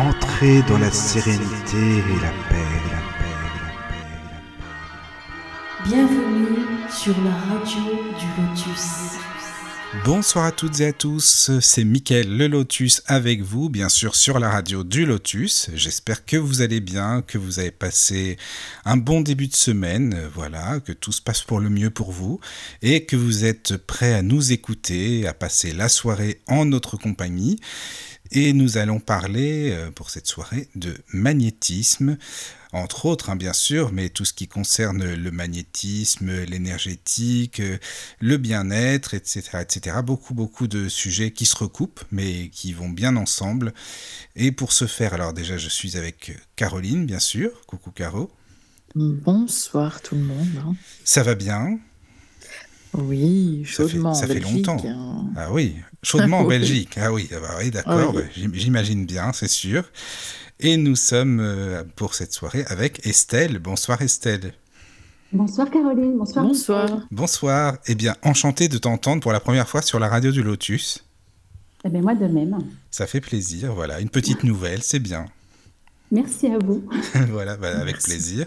Entrez dans la sérénité et la paix, la paix, la paix, la paix. Bienvenue sur la radio du Lotus. Bonsoir à toutes et à tous, c'est Mickaël le Lotus avec vous, bien sûr sur la radio du Lotus. J'espère que vous allez bien, que vous avez passé un bon début de semaine, voilà, que tout se passe pour le mieux pour vous et que vous êtes prêts à nous écouter, à passer la soirée en notre compagnie. Et nous allons parler euh, pour cette soirée de magnétisme, entre autres hein, bien sûr, mais tout ce qui concerne le magnétisme, l'énergétique, euh, le bien-être, etc., etc. Beaucoup, beaucoup de sujets qui se recoupent, mais qui vont bien ensemble. Et pour ce faire, alors déjà, je suis avec Caroline, bien sûr. Coucou Caro. Bonsoir tout le monde. hein. Ça va bien? Oui, Ça fait, chaudement ça en fait Belgique. longtemps. hein. Ah oui, chaudement en. Belgique. Ah oui, ah bah oui d'accord, Oui. bah, j'im- j'imagine bien, c'est sûr. Et nous sommes euh, pour cette soirée avec Estelle. Bonsoir Estelle. Bonsoir Caroline, bonsoir. Bonsoir. Bonsoir. Eh bien, enchanté de t'entendre pour la première fois sur la radio du Lotus. Eh bien, moi de même. Ça fait plaisir, voilà. Une petite nouvelle, c'est bien. Merci à vous. voilà, bah, avec plaisir.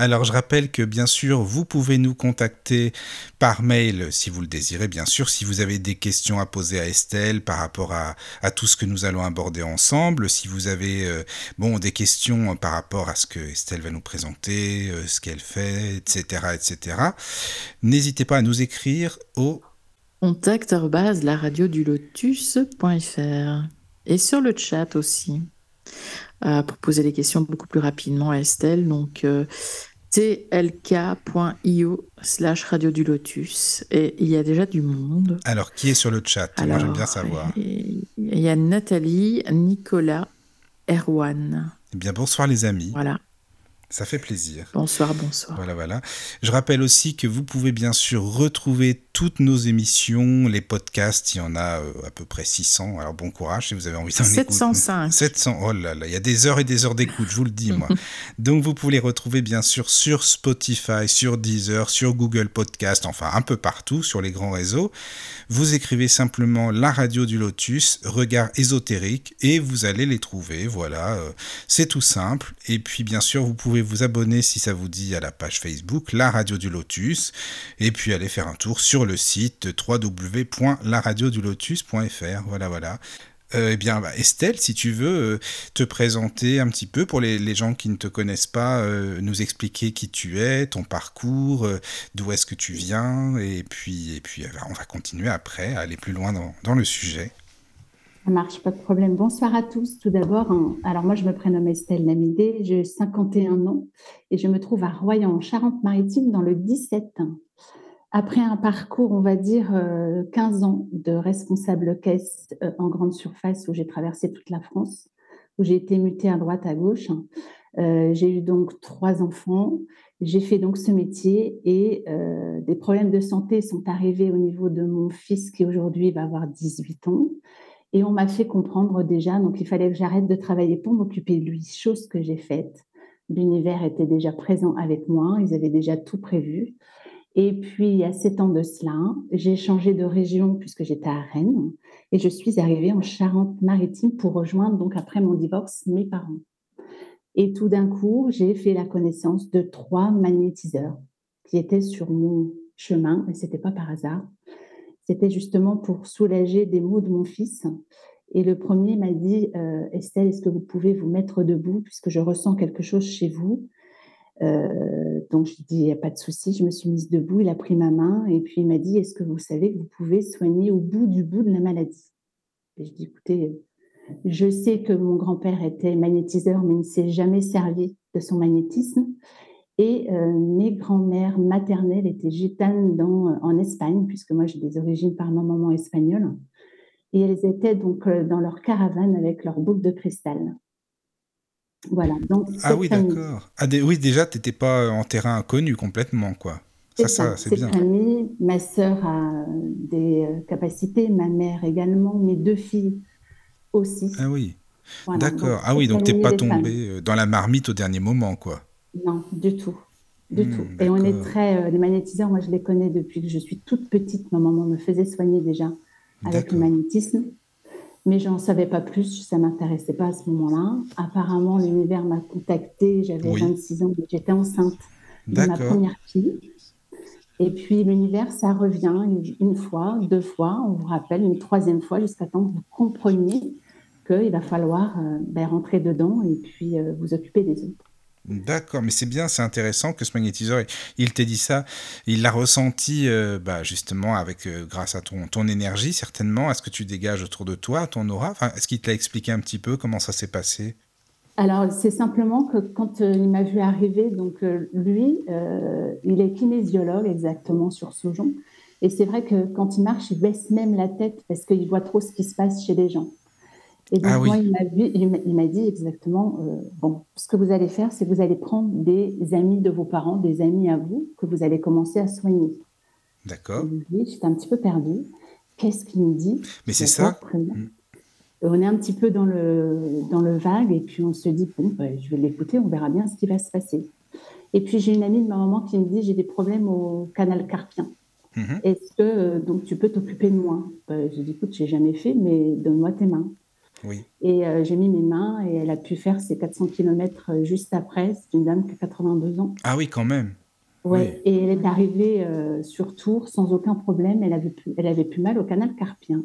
Alors, je rappelle que bien sûr, vous pouvez nous contacter par mail si vous le désirez, bien sûr, si vous avez des questions à poser à Estelle par rapport à, tout ce que nous allons aborder ensemble, si vous avez euh, bon, des questions par rapport à ce que Estelle va nous présenter, euh, ce qu'elle fait, etc., etc., n'hésitez pas à nous écrire au Contact la radio du lotus.fr. Et sur le chat aussi, euh, pour poser des questions beaucoup plus rapidement à Estelle. Donc, tlk.io slash radio du lotus. Et il y a déjà du monde. Alors, qui est sur le chat? Moi, j'aime bien savoir. Il y a Nathalie, Nicolas, Erwan. Eh bien, bonsoir les amis. Voilà. Ça fait plaisir. Bonsoir, bonsoir. Voilà, voilà. Je rappelle aussi que vous pouvez bien sûr retrouver toutes nos émissions, les podcasts, il y en a euh, à peu près 600. Alors bon courage si vous avez envie d'en écouter. 705. 700, oh là là, il y a des heures et des heures d'écoute, je vous le dis moi. Donc vous pouvez les retrouver bien sûr sur Spotify, sur Deezer, sur Google Podcast, enfin un peu partout sur les grands réseaux. Vous écrivez simplement la radio du Lotus, regard ésotérique, et vous allez les trouver. Voilà, euh, c'est tout simple. Et puis bien sûr, vous pouvez vous abonner si ça vous dit à la page Facebook, la radio du Lotus, et puis aller faire un tour sur le site www.laradiodulotus.fr. Voilà, voilà. Euh, eh bien, bah, Estelle, si tu veux euh, te présenter un petit peu pour les, gens qui ne te connaissent pas, euh, nous expliquer qui tu es, ton parcours, d'où est-ce que tu viens, et puis, et puis euh, on va continuer après à aller plus loin dans, dans le sujet. Ça marche, pas de problème. Bonsoir à tous. Tout d'abord, hein, alors moi je me prénomme Estelle Namidé, j'ai 51 ans et je me trouve à Royan, en Charente-Maritime, dans le 17. Après un parcours, on va dire, euh, 15 ans de responsable caisse euh, en grande surface où j'ai traversé toute la France, où j'ai été mutée à droite, à gauche. Euh, j'ai eu donc trois enfants. J'ai fait donc ce métier et euh, des problèmes de santé sont arrivés au niveau de mon fils qui aujourd'hui va avoir 18 ans. Et on m'a fait comprendre déjà, donc il fallait que j'arrête de travailler pour m'occuper de lui, chose que j'ai faite. L'univers était déjà présent avec moi, ils avaient déjà tout prévu. Et puis, il y a sept ans de cela, j'ai changé de région puisque j'étais à Rennes et je suis arrivée en Charente-Maritime pour rejoindre, donc après mon divorce, mes parents. Et tout d'un coup, j'ai fait la connaissance de trois magnétiseurs qui étaient sur mon chemin, et c'était pas par hasard. C'était justement pour soulager des maux de mon fils. Et le premier m'a dit, euh, Estelle, est-ce que vous pouvez vous mettre debout puisque je ressens quelque chose chez vous? Euh, Donc je lui dit, il n'y a pas de souci, je me suis mise debout, il a pris ma main et puis il m'a dit, est-ce que vous savez que vous pouvez soigner au bout du bout de la maladie? Et je dis, écoutez, je sais que mon grand-père était magnétiseur, mais il ne s'est jamais servi de son magnétisme. Et euh, mes grands-mères maternelles étaient gitanes dans, en Espagne, puisque moi j'ai des origines par ma maman espagnole. Et elles étaient donc euh, dans leur caravane avec leur boucle de cristal. Voilà. Donc, Ah oui, d'accord. Ah, oui, déjà, tu n'étais pas en terrain inconnu complètement, quoi. Ça, C'est ça, c'est bien. famille. Ma sœur a des euh, capacités, ma mère également, mes deux filles aussi. Ah oui, Voilà. d'accord. Ah oui, donc t'es pas des femmes. tombé euh, dans la marmite au dernier moment, quoi. Non, du tout. Du Hmm, tout. Et on est très. euh, les magnétiseurs, moi, je les connais depuis que je suis toute petite. Ma maman me faisait soigner déjà avec le magnétisme. mais j'en savais pas plus, ça m'intéressait pas à ce moment-là. Apparemment, l'univers m'a contacté, j'avais 26 ans, j'étais enceinte de ma première fille. Et puis l'univers, ça revient une fois, deux fois, on vous rappelle, une troisième fois, jusqu'à temps que vous compreniez qu'il va falloir euh, ben, rentrer dedans et puis euh, vous occuper des autres. D'accord, mais c'est bien, c'est intéressant que ce magnétiseur, il t'ait dit ça, il l'a ressenti euh, bah, justement avec grâce à ton, ton énergie certainement. Est-ce que tu dégages autour de toi ton aura? Enfin, Est-ce qu'il t'a expliqué un petit peu comment ça s'est passé? Alors, c'est simplement que quand euh, il m'a vu arriver, donc euh, lui, euh, il est kinésiologue exactement sur Sojon. Et c'est vrai que quand il marche, il baisse même la tête parce qu'il voit trop ce qui se passe chez les gens. Et donc, ah moi, il m'a dit exactement bon, ce que vous allez faire, c'est que vous allez prendre des amis de vos parents, des amis à vous, que vous allez commencer à soigner. D'accord. Oui, j'étais un petit peu perdue. Qu'est-ce qu'il me dit? Mais c'est ça on est un petit peu dans le, dans le vague et puis on se dit, bon, bah, je vais l'écouter, on verra bien ce qui va se passer. Et puis j'ai une amie de ma maman qui me dit, j'ai des problèmes au canal carpien. Mhm. Est-ce que euh, donc tu peux t'occuper de moi? Bah, J'ai dit, écoute, j'ai jamais fait, mais donne-moi tes mains. Oui. Et euh, j'ai mis mes mains et elle a pu faire ses 400 km euh, juste après. C'est une dame qui a 82 ans. Ah oui, quand même. Ouais. Et elle est arrivée sur Tours sans aucun problème. Elle avait, elle avait plus mal au canal carpien.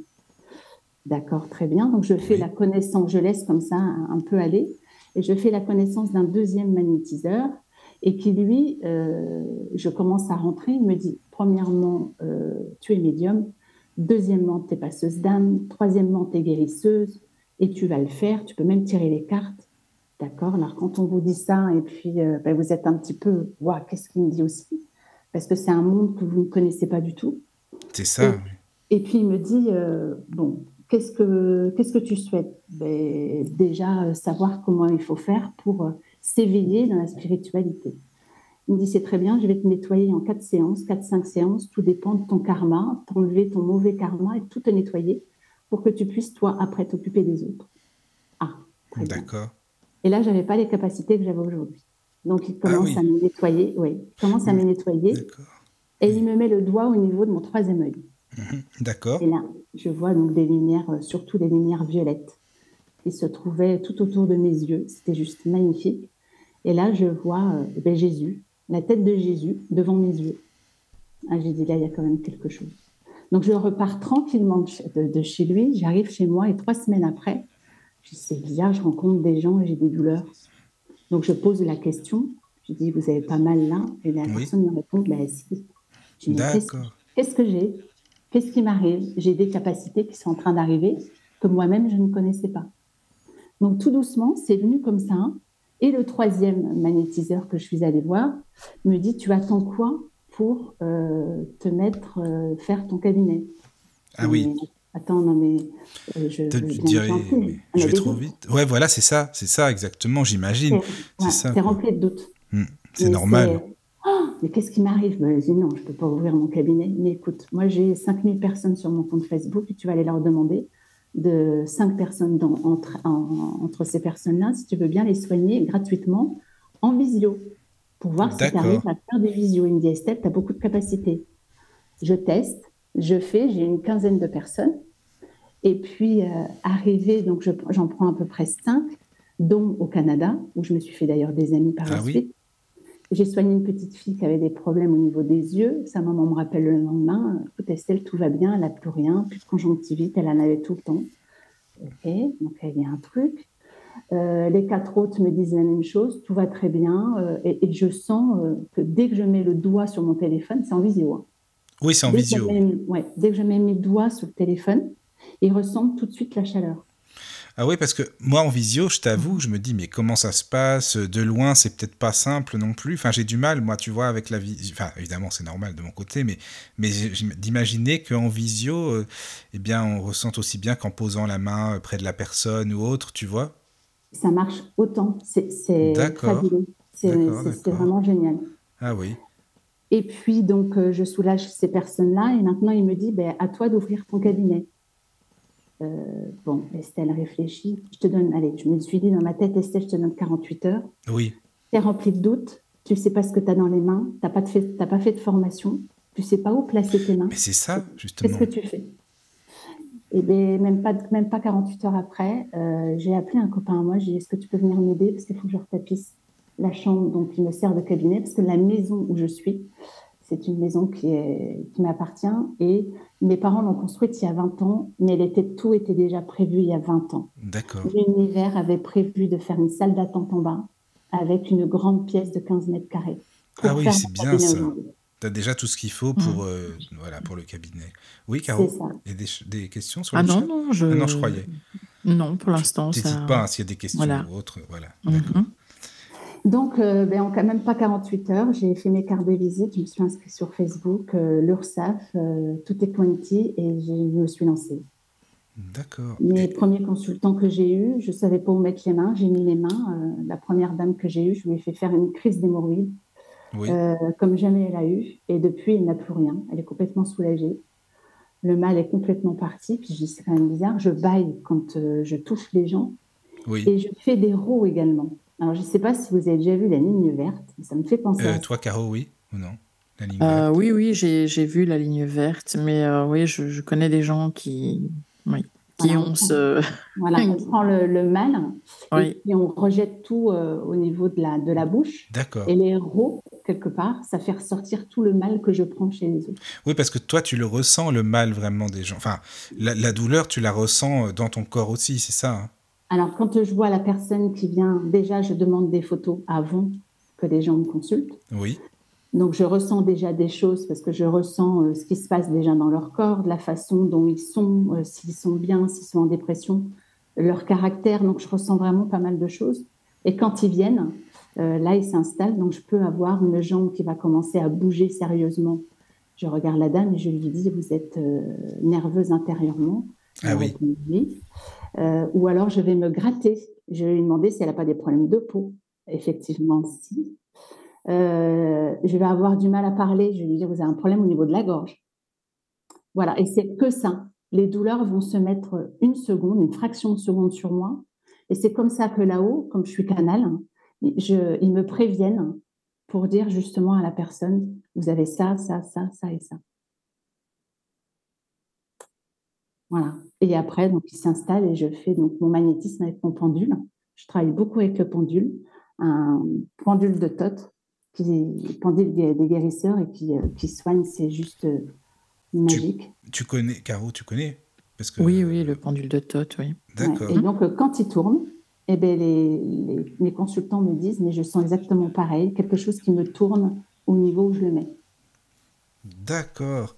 D'accord, très bien. Donc, je fais la connaissance, je laisse comme ça un, peu aller, et je fais la connaissance d'un deuxième magnétiseur, et qui, lui, euh, je commence à rentrer, il me dit, premièrement, euh, tu es médium, deuxièmement, tu es passeuse d'âme, troisièmement, tu es guérisseuse, et tu vas le faire, tu peux même tirer les cartes. D'accord Alors, quand on vous dit ça, et puis euh, ben, vous êtes un petit peu, waouh, qu'est-ce qu'il me dit aussi? Parce que c'est un monde que vous ne connaissez pas du tout. C'est ça. Et, et, puis, il me dit, bon, Qu'est-ce que, qu'est-ce que tu souhaites? Ben, Déjà, euh, savoir comment il faut faire pour euh, s'éveiller dans la spiritualité. Il me dit, c'est très bien, je vais te nettoyer en quatre séances, quatre, cinq séances, tout dépend de ton karma, t'enlever ton mauvais karma et tout te nettoyer pour que tu puisses, toi, après, t'occuper des autres. Ah, D'accord. Et là, je n'avais pas les capacités que j'avais aujourd'hui. Donc, il commence ah à me nettoyer, oui, il commence à me nettoyer. Et il me met le doigt au niveau de mon troisième œil. Mhm. D'accord. Et là, je vois donc des lumières, euh, surtout des lumières violettes, qui se trouvaient tout autour de mes yeux. C'était juste magnifique. Et là, je vois euh, ben, Jésus, la tête de Jésus devant mes yeux. Ah, j'ai dit, là, il y a quand même quelque chose. Donc, je repars tranquillement de, chez lui. J'arrive chez moi et trois semaines après, je dis, c'est bizarre, je rencontre des gens et j'ai des douleurs. Donc, je pose la question. Je dis, vous avez pas mal là? Et la personne me répond, ben si. D'accord. Qu'est-ce que j'ai? Qu'est-ce qui m'arrive? J'ai des capacités qui sont en train d'arriver que moi-même je ne connaissais pas. Donc tout doucement, c'est venu comme ça. Et le troisième magnétiseur que je suis allée voir me dit Tu attends quoi? Pour euh, te mettre, euh, faire ton cabinet Ah oui. Attends, non mais euh, je, je, vais trop vite. Ouais, voilà, c'est ça, c'est ça exactement, j'imagine. C'est ça. C'est rempli de doutes. Hmm, c'est normal. Oh, mais qu'est-ce qui m'arrive? Ben, Je dis non, je ne peux pas ouvrir mon cabinet. Mais écoute, moi j'ai 5000 personnes sur mon compte Facebook et tu vas aller leur demander de 5 personnes dans, entre, entre ces personnes-là, si tu veux bien les soigner gratuitement en visio pour voir si tu arrives à faire des visios. Il me dit Estelle, tu as beaucoup de capacités. Je teste, je fais, j'ai une quinzaine de personnes. Et puis, euh, arrivé, donc j'en prends à peu près 5, dont au Canada, où je me suis fait d'ailleurs des amis par ah la suite. J'ai soigné une petite fille qui avait des problèmes au niveau des yeux. Sa maman me rappelle le lendemain Écoute, Estelle, tout va bien, elle n'a plus rien, plus de conjonctivite, elle en avait tout le temps. Ok, donc il y a un truc. Euh, les quatre autres me disent la même chose, tout va très bien. Euh, et, je sens euh, que dès que je mets le doigt sur mon téléphone, c'est en visio. Hein. Oui, c'est en visio. ouais, dès que je mets mes doigts sur le téléphone, ils ressentent tout de suite la chaleur. Ah oui, parce que moi en visio, je t'avoue, je me dis, mais comment ça se passe? De loin, c'est peut-être pas simple non plus. Enfin, j'ai du mal, moi, tu vois, avec la visio. Enfin, évidemment, c'est normal de mon côté, mais, mais d'imaginer qu'en visio, eh bien, on ressente aussi bien qu'en posant la main près de la personne ou autre, tu vois? Ça marche autant. C'est fabuleux. C'est vraiment génial. Ah oui. Et puis, donc, euh, je soulage ces personnes-là et maintenant, il me dit, ben, à toi d'ouvrir ton cabinet. Euh, bon, Estelle réfléchit. Je te donne, allez, je me suis dit dans ma tête, Estelle, je te donne 48 heures. Oui. Tu es rempli de doutes. Tu ne sais pas ce que tu as dans les mains. Tu n'as pas, pas fait de formation. Tu ne sais pas où placer tes mains. Mais c'est ça, justement. Qu'est-ce que tu fais? Et bien, même pas, même pas 48 heures après, euh, j'ai appelé un copain à moi. J'ai dit Est-ce que tu peux venir m'aider? Parce qu'il faut que je retapisse la chambre dont il me sert de cabinet. Parce que la maison où je suis, c'est une maison qui, est, qui m'appartient. Et mes parents l'ont construite il y a 20 ans, mais elle était, tout était déjà prévu il y a 20 ans. D'accord. L'univers avait prévu de faire une salle d'attente en bas avec une grande pièce de 15 mètres carrés. Ah oui, c'est bien ça. Tu as déjà tout ce qu'il faut pour, euh, voilà, pour le cabinet. Oui, Caro ça. Il y a des, des questions sur Ah le non, chat non, je... Ah non, je croyais. Non, pour l'instant, ça... T'hésites pas hein, s'il y a des questions Voilà. ou autres. Voilà. Mhm. D'accord. Donc, euh, ben, en quand même pas 48 heures, j'ai fait mes cartes de visite, je me suis inscrite sur Facebook, euh, l'URSSAF, euh, tout est Quanti, et je me suis lancée. D'accord. Mes Et- premiers consultants que j'ai eus, je savais pas où mettre les mains, j'ai mis les mains. euh, la première dame que j'ai eue, je lui ai fait faire une crise d'hémorroïdes, Oui. euh, comme jamais elle a eu, et depuis, elle n'a plus rien, elle est complètement soulagée. Le mal est complètement parti, puis je dis, c'est quand même bizarre, je baille quand euh, je touche les gens, oui. et je fais des rots également. Alors, je ne sais pas si vous avez déjà vu la ligne verte, mais ça me fait penser à Euh, toi, Caro, oui ou non? La ligne Euh, verte? oui, oui, j'ai j'ai vu la ligne verte, mais euh, oui, je, je connais des gens qui, oui, qui Voilà, ont on ce... Voilà, on prend le, le mal et Oui, puis on rejette tout euh, au niveau de la, de la bouche. D'accord. Et les rots, quelque part, ça fait ressortir tout le mal que je prends chez les autres. Oui, parce que toi, tu le ressens, le mal vraiment des gens. Enfin, la, la douleur, tu la ressens euh, dans ton corps aussi, c'est ça hein? Alors, quand je vois la personne qui vient, déjà, je demande des photos avant que les gens me consultent. Oui. Donc, je ressens déjà des choses parce que je ressens euh, ce qui se passe déjà dans leur corps, de la façon dont ils sont, euh, s'ils sont bien, s'ils sont en dépression, leur caractère. Donc, je ressens vraiment pas mal de choses. Et quand ils viennent, euh, là, ils s'installent. Donc, je peux avoir une jambe qui va commencer à bouger sérieusement. Je regarde la dame et je lui dis Vous êtes nerveuse intérieurement Ah oui. oui. Ou alors, je vais me gratter. Je vais lui demander si elle n'a pas des problèmes de peau. Effectivement, si. Euh, je vais avoir du mal à parler. Je vais lui dire, vous avez un problème au niveau de la gorge. Voilà, et c'est que ça. Les douleurs vont se mettre une seconde, une fraction de seconde sur moi. Et c'est comme ça que là-haut, comme je suis canal, ils me préviennent pour dire justement à la personne, vous avez ça, ça, ça, ça et ça. Voilà. Et après, donc, il s'installe et je fais donc mon magnétisme avec mon pendule. Je travaille beaucoup avec le pendule, un pendule de Tot, qui pendule des, des guérisseurs et qui, euh, qui soigne, c'est juste euh, magique. Tu connais, Caro, tu connais? Parce que, oui, oui, le pendule de Tot, oui. D'accord. Ouais. Et donc, euh, quand il tourne, eh ben, les, les, les consultants me disent, mais je sens exactement pareil, quelque chose qui me tourne au niveau où je le mets. D'accord.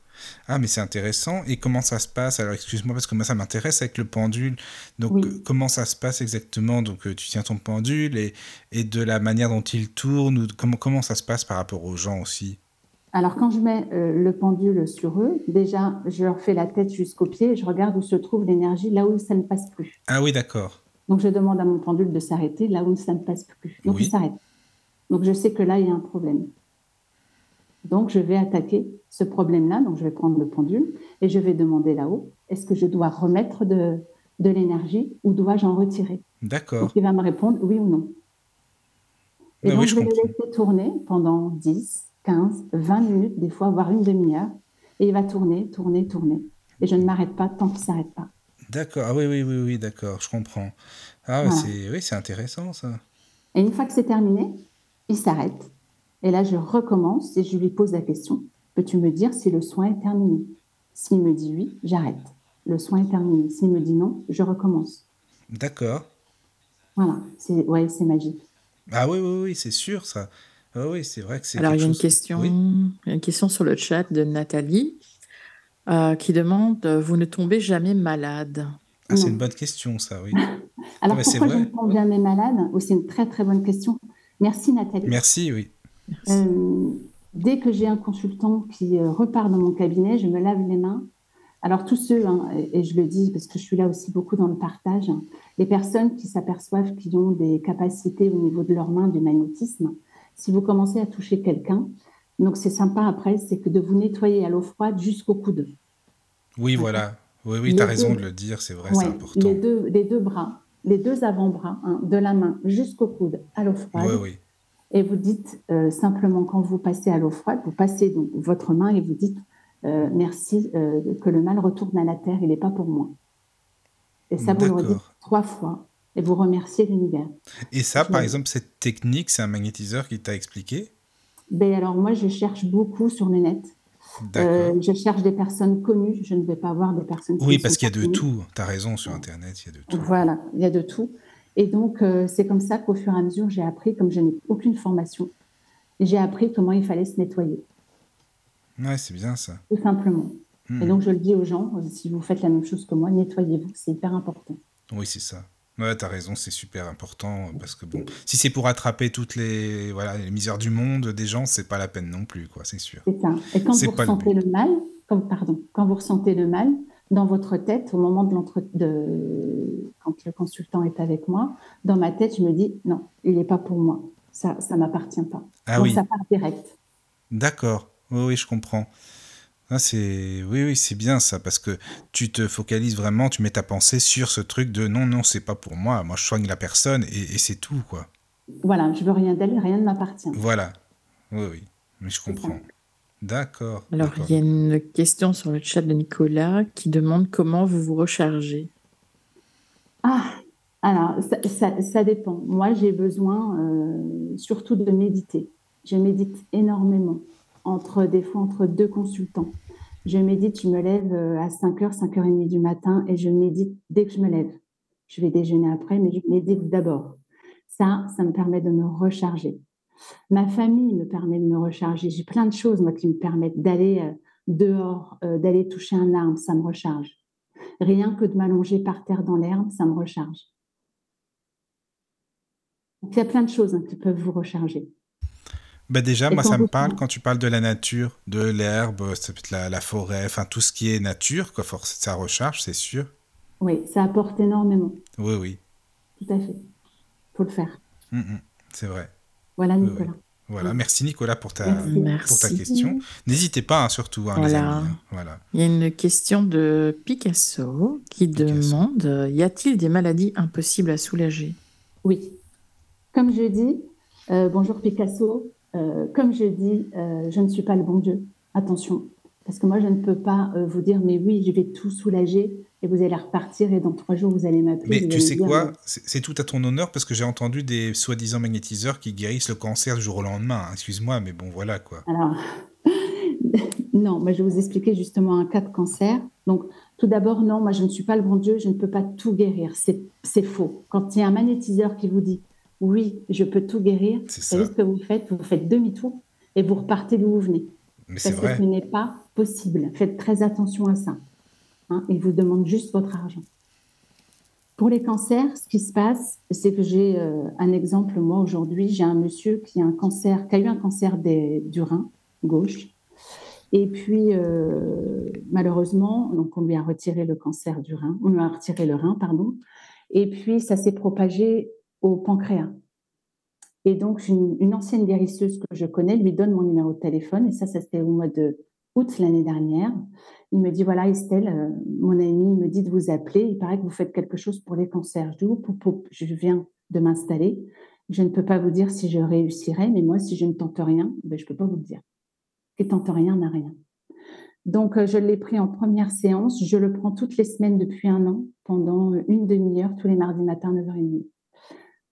Ah, mais c'est intéressant. Et comment ça se passe? Alors, excuse-moi, parce que moi, ça m'intéresse avec le pendule. Donc, Oui. euh, comment ça se passe exactement? Donc, euh, tu tiens ton pendule et, et de la manière dont il tourne, ou comment, comment ça se passe par rapport aux gens aussi? Alors, quand je mets euh, le pendule sur eux, déjà, je leur fais la tête jusqu'au pied et je regarde où se trouve l'énergie, là où ça ne passe plus. Ah oui, d'accord. Donc, je demande à mon pendule de s'arrêter là où ça ne passe plus. Donc, Oui. il s'arrête. Donc, je sais que là, il y a un problème. Donc, je vais attaquer ce problème-là. Donc, je vais prendre le pendule et je vais demander là-haut, est-ce que je dois remettre de, de l'énergie ou dois-je en retirer? D'accord. Il va me répondre oui ou non. Et Ah donc, oui, je je vais comprends. le laisser tourner pendant 10, 15, 20 minutes, des fois, voire une demi-heure. Et il va tourner, tourner, tourner. Et je ne m'arrête pas tant qu'il ne s'arrête pas. D'accord. Ah oui, oui, oui, oui, d'accord. Je comprends. Ah, Voilà. c'est oui, c'est intéressant, ça. Et une fois que c'est terminé, il s'arrête. Et là, je recommence et je lui pose la question Peux-tu me dire si le soin est terminé? S'il me dit oui, j'arrête. Le soin est terminé. S'il me dit non, je recommence. D'accord. Voilà, c'est ouais, c'est magique. Ah oui, oui, oui, c'est sûr, ça. Ah oui, c'est vrai que c'est Alors, il y a une chose- question, Oui. une question sur le chat de Nathalie euh, qui demande euh, Vous ne tombez jamais malade Ah, c'est une bonne question, ça, oui. Alors pourquoi je ne tombe jamais malade? Oh, C'est une très très bonne question. Merci Nathalie. Merci, oui. Euh, dès que j'ai un consultant qui euh, repart dans mon cabinet, je me lave les mains. Alors tous ceux, hein, et, et je le dis parce que je suis là aussi beaucoup dans le partage, hein, les personnes qui s'aperçoivent qu'ils ont des capacités au niveau de leurs mains du magnétisme, si vous commencez à toucher quelqu'un, donc c'est sympa après, c'est que de vous nettoyer à l'eau froide jusqu'au coude. Oui, voilà. Oui, oui, tu as raison de le dire, c'est vrai, Ouais, c'est important. les, deux, les deux bras, les deux avant-bras, hein, de la main jusqu'au coude à l'eau froide. Oui, oui. Et vous dites euh, simplement, quand vous passez à l'eau froide, vous passez donc votre main et vous dites euh, merci euh, que le mal retourne à la terre, il n'est pas pour moi. Et ça, vous le redites trois fois et vous remerciez l'univers. Et ça, par exemple, cette technique, c'est un magnétiseur qui t'a expliqué? Ben alors moi, je cherche beaucoup sur le net. Euh, je cherche des personnes connues. Je ne vais pas voir des personnes. Oui, parce qu'il y a de tout. Tu as raison, sur Internet, il y a de tout. Voilà, il y a de tout. Et donc, euh, c'est comme ça qu'au fur et à mesure, j'ai appris, comme je n'ai aucune formation, j'ai appris comment il fallait se nettoyer. Ouais, c'est bien ça. Tout simplement. Et hmm. donc, je le dis aux gens, si vous faites la même chose que moi, nettoyez-vous, c'est hyper important. Oui, c'est ça. Ouais, t'as raison, c'est super important parce que bon, si c'est pour attraper toutes les voilà les misères du monde des gens, c'est pas la peine non plus, quoi, c'est sûr. C'est ça. Et quand vous ressentez le, mal, pardon, quand vous ressentez le mal dans votre tête au moment de l'entre de quand le consultant est avec moi, dans ma tête, je me dis non, il n'est pas pour moi, ça, ça m'appartient pas. Ah oui. ça part direct. D'accord. Oui, oui, je comprends. Ah, c'est oui, oui, c'est bien ça parce que tu te focalises vraiment, tu mets ta pensée sur ce truc de non, non, c'est pas pour moi. Moi, je soigne la personne et, c'est tout, quoi. Voilà, je veux rien d'elle, rien ne m'appartient. Voilà. Oui, oui, mais je comprends. D'accord. Alors, il y a une question sur le chat de Nicolas qui demande comment vous vous rechargez. Ah, alors, ça, ça, dépend. Moi, j'ai besoin euh, surtout de méditer. Je médite énormément entre, des fois entre deux consultants. Je médite, je me lève euh, à 5h, 5h30 du matin et je médite dès que je me lève. Je vais déjeuner après, mais je médite d'abord. Ça, ça me permet de me recharger. Ma famille me permet de me recharger. J'ai plein de choses, moi, qui me permettent d'aller euh, dehors, euh, d'aller toucher un arbre, ça me recharge. Rien que de m'allonger par terre dans l'herbe, ça me recharge. il y a plein de choses hein, qui peuvent vous recharger. Bah déjà, moi, ça me parle quand tu parles de la nature, de l'herbe, la, la forêt, enfin tout ce qui est nature, quoi, ça recharge, c'est sûr. Oui, ça apporte énormément. Oui, oui. Tout à fait. faut le faire. Hum, hum, c'est vrai. Voilà, Nicolas. Voilà, merci Nicolas pour ta, pour ta question. N'hésitez pas, hein, surtout, hein, voilà. les amis. Hein. Voilà. Il y a une question de Picasso qui demande Y a-t-il des maladies impossibles à soulager? Oui. Comme je dis, euh, bonjour Picasso, euh, comme je dis, euh, je ne suis pas le bon Dieu. Attention, parce que moi, je ne peux pas euh, vous dire, mais oui, je vais tout soulager et vous allez repartir et dans trois jours, vous allez m'appeler. Mais tu sais quoi C'est tout à ton honneur parce que j'ai entendu des soi-disant magnétiseurs qui guérissent le cancer du jour au lendemain. Excuse-moi, mais bon, voilà quoi. Alors, non, moi, je vais vous expliquer justement un cas de cancer. Donc, tout d'abord, non, moi, je ne suis pas le bon Dieu, je ne peux pas tout guérir. C'est faux. Quand il y a un magnétiseur qui vous dit, oui, je peux tout guérir. Vous savez ce que vous faites Vous faites demi-tour et vous repartez d'où vous venez. Mais Parce que ce n'est pas possible. Faites très attention à ça. Hein, il vous demande juste votre argent. Pour les cancers, ce qui se passe, c'est que j'ai euh, un exemple. Moi, aujourd'hui, j'ai un monsieur qui a eu un cancer du rein gauche. Et puis, euh, malheureusement, donc on lui a retiré le cancer du rein, on lui a retiré le rein, pardon. Et puis, ça s'est propagé au pancréas. Et donc, une, ancienne guérisseuse que je connais lui donne mon numéro de téléphone. Et ça, ça c'était au mois de l'année dernière. Il me dit voilà, Estelle, euh, mon ami me dit de vous appeler. Il paraît que vous faites quelque chose pour les cancers. Je dis je viens de m'installer. Je ne peux pas vous dire si je réussirai, mais moi, si je ne tente rien, ben, je ne peux pas vous dire. Qui tente rien n'a rien. Donc, euh, je l'ai pris en première séance. Je le prends toutes les semaines depuis un an, pendant une demi-heure, tous les mardis matin, 9h30.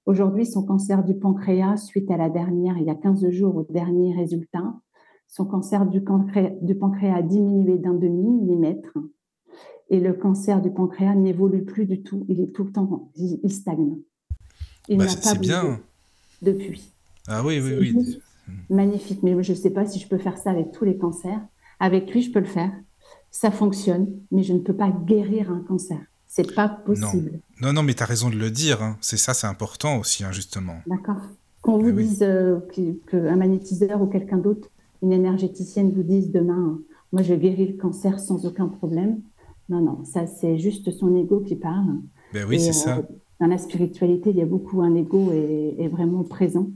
Aujourd'hui, son cancer du pancréas, suite à la dernière, il y a 15 jours, au dernier résultat, son cancer du, pancréas, a diminué d'un demi-millimètre et le cancer du pancréas n'évolue plus du tout. Il est tout le temps, il, stagne. Il bah, n'a pas bien. depuis. Ah oui, oui, oui. Magnifique, mais je ne sais pas si je peux faire ça avec tous les cancers. Avec lui, je peux le faire. Ça fonctionne, mais je ne peux pas guérir un cancer. C'est pas possible. Non, non, mais tu as raison de le dire. Hein. C'est ça, c'est important aussi, hein, justement. D'accord. Qu'on vous dise euh, qu'un magnétiseur ou quelqu'un d'autre, une énergéticienne vous dise demain, moi je guéris le cancer sans aucun problème. Non, non, ça c'est juste son ego qui parle. Ben oui, c'est ça. Euh, dans la spiritualité, il y a beaucoup un ego est, est vraiment présent.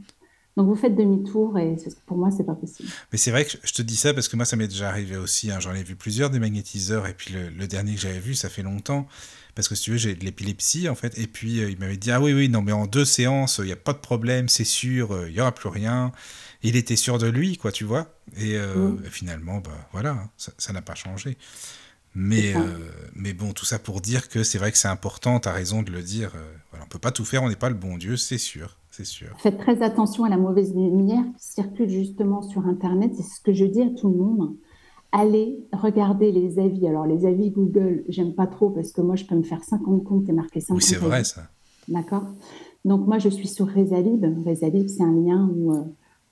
Donc vous faites demi-tour et pour moi, c'est pas possible. Mais c'est vrai que je te dis ça parce que moi, ça m'est déjà arrivé aussi. Hein. J'en ai vu plusieurs des magnétiseurs et puis le, dernier que j'avais vu, ça fait longtemps. Parce que si tu veux, j'ai de l'épilepsie en fait. Et puis euh, il m'avait dit Ah oui, oui, non, mais en deux séances, il n'y a pas de problème, c'est sûr, euh, il n'y aura plus rien. Il était sûr de lui, quoi, tu vois. Et euh, mmh. finalement, bah, voilà, hein, ça n'a pas changé. Mais, euh, mais bon, tout ça pour dire que c'est vrai que c'est important, tu as raison de le dire. euh, voilà, on peut pas tout faire, on n'est pas le bon Dieu, c'est sûr, c'est sûr. Faites très attention à la mauvaise lumière qui circule justement sur Internet. C'est ce que je dis à tout le monde. Allez regarder les avis. Alors, les avis Google, j'aime pas trop parce que moi, je peux me faire 50 comptes et marquer 50 Oui, c'est vrai ça. D'accord? Donc, moi, je suis sur Rezalib. Rezalib, c'est un lien où, euh,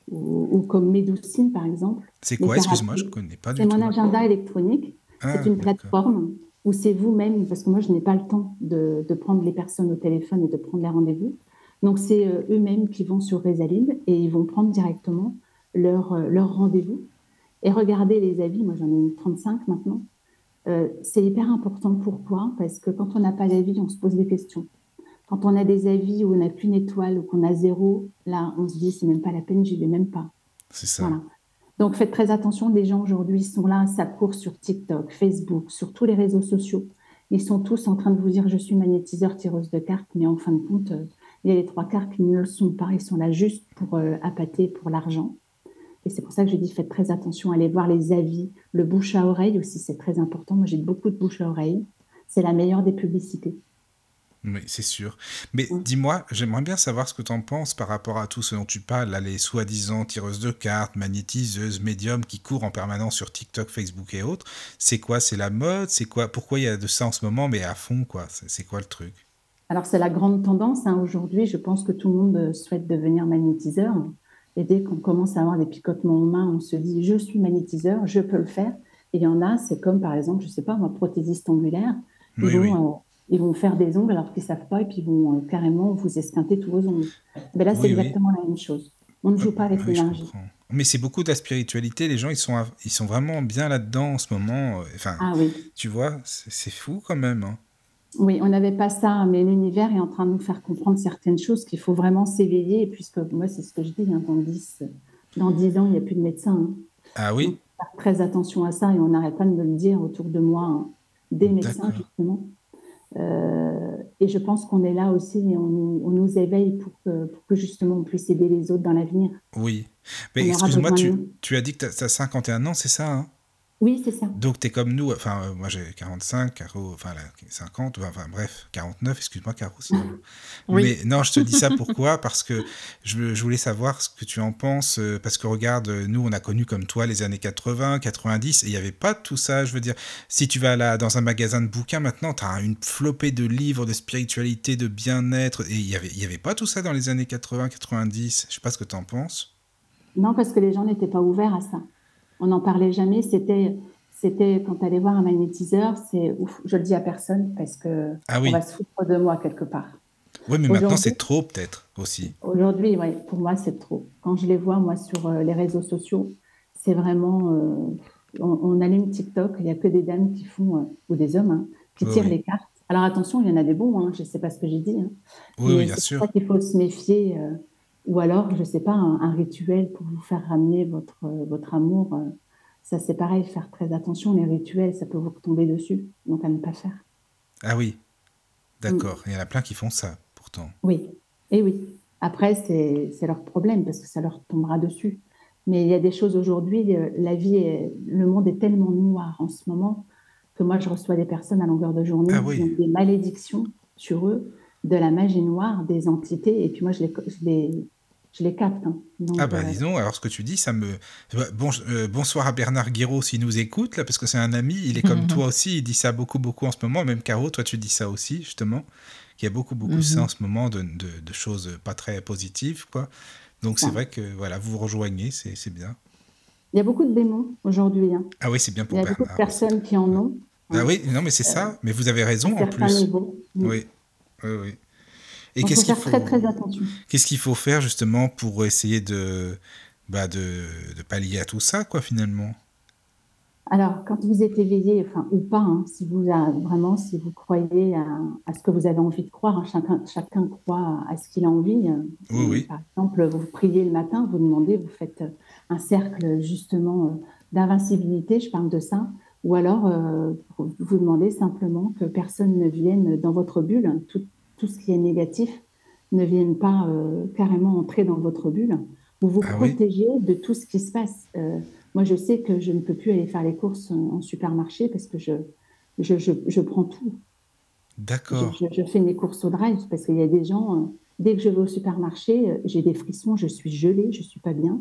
où- où comme Medoucine, par exemple. C'est quoi? Excuse-moi, je thérapies. connais pas du C'est tout. mon agenda électronique. Ah, C'est une plateforme où c'est vous-même, parce que moi, je n'ai pas le temps de, de prendre les personnes au téléphone et de prendre les rendez-vous. Donc, c'est euh, eux-mêmes qui vont sur Rezalib et ils vont prendre directement leur, euh, leur rendez-vous et regarder les avis. Moi, j'en ai une 35 maintenant. Euh, c'est hyper important. Pourquoi Parce que quand on n'a pas d'avis, on se pose des questions. Quand on a des avis où on n'a qu'une étoile ou qu'on a zéro, là, on se dit, c'est même pas la peine, j'y vais même pas. C'est ça. Voilà. Donc faites très attention, les gens aujourd'hui sont là, ça court sur TikTok, Facebook, sur tous les réseaux sociaux. Ils sont tous en train de vous dire je suis magnétiseur, tireuse de cartes, mais en fin de compte, euh, il y a les trois quarts qui ne le sont pas, ils sont là juste pour euh, appâter pour l'argent. Et c'est pour ça que je dis faites très attention, allez voir les avis, le bouche à oreille aussi, c'est très important. Moi j'ai beaucoup de bouche à oreille, c'est la meilleure des publicités. Oui, c'est sûr. Mais dis-moi, j'aimerais bien savoir ce que tu en penses par rapport à tout ce dont tu parles, là, les soi-disant tireuses de cartes, magnétiseuses, médiums qui courent en permanence sur TikTok, Facebook et autres. C'est quoi? C'est la mode? C'est quoi? Pourquoi il y a de ça en ce moment, mais à fond, quoi? C'est quoi le truc? Alors, c'est la grande tendance. hein. Aujourd'hui, je pense que tout le monde euh, souhaite devenir magnétiseur. Et dès qu'on commence à avoir des picotements aux mains, on se dit je suis magnétiseur, je peux le faire. Et il y en a, c'est comme par exemple, je ne sais pas, moi, prothésiste angulaire. Ils, Oui, vont, oui. Euh, ils vont faire des ongles alors qu'ils ne savent pas et puis ils vont euh, carrément vous esquinter tous vos ongles. Mais là, c'est Oui, oui. exactement la même chose. On ne joue pas avec Oui, l'énergie. Mais c'est beaucoup de la spiritualité. Les gens, ils sont, ils sont vraiment bien là-dedans en ce moment. Enfin, Ah oui. tu vois, c'est fou quand même. hein. Oui, on n'avait pas ça, mais l'univers est en train de nous faire comprendre certaines choses qu'il faut vraiment s'éveiller, puisque moi, c'est ce que je dis, hein, dans, 10, dans 10 ans, il n'y a plus de médecins. hein. Ah oui faire très attention à ça et on n'arrête pas de me le dire autour de moi, hein, des médecins justement. Euh, et je pense qu'on est là aussi et on, nous- on nous éveille pour que, pour que justement on puisse aider les autres dans l'avenir. Oui. Mais excuse-moi, tu, tu as dit que tu as 51 ans, c'est ça hein? Oui, c'est ça. Donc tu es comme nous, enfin euh, moi j'ai 45, Caro, enfin là, 50, enfin bref, 49, excuse-moi Caro. sinon. Oui. Mais non, je te dis ça pourquoi? Parce que je, je voulais savoir ce que tu en penses, euh, parce que regarde, euh, nous on a connu comme toi les années 80, 90, et il n'y avait pas tout ça, je veux dire, si tu vas là dans un magasin de bouquins maintenant, tu as une flopée de livres de spiritualité, de bien-être, et il n'y avait, y avait pas tout ça dans les années 80, 90, je sais pas ce que tu en penses. Non, parce que les gens n'étaient pas ouverts à ça. On n'en parlait jamais. C'était, c'était quand tu allais voir un magnétiseur, c'est ouf, je le dis à personne parce que Ah oui, on va se foutre de moi quelque part. oui mais maintenant c'est trop peut-être aussi. Aujourd'hui, ouais, pour moi, c'est trop. Quand je les vois, moi, sur euh, les réseaux sociaux, c'est vraiment. euh, on, on allume TikTok, il n'y a que des dames qui font, euh, ou des hommes, hein, qui Oui, tirent oui. les cartes. Alors attention, il y en a des bons, hein, je ne sais pas ce que j'ai dit. hein, Oui, oui, bien c'est sûr. pour ça qu'il faut se méfier. Ou alors, je ne sais pas, un, un rituel pour vous faire ramener votre, euh, votre amour. euh, ça, c'est pareil, faire très attention. Les rituels, ça peut vous tomber dessus. Donc, à ne pas faire. Ah oui, d'accord. Il y en a plein qui font ça, pourtant. Oui, et oui. Après, c'est leur problème parce que ça leur tombera dessus. Mais il y a des choses aujourd'hui, euh, la vie, est, le monde est tellement noir en ce moment que moi, je reçois des personnes à longueur de journée Ah oui. qui ont des malédictions sur eux, de la magie noire, des entités, et puis moi, je les, je les, je les capte. hein. Donc, Ah bah euh, dis donc, alors ce que tu dis, ça me... Bon, euh, bonsoir à Bernard Guiraud s'il nous écoute, là, parce que c'est un ami, il est comme Mhm. toi aussi, il dit ça beaucoup, beaucoup en ce moment, même Caro, toi tu dis ça aussi, justement, qu'il y a beaucoup, beaucoup Mhm. ça en ce moment, de, de- de choses pas très positives, quoi. Donc c'est Ouais. vrai que, voilà, vous vous rejoignez, c'est bien. Il y a beaucoup de démons aujourd'hui. hein. Ah oui, c'est bien Il pour y a beaucoup de Bernard. personnes qui en ont. Ah oui, non mais c'est ça, mais vous avez raison en plus. Oui, oui, oui. Et Il faut qu'est-ce qu'il faire faut... très, très attention. Qu'est-ce qu'il faut faire justement pour essayer de, bah, de, de pallier à tout ça, quoi, finalement? Alors, quand vous êtes éveillé, enfin, ou pas, hein, si vous a- vraiment, si vous croyez à, à ce que vous avez envie de croire, hein, chacun, chacun croit à ce qu'il a envie. euh, Oui, oui. Par exemple, vous priez le matin, vous demandez, vous faites un cercle justement euh, d'invincibilité, je parle de ça, ou alors euh, vous vous demandez simplement que personne ne vienne dans votre bulle, tout, tout ce qui est négatif ne vienne pas euh, carrément entrer dans votre bulle. Vous vous Ah oui. protégez de tout ce qui se passe. Euh, moi, je sais que je ne peux plus aller faire les courses en en supermarché parce que je, je, je, je prends tout. D'accord. Je, je, fais mes courses au drive parce qu'il y a des gens, euh, dès que je vais au supermarché, j'ai des frissons, je suis gelée, je suis pas bien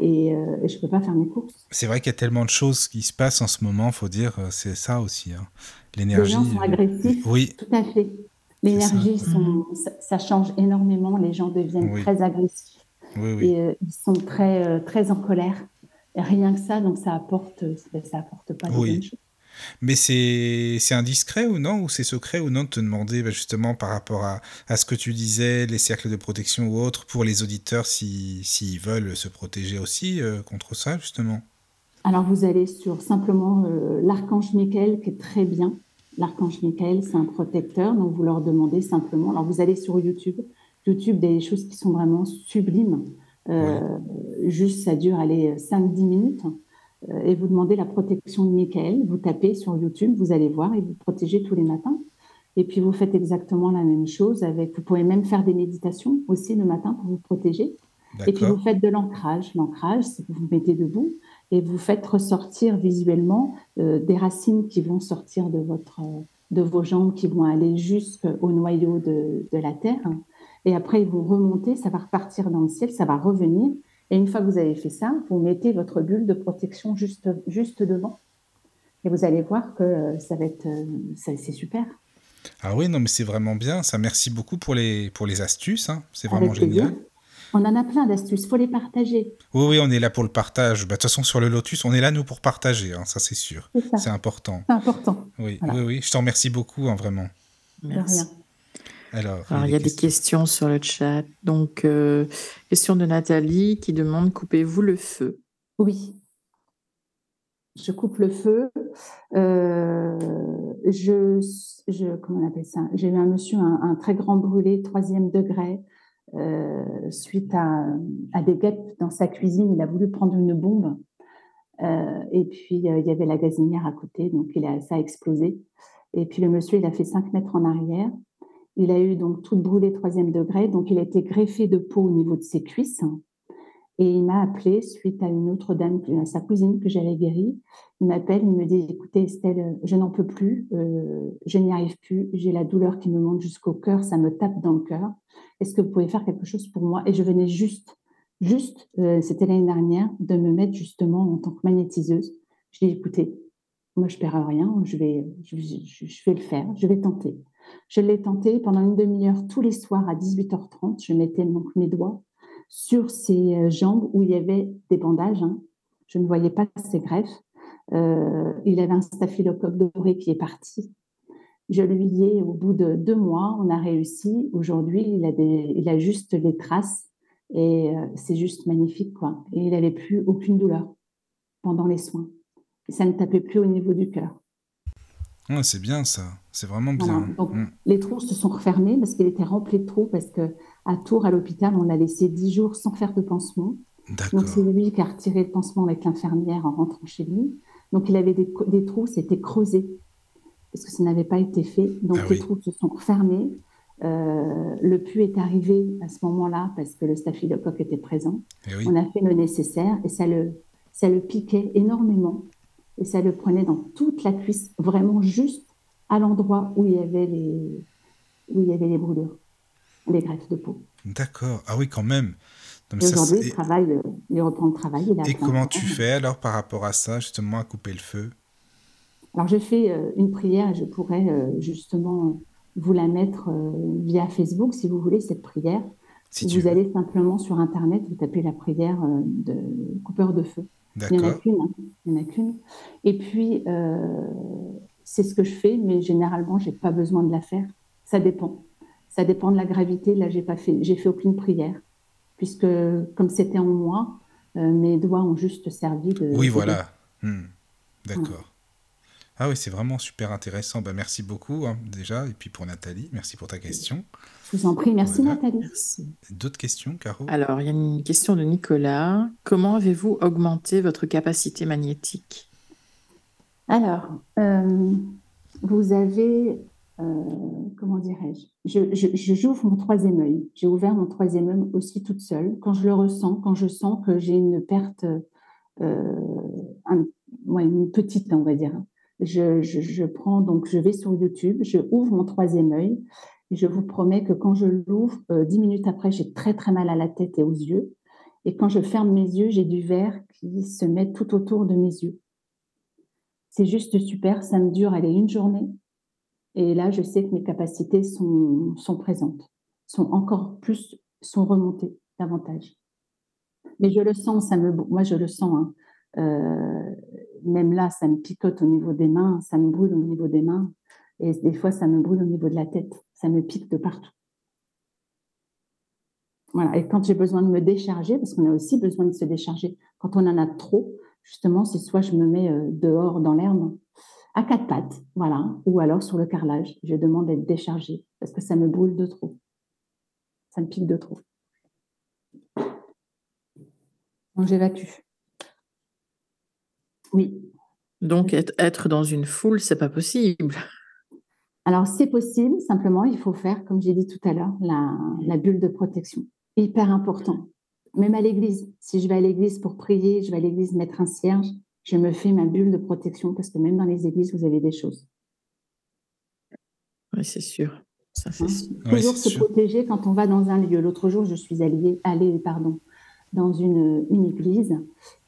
et, et je peux pas faire mes courses. C'est vrai qu'il y a tellement de choses qui se passent en ce moment, faut dire, c'est ça aussi. Hein. Les L'énergie. gens sont agressifs. Oui, Tout à fait. L'énergie, ça. sont- ça, ça change énormément. Les gens deviennent Oui. très agressifs oui, oui. et euh, ils sont très, euh, très en colère. Et rien que ça, donc ça apporte, euh, ça apporte pas de Oui. bonnes choses. Mais c'est indiscret ou non Ou c'est secret ou non de te demander bah, justement par rapport à, à ce que tu disais, les cercles de protection ou autres, pour les auditeurs s'ils s'ils veulent se protéger aussi euh, contre ça justement? Alors vous allez sur simplement euh, l'archange Michael qui est très bien. L'archange Michael, c'est un protecteur, donc vous leur demandez simplement. Alors vous allez sur YouTube. YouTube, des choses qui sont vraiment sublimes. Euh, Juste, ça dure, allez, 5-10 minutes. Euh, et vous demandez la protection de Michael. Vous tapez sur YouTube, vous allez voir et vous protégez tous les matins. Et puis vous faites exactement la même chose avec. Vous pouvez même faire des méditations aussi le matin pour vous protéger. Et puis vous faites de l'ancrage. L'ancrage, c'est que vous vous mettez debout et vous faites ressortir visuellement euh, des racines qui vont sortir de, votre, euh, de vos jambes, qui vont aller jusqu'au noyau de, de la terre. Et après, vous remontez, ça va repartir dans le ciel, ça va revenir. Et une fois que vous avez fait ça, vous mettez votre bulle de protection juste, juste devant. Et vous allez voir que euh, ça va être, ça- c'est super. Ah oui, non, mais c'est vraiment bien. Ça, merci beaucoup pour les, pour les astuces. hein. C'est Avec vraiment plaisir. On en a plein d'astuces, faut les partager. Oui, oui, on est là pour le partage. Bah, De toute façon, sur le Lotus, on est là, nous, pour partager. hein, ça, c'est sûr. C'est important. c'est important. Oui, Voilà. oui, oui. Je t'en remercie beaucoup, hein, vraiment. De Merci. rien. Alors, Alors, il y a des questions sur le chat. Donc, euh, question de Nathalie qui demande coupez-vous le feu? Oui. Je coupe le feu. Euh, je, je, comment on appelle ça? J'ai eu un monsieur, un, un très grand brûlé, troisième degré, euh, suite à, des guêpes dans sa cuisine. Il a voulu prendre une bombe. Euh, et puis, euh, il y avait la gazinière à côté, donc il a, ça a explosé. Et puis, le monsieur, il a fait 5 mètres en arrière. Il a eu donc tout brûlé troisième degré, donc il a été greffé de peau au niveau de ses cuisses. Et il m'a appelé suite à une autre dame, à sa cousine que j'avais guérie. Il m'appelle, il me dit Écoutez, Estelle, je n'en peux plus, je n'y arrive plus, j'ai la douleur qui me monte jusqu'au cœur, ça me tape dans le cœur. Est-ce que vous pouvez faire quelque chose pour moi? Et je venais juste, juste, euh, c'était l'année dernière, de me mettre justement en tant que magnétiseuse. Je dis Écoutez, moi je ne perds rien, je vais, je, vais le faire, je vais tenter. Je l'ai tenté pendant une demi-heure tous les soirs à 18h30. Je mettais donc mes doigts sur ses euh, jambes où il y avait des bandages. hein. Je ne voyais pas ses greffes. Euh, il avait un staphylocoque doré qui est parti. Je lui ai, au bout de deux mois, on a réussi. Aujourd'hui, il, a des- il a juste les traces et euh, c'est juste magnifique. quoi. Et il n'avait plus aucune douleur pendant les soins. Et ça ne tapait plus au niveau du cœur. Ouais, c'est bien ça. C'est vraiment Voilà. bien. Donc, Mm. les trous se sont refermés parce qu'il était rempli de trous parce que à Tours, à l'hôpital, on l'a laissé dix jours sans faire de pansement. Donc, c'est lui qui a retiré le pansement avec l'infirmière en rentrant chez lui. Donc, il avait des, des trous, c'était creusé parce que ça n'avait pas été fait. Donc, Ah les oui. trous se sont refermés. Euh, le pu est arrivé à ce moment-là parce que le staphylocoque était présent. Eh oui. On a fait le nécessaire et ça le, ça le piquait énormément et ça le prenait dans toute la cuisse, vraiment juste à l'endroit où il y avait les, où il y avait les brûlures, les greffes de peau. D'accord. Ah oui, quand même. Aujourd'hui, il travaille, il reprend le travail. Il a Et comment tu fais alors par rapport à ça, justement, à couper le feu? Alors, je fais euh, une prière et je pourrais euh, justement vous la mettre euh, via Facebook si vous voulez, cette prière. Si vous veux. allez simplement sur Internet, vous tapez la prière euh, de coupeur de feu. Il n'y en a D'accord. qu'une. hein. Il y en a qu'une. Et puis, euh, c'est ce que je fais, mais généralement, je n'ai pas besoin de la faire. Ça dépend. Ça dépend de la gravité. Là, j'ai pas fait, j'ai fait aucune prière, puisque comme c'était en moi, euh, mes doigts ont juste servi de. Oui, de- voilà. Hmm. D'accord. Ah oui, c'est vraiment super intéressant. Bah, merci beaucoup hein, déjà. Et puis pour Nathalie, merci pour ta question. Je vous en prie. Merci, Voilà. Nathalie. D'autres questions, Caro? Alors, il y a une question de Nicolas. Comment avez-vous augmenté votre capacité magnétique? Alors, euh, vous avez, euh, comment dirais-je, je, je, je- j'ouvre mon troisième œil. J'ai ouvert mon troisième œil aussi toute seule. Quand je le ressens, quand je sens que j'ai une perte, euh, un- ouais, une petite, on va dire, Je, je, prends donc, je vais sur YouTube, je ouvre mon troisième œil et je vous promets que quand je l'ouvre, euh, dix minutes après, j'ai très très mal à la tête et aux yeux. Et quand je ferme mes yeux, j'ai du verre qui se met tout autour de mes yeux. C'est juste super, ça me dure, allez, une journée. Et là, je sais que mes capacités sont, sont présentes, sont encore plus, sont remontées davantage. Mais je le sens, ça me, moi je le sens. Hein. Euh, même là, ça me picote au niveau des mains, ça me brûle au niveau des mains. Et des fois, ça me brûle au niveau de la tête. Ça me pique de partout. Voilà. Et quand j'ai besoin de me décharger, parce qu'on a aussi besoin de se décharger, quand on en a trop, justement, c'est soit je me mets euh, dehors dans l'herbe, à quatre pattes, voilà, ou alors sur le carrelage. Je demande d'être déchargée parce que ça me brûle de trop. Ça me pique de trop. Donc j'évacue. Oui. Donc être dans une foule, c'est pas possible. Alors c'est possible, simplement il faut faire, comme j'ai dit tout à l'heure, la, bulle de protection. Hyper important. Même à l'église, si je vais à l'église pour prier, je vais à l'église mettre un cierge, je me fais ma bulle de protection parce que même dans les églises, vous avez des choses. Oui, c'est sûr. Ça, hein? Toujours se protéger quand on va dans un lieu. L'autre jour, je suis allée, allée pardon, dans une, une église.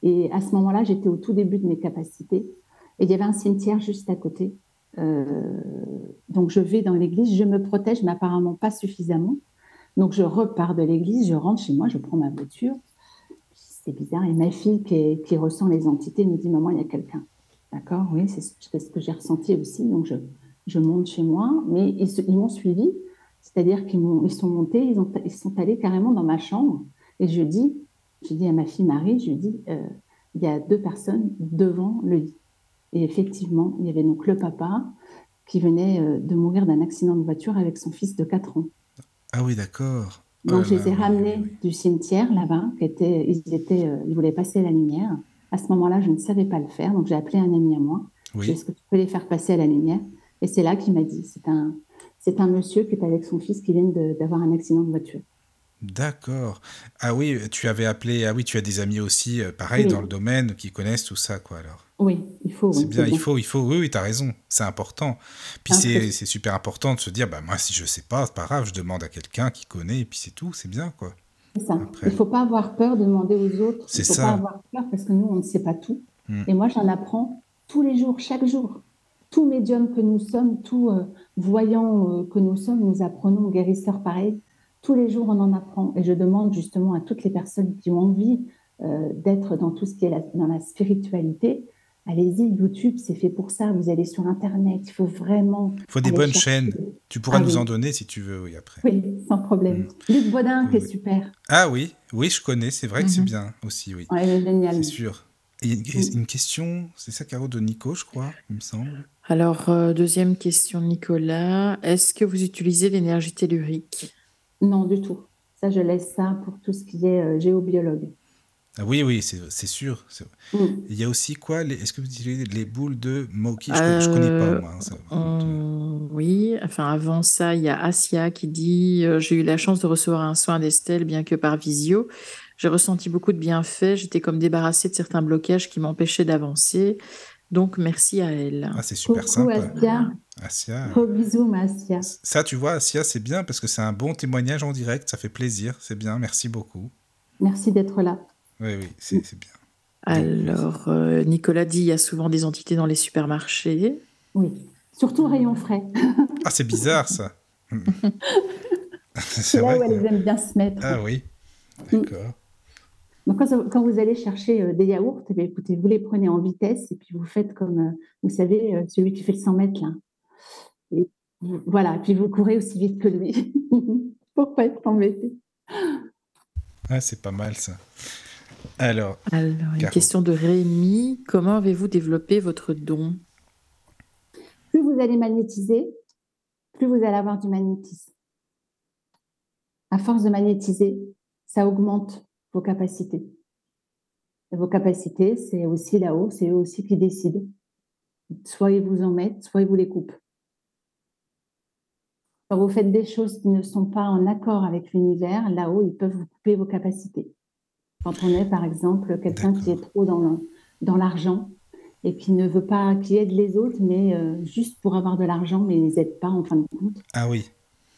Et à ce moment-là, j'étais au tout début de mes capacités. Et il y avait un cimetière juste à côté. Euh, donc je vais dans l'église, je me protège, mais apparemment pas suffisamment. Donc je repars de l'église, je rentre chez moi, je prends ma voiture. C'est bizarre. Et ma fille qui, qui, ressent les entités me dit Maman, il y a quelqu'un. D'accord Oui, c'est ce que j'ai ressenti aussi. Donc je, je monte chez moi, mais ils, ils m'ont suivi. C'est-à-dire qu'ils ils sont montés, ils, ont, ils sont allés carrément dans ma chambre. Et je dis je dis à ma fille Marie, je dis, euh, il y a deux personnes devant le lit. Et effectivement, il y avait donc le papa qui venait euh, de mourir d'un accident de voiture avec son fils de 4 ans. Ah oui, d'accord. Donc, je les ai ramenés du cimetière là-bas, qui était, ils, étaient, euh, ils voulaient passer la lumière. À ce moment-là, je ne savais pas le faire, donc j'ai appelé un ami à moi. Oui. Est-ce que tu peux les faire passer à la lumière? Et c'est là qu'il m'a dit, c'est un, c'est un monsieur qui est avec son fils qui vient d'avoir un accident de voiture. D'accord. Ah oui, tu avais appelé. Ah oui, tu as des amis aussi, euh, pareil, dans le domaine, qui connaissent tout ça, quoi, alors. Oui, il faut. C'est bien, il faut, il faut. Oui, oui, tu as raison. C'est important. Puis c'est super important de se dire, bah, moi, si je sais pas, c'est pas grave, je demande à quelqu'un qui connaît, et puis c'est tout, c'est bien, quoi. C'est ça. Il ne faut pas avoir peur de demander aux autres. C'est ça. Il ne faut pas avoir peur parce que nous, on ne sait pas tout. Hmm. Et moi, j'en apprends tous les jours, chaque jour. Tout médium que nous sommes, tout euh, voyant euh, que nous sommes, nous apprenons, guérisseurs pareil, tous les jours, on en apprend. Et je demande justement à toutes les personnes qui ont envie euh, d'être dans tout ce qui est dans la spiritualité, allez-y, YouTube, c'est fait pour ça. Vous allez sur Internet, il faut vraiment. Il faut des bonnes chaînes. Tu pourras ah nous en donner si tu veux, oui, après. Oui, sans problème. Mm. Luc Bodin, qui est super. Ah oui, oui, je connais, c'est vrai que c'est mhm. bien aussi, oui. Ouais, est génial. C'est sûr. Et une, question, c'est ça, Caro, de Nico, je crois, il me semble. Alors, euh, deuxième question, Nicolas. Est-ce que vous utilisez l'énergie tellurique? Non, du tout. Ça, je laisse ça pour tout ce qui est euh, géobiologue. Ah oui, oui, c'est sûr. Mm. Il y a aussi quoi Est-ce que vous utilisez les boules de Moki? Je ne connais pas, moi. Hein, oui, enfin, avant ça, il y a Asia qui dit euh, J'ai eu la chance de recevoir un soin d'Estelle, bien que par visio. J'ai ressenti beaucoup de bienfaits. J'étais comme débarrassée de certains blocages qui m'empêchaient d'avancer. Donc, merci à elle. Ah, c'est super Coucou, sympa. Asia. Gros bisous, Asia. Ça, tu vois, Asia, c'est bien parce que c'est un bon témoignage en direct. Ça fait plaisir. C'est bien. Merci beaucoup. Merci d'être là. Oui, oui, c'est bien. Alors, euh, Nicolas dit il y a souvent des entités dans les supermarchés. Oui, surtout rayon frais. ah, c'est bizarre ça. c'est là où elles aiment bien se mettre. Ah oui, d'accord. Donc, quand, vous allez chercher euh, des yaourts, eh écoutez, vous les prenez en vitesse et puis vous faites comme, euh, vous savez, euh, celui qui fait le 100 mètres là. Et voilà, puis vous courez aussi vite que lui pour pas être embêté. Ah, c'est pas mal ça. Alors, Alors une question de Rémi. Comment avez-vous développé votre don? Plus vous allez magnétiser, plus vous allez avoir du magnétisme. À force de magnétiser, ça augmente vos capacités. Et vos capacités, c'est aussi là-haut, c'est eux aussi qui décident. Soit ils vous en mettent, soit ils vous les coupent. Quand vous faites des choses qui ne sont pas en accord avec l'univers, là-haut, ils peuvent vous couper vos capacités. Quand on est, par exemple, quelqu'un qui est trop dans, dans l'argent, et qui ne veut pas, qui aide les autres, mais euh, juste pour avoir de l'argent, mais ils les aide pas en fin de compte. Ah oui.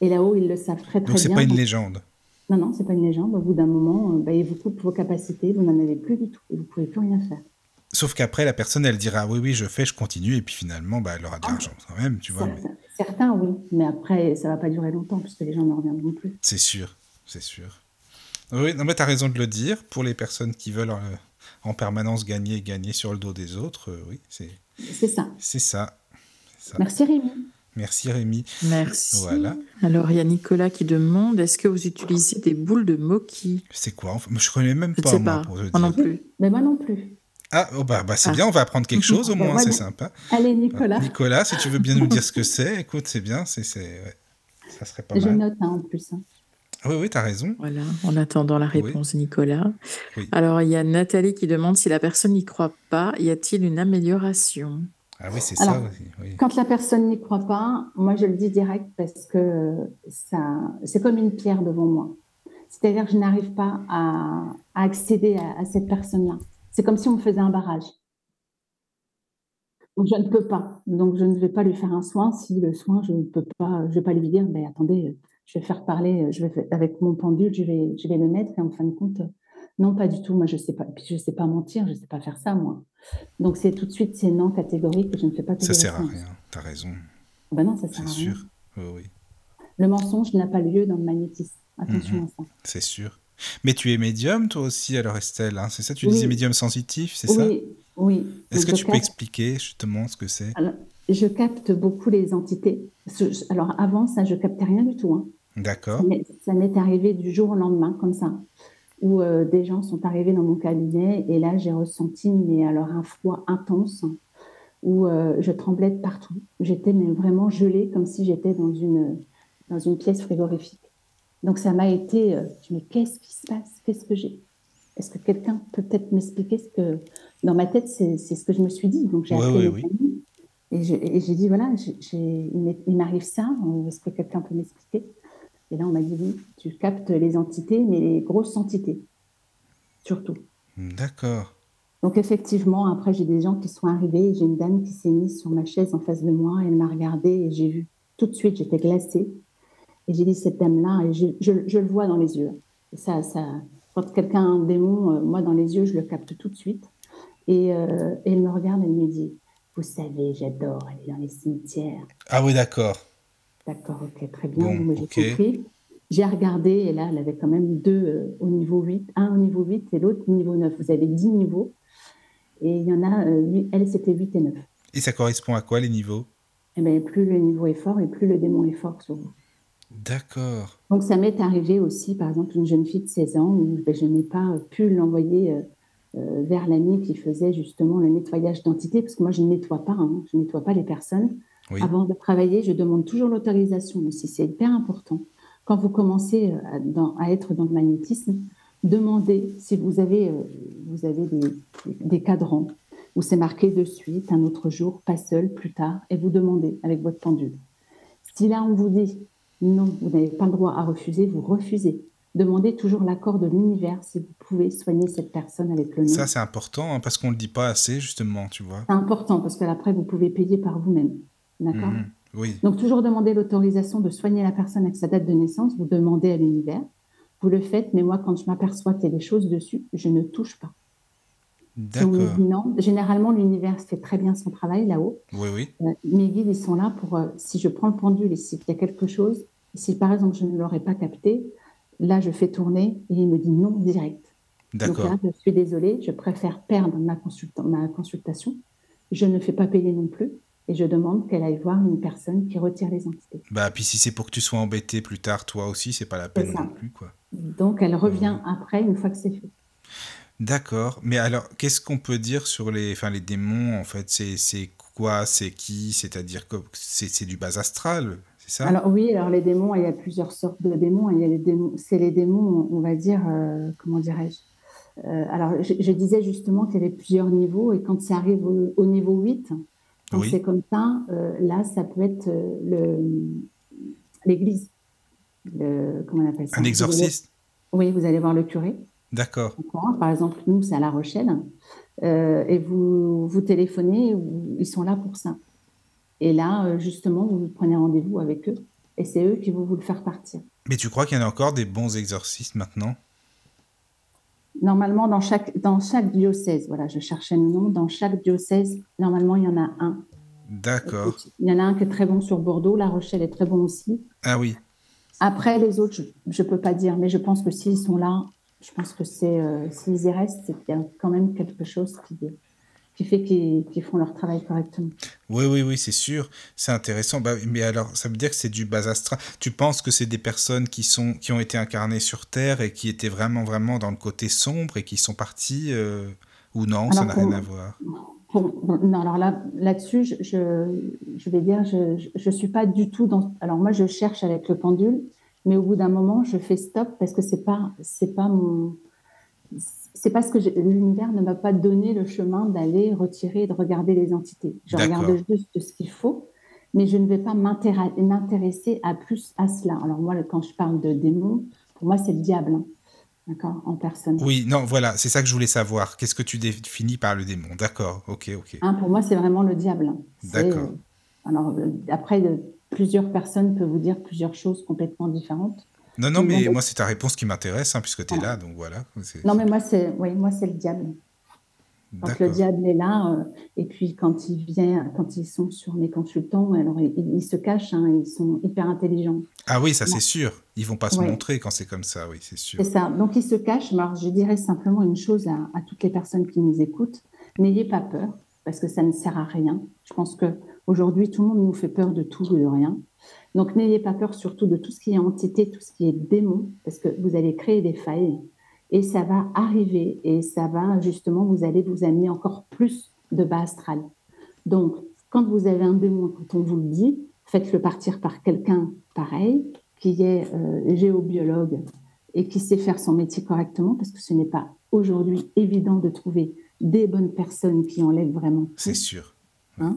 Et là-haut, ils le savent très très Donc c'est bien. pas une légende. Non, non, c'est pas une légende. Au bout d'un moment, euh, bah, ils vous coupent vos capacités, vous n'en avez plus du tout, et vous pouvez plus rien faire. Sauf qu'après, la personne, elle dira oui, oui, je fais, je continue, et puis finalement, bah, elle aura de l'argent quand même, tu vois. mais Certains, certains, oui, mais après, ça va pas durer longtemps puisque les gens ne reviendront plus. C'est sûr, c'est sûr. Oui, non, mais t'as raison de le dire. Pour les personnes qui veulent euh, en permanence gagner, gagner sur le dos des autres, euh, oui, c'est C'est ça. c'est ça. C'est ça. Merci Rémi. Merci Rémi. Merci. Voilà. Alors, il y a Nicolas qui demande est-ce que vous utilisez des boules de moki? C'est quoi? Enfin, Je connais même Je ne pas, sais moi, pas. pour Moi non plus. Mais moi non plus. Ah, oh, bah, bah, c'est Ah. bien, on va apprendre quelque chose au moins, c'est sympa. Allez Nicolas, Nicolas, si tu veux bien nous dire ce que c'est, écoute, c'est bien, c'est, c'est, ouais. ça serait pas je mal. note hein, en plus. hein. Oui, oui, t'as raison. Voilà, en attendant la Oui. réponse, Nicolas. Oui. Alors, il y a Nathalie qui demande si la personne n'y croit pas, y a-t-il une amélioration? Ah oui, c'est ça aussi. Oui. Quand la personne n'y croit pas, moi je le dis direct parce que ça, c'est comme une pierre devant moi. C'est-à-dire que je n'arrive pas à, à accéder à, à cette personne-là. C'est comme si on me faisait un barrage. Donc je ne peux pas. Donc je ne vais pas lui faire un soin si le soin je ne peux pas. Je vais pas lui dire, ben attendez, je vais faire parler, je vais avec mon pendule, je vais, je vais le mettre et en fin de compte, non pas du tout. Moi je sais pas. Puis je sais pas mentir, je sais pas faire ça moi. Donc c'est tout de suite c'est non catégorique. Je ne fais pas Ça sert à rien, t'as raison, Ben non, ça sert c'est à rien. sûr. Oui, oui, Le mensonge n'a pas lieu dans le magnétisme. Attention Mhm. à ça. c'est sûr. Mais tu es médium, toi aussi, alors Estelle, hein, c'est ça Tu Oui. disais médium sensitif, c'est ça Oui, oui. Est-ce que tu peux expliquer justement ce que c'est? Je capte beaucoup les entités. Alors avant ça, je captais rien du tout. hein. D'accord. Mais ça m'est arrivé du jour au lendemain, comme ça, où euh, des gens sont arrivés dans mon cabinet et là j'ai ressenti mais alors un froid intense où euh, je tremblais de partout. J'étais vraiment gelée comme si j'étais dans une dans une pièce frigorifique. Donc ça m'a été, euh, je me dis, mais qu'est-ce qui se passe? Qu'est-ce que j'ai? Est-ce que quelqu'un peut peut-être m'expliquer ce que dans ma tête c'est ce que je me suis dit? Donc j'ai Ouais, appelé ouais, et j'ai dit voilà, il m'arrive ça. Est-ce que quelqu'un peut m'expliquer? Et là, on m'a dit oui, tu captes les entités, mais les grosses entités, surtout. D'accord. Donc effectivement, après, j'ai des gens qui sont arrivés. et J'ai une dame qui s'est mise sur ma chaise en face de moi. Elle m'a regardée et j'ai vu tout de suite, j'étais glacée. Et j'ai dit, cette dame-là, et je, je- je le vois dans les yeux. Et ça, ça, quand quelqu'un a un démon, euh, moi, dans les yeux, je le capte tout de suite. Et, euh, et elle me regarde, elle me dit, vous savez, j'adore aller dans les cimetières. Ah oui, d'accord. D'accord, ok, très bien. Bon, moi, j'ai compris. J'ai regardé et là, elle avait quand même deux euh, au niveau 8, un au niveau 8 et l'autre au niveau 9. Vous avez 10 niveaux et il y en a, euh, huit- elle, c'était 8 et 9. Et ça correspond à quoi les niveaux? Et bien, plus le niveau est fort et plus le démon est fort sur vous. D'accord. Donc, ça m'est arrivé aussi, par exemple, une jeune fille de 16 ans où ben, je n'ai pas pu l'envoyer euh, euh, vers l'ami qui faisait justement le nettoyage d'entité, parce que moi, je ne nettoie pas, hein, je ne nettoie pas les personnes. Oui. Avant de travailler, je demande toujours l'autorisation aussi, c'est hyper important. Quand vous commencez euh, à, dans- à être dans le magnétisme, demandez si vous avez, euh, vous avez des, des cadrans où c'est marqué de suite, un autre jour, pas seul, plus tard, et vous demandez avec votre pendule. Si là, on vous dit non, vous n'avez pas le droit à refuser, vous refusez. Demandez toujours l'accord de l'univers si vous pouvez soigner cette personne avec le nom. Ça, c'est important hein, parce qu'on le dit pas assez, justement, tu vois. C'est important parce que après, vous pouvez payer par vous-même. D'accord Mhm. Oui. Donc, toujours demander l'autorisation de soigner la personne avec sa date de naissance. Vous demandez à l'univers. Vous le faites, mais moi, quand je m'aperçois qu'il y a des choses dessus, je ne touche pas. D'accord. non, généralement, l'univers fait très bien son travail là-haut. Oui, oui. Euh, mes guides, ils sont là pour, euh, si je prends le pendule et s'il y a quelque chose, si par exemple, je ne l'aurais pas capté, là, je fais tourner et il me dit non direct. Donc D'accord. là, je suis désolée, je préfère perdre ma, consulta- ma consultation. Je ne fais pas payer non plus et je demande qu'elle aille voir une personne qui retire les entités. Bah, puis si c'est pour que tu sois embêté plus tard, toi aussi, c'est pas la peine non plus, quoi. Donc, elle revient après, une fois que c'est fait. D'accord. Mais alors, qu'est-ce qu'on peut dire sur les, enfin, les démons, en fait? C'est quoi? C'est qui? C'est-à-dire que c'est du bas astral, c'est ça? Alors oui, alors les démons, il y a plusieurs sortes de démons. Il y a les démons, c'est les démons, on va dire, euh, comment dirais-je? Euh, Alors je, je disais justement qu'il y avait plusieurs niveaux et quand ça arrive au, au niveau 8, quand Oui. c'est comme ça, euh, là, ça peut être euh, l'église. Comment on appelle ça? Un exorciste Oui, vous allez voir le curé. D'accord. Par exemple, nous, c'est à La Rochelle. euh, et vous, vous téléphonez, ils sont là pour ça. Et là, justement, vous prenez rendez-vous avec eux et c'est eux qui vont vous le faire partir. Mais tu crois qu'il y en a encore des bons exorcistes maintenant? Normalement, dans chaque, dans chaque diocèse, voilà, je cherchais le nom, dans chaque diocèse, normalement, il y en a un. D'accord. Il y en a un qui est très bon sur Bordeaux, La Rochelle est très bon aussi. Ah oui. Après, les autres, je ne peux pas dire, mais je pense que s'ils sont là, je pense que c'est euh, s'ils y restent, c'est qu'il y a quand même quelque chose qui, qui fait qu'ils font leur travail correctement. Oui, oui, oui, c'est sûr. C'est intéressant. Bah, mais alors, ça veut dire que c'est du bas astral. Tu penses que c'est des personnes qui, sont, qui ont été incarnées sur Terre et qui étaient vraiment, vraiment dans le côté sombre et qui sont partis euh, Ou non, ça n'a rien à voir? Non, alors là, là-dessus, je, je, vais dire, je ne suis pas du tout dans. Alors moi, je cherche avec le pendule, mais au bout d'un moment, je fais stop parce que c'est pas, c'est pas mon, c'est parce que l'univers ne m'a pas donné le chemin d'aller retirer et de regarder les entités. Je regarde juste ce qu'il faut, mais je ne vais pas m'intéresser à plus à cela. Alors moi, quand je parle de démons, pour moi, c'est le diable. Hein. D'accord, en personne. Oui, non, voilà, c'est ça que je voulais savoir. Qu'est-ce que tu définis par le démon? D'accord, ok, ok. Hein, pour moi, c'est vraiment le diable. D'accord. Euh, alors, euh, après, plusieurs personnes peuvent vous dire plusieurs choses complètement différentes. Non, non, mais moi, c'est ta réponse qui m'intéresse, hein, puisque tu es là, donc voilà. Non, mais moi, c'est oui, moi, le diable. Donc, le diable est là, euh, et puis quand il vient, quand ils sont sur mes consultants, alors ils, se cachent, hein, ils sont hyper intelligents. Ah oui, ça c'est sûr. Ils vont pas se montrer quand c'est comme ça, oui, c'est sûr. C'est ça. Donc ils se cachent. Mais alors, je dirais simplement une chose à, à toutes les personnes qui nous écoutent n'ayez pas peur, parce que ça ne sert à rien. Je pense que Aujourd'hui, tout le monde nous fait peur de tout ou de rien. Donc, n'ayez pas peur surtout de tout ce qui est entité, tout ce qui est démon, parce que vous allez créer des failles et ça va arriver et ça va justement, vous allez vous amener encore plus de bas astral. Donc, quand vous avez un démon, quand on vous le dit, faites-le partir par quelqu'un pareil, qui est euh, géobiologue et qui sait faire son métier correctement, parce que ce n'est pas aujourd'hui évident de trouver des bonnes personnes qui enlèvent vraiment. C'est sûr. Hein?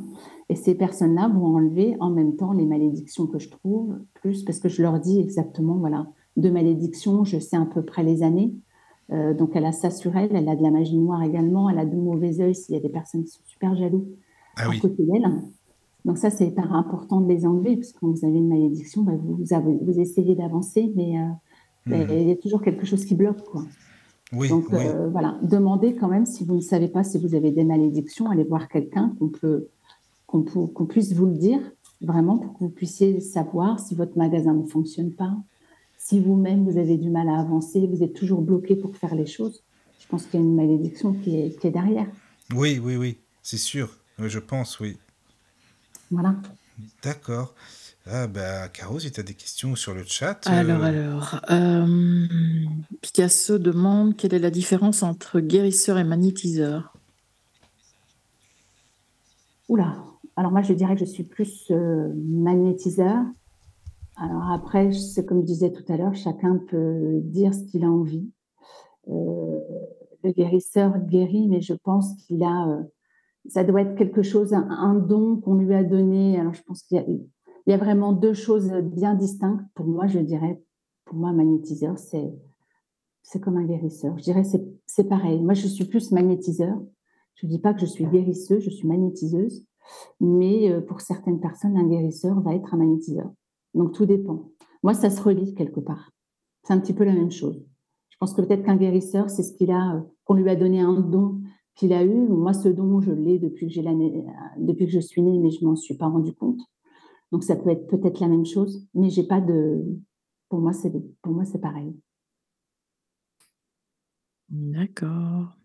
Et ces personnes-là vont enlever en même temps les malédictions que je trouve, plus parce que je leur dis exactement, voilà, de malédictions, je sais à peu près les années. Euh, donc elle a ça sur elle, elle a de la magie noire également, elle a de mauvais œil s'il y a des personnes qui sont super jaloux ah à côté d'elle. Donc ça, c'est hyper important de les enlever, parce que quand vous avez une malédiction, bah, vous, avez, vous essayez d'avancer, mais euh, bah, mhm. il y a toujours quelque chose qui bloque. Quoi. Oui, Donc euh, voilà, demandez quand même si vous ne savez pas si vous avez des malédictions, allez voir quelqu'un qu'on peut qu'on puisse vous le dire, vraiment pour que vous puissiez savoir si votre magasin ne fonctionne pas, si vous-même vous avez du mal à avancer, vous êtes toujours bloqué pour faire les choses. Je pense qu'il y a une malédiction qui est, qui est derrière. Oui, oui, oui, c'est sûr. Je pense, oui. Voilà. D'accord. Ah bah, Caro, si tu as des questions sur le chat. Euh, alors, alors. Euh, Picasso demande quelle est la différence entre guérisseur et magnétiseur? Oula, alors moi, je dirais que je suis plus euh, magnétiseur. Alors après, c'est comme je disais tout à l'heure, chacun peut dire ce qu'il a envie. Euh, le guérisseur guérit, mais je pense qu'il a, euh, ça doit être quelque chose, un, don qu'on lui a donné. Alors je pense qu'il y, a vraiment deux choses bien distinctes. Pour moi, je dirais, pour moi, magnétiseur, c'est c'est comme un guérisseur. Je dirais c'est pareil. Moi, je suis plus magnétiseur. Je ne dis pas que je suis guérisseuse, je suis magnétiseuse. Mais euh, pour certaines personnes, un guérisseur va être un magnétiseur. Donc tout dépend. Moi, ça se relie quelque part. C'est un petit peu la même chose. Je pense que peut-être qu'un guérisseur, c'est ce qu'il a, euh, qu'on lui a donné un don qu'il a eu. Moi, ce don, je l'ai depuis que j'ai euh, depuis que je suis née, mais je m'en suis pas rendu compte. Donc ça peut être peut-être la même chose, mais j'ai pas de. Pour moi, c'est pour moi c'est pareil. D'accord.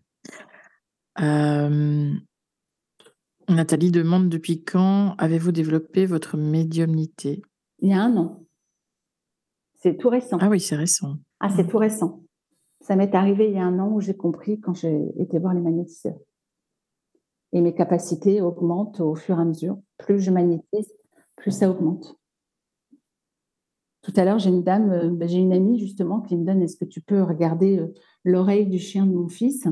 Nathalie demande depuis quand avez-vous développé votre médiumnité? Il y a un an. C'est tout récent. Ah oui, c'est récent. Ah, c'est tout récent. Ça m'est arrivé il y a un an où j'ai compris quand j'ai été voir les magnétiseurs. Et mes capacités augmentent au fur et à mesure. Plus je magnétise, plus ça augmente. Tout à l'heure, j'ai une dame, euh, ben, j'ai une amie justement qui me donne est-ce que tu peux regarder euh, l'oreille du chien de mon fils?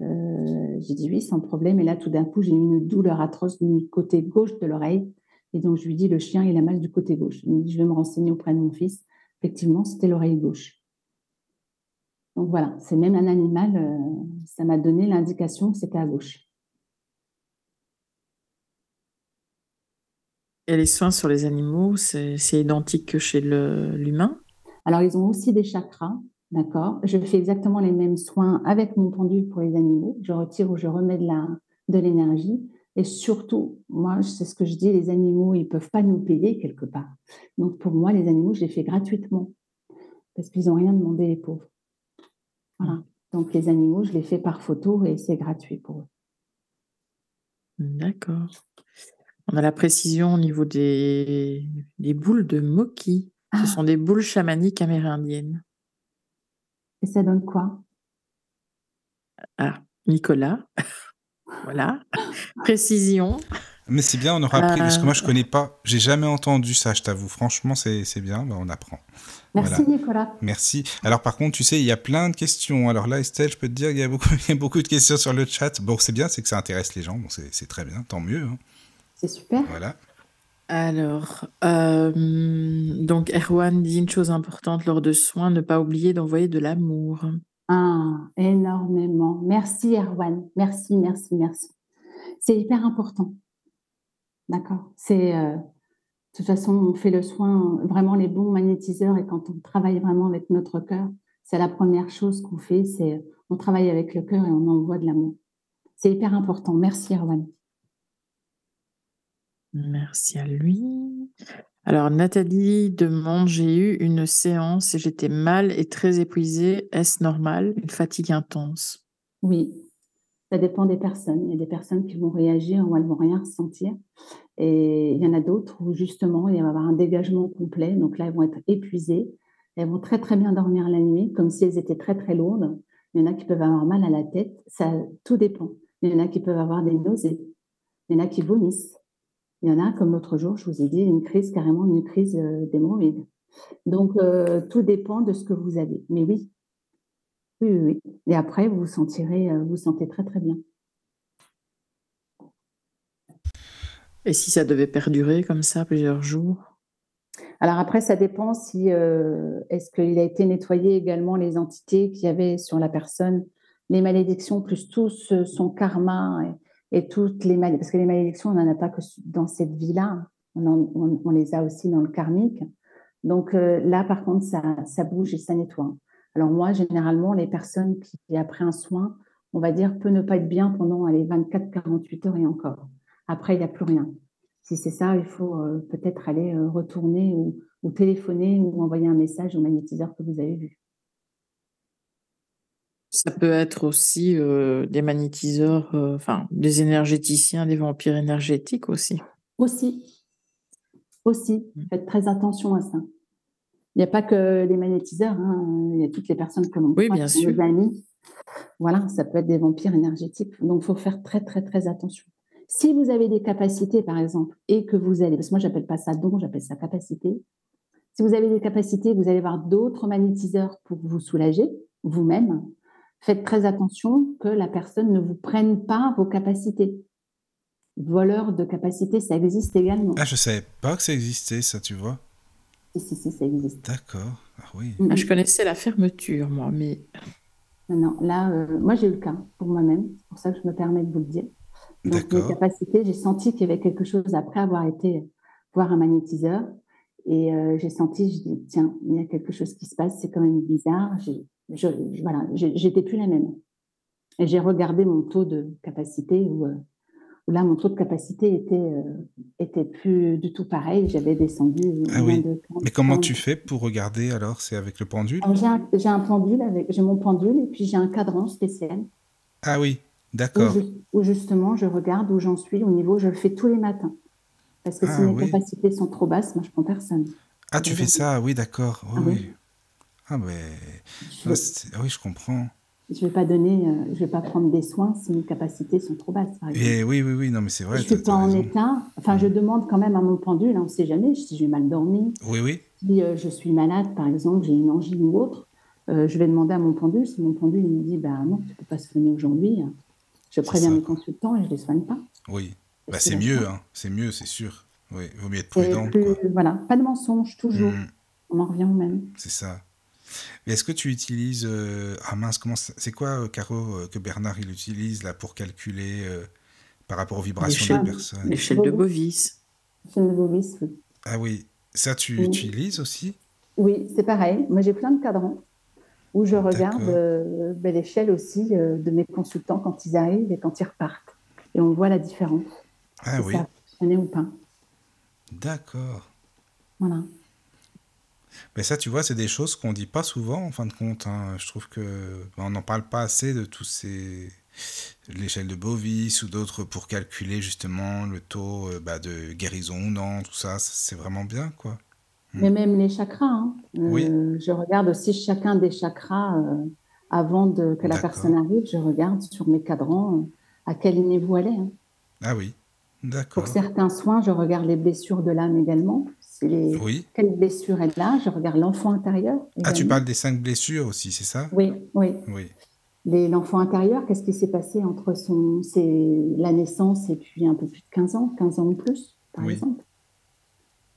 Euh, j'ai dit oui, sans problème. Et là, tout d'un coup, j'ai eu une douleur atroce du côté gauche de l'oreille. Et donc, je lui dis, le chien, il a mal du côté gauche. je vais me renseigner auprès de mon fils. Effectivement, c'était l'oreille gauche. Donc voilà, c'est même un animal, euh, ça m'a donné l'indication que c'était à gauche. Et les soins sur les animaux, c'est identique que chez l'humain? Alors, ils ont aussi des chakras, d'accord Je fais exactement les mêmes soins avec mon pendule pour les animaux. Je retire ou je remets de l'énergie. Et surtout, moi, c'est ce que je dis, les animaux, ils ne peuvent pas nous payer quelque part. Donc, pour moi, les animaux, je les fais gratuitement. Parce qu'ils n'ont rien demandé, les pauvres. Voilà. Donc, les animaux, je les fais par photo et c'est gratuit pour eux. D'accord. On a la précision au niveau des, boules de Moki. Ce ah. sont des boules chamaniques amérindiennes. Et ça donne quoi? Ah, Nicolas. voilà. Précision. Mais c'est bien, on aura appris, parce que moi je ne euh. connais pas, j'ai jamais entendu ça, je t'avoue. Franchement, c'est bien, ben, on apprend. Merci Nicolas. Merci. Alors par contre, tu sais, il y a plein de questions. Alors là, Estelle, je peux te dire qu'il y, a beaucoup, beaucoup de questions sur le chat. Bon, c'est bien, c'est que ça intéresse les gens, bon, c'est très bien, tant mieux. Hein. C'est super. Voilà. Alors, euh, donc Erwan dit une chose importante lors de soins, ne pas oublier d'envoyer de l'amour. Ah, énormément. Merci Erwan. Merci, merci, merci. C'est hyper important. D'accord? C'est euh, de toute façon, on fait le soin vraiment les bons magnétiseurs et quand on travaille vraiment avec notre cœur, c'est la première chose qu'on fait, c'est on travaille avec le cœur et on envoie de l'amour. C'est hyper important. Merci Erwan. Merci à lui. Alors, Nathalie demande, j'ai eu une séance et j'étais mal et très épuisée. Est-ce normal? Une fatigue intense? Oui, ça dépend des personnes. Il y a des personnes qui vont réagir ou elles vont rien ressentir. Et il y en a d'autres où justement, il va y avoir un dégagement complet. Donc là, elles vont être épuisées. Elles vont très très bien dormir la nuit, comme si elles étaient très très lourdes. Il y en a qui peuvent avoir mal à la tête. Ça, tout dépend. Il y en a qui peuvent avoir des nausées. Il y en a qui vomissent. Il y en a, comme l'autre jour, je vous ai dit, une crise, carrément une crise euh, d'hémorroïdes. Donc, euh, tout dépend de ce que vous avez. Mais oui, oui, oui. Et après, vous vous sentirez, euh, vous, sentez très, très bien. Et si ça devait perdurer comme ça plusieurs jours? Alors après, ça dépend si est-ce qu'il a été nettoyé également les entités qu'il y avait sur la personne, les malédictions plus tout son karma et toutes les parce que les malédictions, on n'en a pas que dans cette vie-là, on, les a aussi dans le karmique. Donc euh, là, par contre, ça, bouge et ça nettoie. Alors moi, généralement, les personnes qui, après un soin, on va dire, peut ne pas être bien pendant les 24-48 heures et encore. Après, il n'y a plus rien. Si c'est ça, il faut euh, peut-être aller euh, retourner ou, ou, téléphoner ou envoyer un message au magnétiseur que vous avez vu. Ça peut être aussi euh, des magnétiseurs, euh, enfin des énergéticiens, des vampires énergétiques aussi. Aussi. Aussi. Mmh. Faites très attention à ça. Il n'y a pas que les magnétiseurs, hein. il y a toutes les personnes que l'on oui, bien sûr. amis. Voilà, ça peut être des vampires énergétiques. Donc, il faut faire très, très, très attention. Si vous avez des capacités, par exemple, et que vous allez, parce que moi, j'appelle pas ça don, j'appelle ça capacité. Si vous avez des capacités, vous allez voir d'autres magnétiseurs pour vous soulager vous-même faites très attention que la personne ne vous prenne pas vos capacités. Voleur de capacités, ça existe également. Ah, je savais pas que ça existait, ça, tu vois. Si, si, si, ça existe. D'accord. Ah oui. Ah, je connaissais la fermeture, moi, mais. Non, là, euh, moi, j'ai eu le cas pour moi-même. C'est pour ça que je me permets de vous le dire. Donc, mes capacités, j'ai senti qu'il y avait quelque chose après avoir été voir un magnétiseur. Et euh, j'ai senti, je dis, tiens, il y a quelque chose qui se passe, c'est quand même bizarre. J'ai je, voilà, j'étais plus la même. Et j'ai regardé mon taux de capacité où, euh, là, mon taux de capacité était, euh, était plus du tout pareil. J'avais descendu. Ah oui. Mais comment tu fais pour regarder alors? C'est avec le pendule? J'ai un, pendule, avec, j'ai mon pendule et puis j'ai un cadran spécial. Ah oui, d'accord. Où, justement je regarde où j'en suis au niveau, je le fais tous les matins. Parce que si ah mes capacités sont trop basses, moi je prends personne. Ah, tu fais ça, oui, d'accord. Ah oui. Ah, mais. Je... oui, je comprends. Je ne vais pas donner, euh, je vais pas prendre des soins si mes capacités sont trop basses. Par Et oui, oui, oui, non, mais c'est vrai. Je suis pas en état. Enfin, je demande quand même à mon pendule, hein, on ne sait jamais si j'ai mal dormi. Oui, oui. Si euh, je suis malade, par exemple, j'ai une angine ou autre, euh, je vais demander à mon pendule. Si mon pendule me dit, bah non, tu ne peux pas soigner aujourd'hui, hein. je préviens mes consultants et je ne les soigne pas. Oui, bah, c'est mieux, hein. c'est mieux, c'est sûr. Oui, il vaut mieux être prudent. Voilà, pas de mensonge, toujours. Mm. On en revient au même. C'est ça. Mais est-ce que tu utilises... euh, Ah mince, comment ça- c'est quoi, euh, Caro, euh, que Bernard il utilise là pour calculer euh, par rapport aux vibrations L'échelle- des personnes? L'échelle de Bovis. Je ne vous vis, oui. Ah oui, ça tu Oui. utilises aussi? Oui, c'est pareil. Moi, j'ai plein de cadrans où je regarde D'accord. euh, ben, l'échelle aussi euh, de mes consultants quand ils arrivent et quand ils repartent. Et on voit la différence. Ah si oui, ça a fonctionné ou pas. d'accord. Voilà. Mais ça, tu vois, c'est des choses qu'on dit pas souvent en fin de compte. hein. Je trouve que ben, on n'en parle pas assez de tous ces l'échelle de Bovis ou d'autres pour calculer justement le taux euh, bah, de guérison ou non, tout ça, c'est vraiment bien quoi. Mais même les chakras. hein. Euh, Oui. Je regarde aussi chacun des chakras euh, avant de, que la personne arrive. Je regarde sur mes cadrans euh, à quel niveau elle est. hein. Ah oui, d'accord. Pour certains soins, je regarde les blessures de l'âme également. Les... Oui. Quelle blessure elle a Je regarde l'enfant intérieur. Ah, tu parles des cinq blessures aussi, c'est ça? Oui, oui. L'enfant intérieur, qu'est-ce qui s'est passé entre son, la naissance et puis un peu plus de 15 ans, 15 ans ou plus, par Oui. exemple?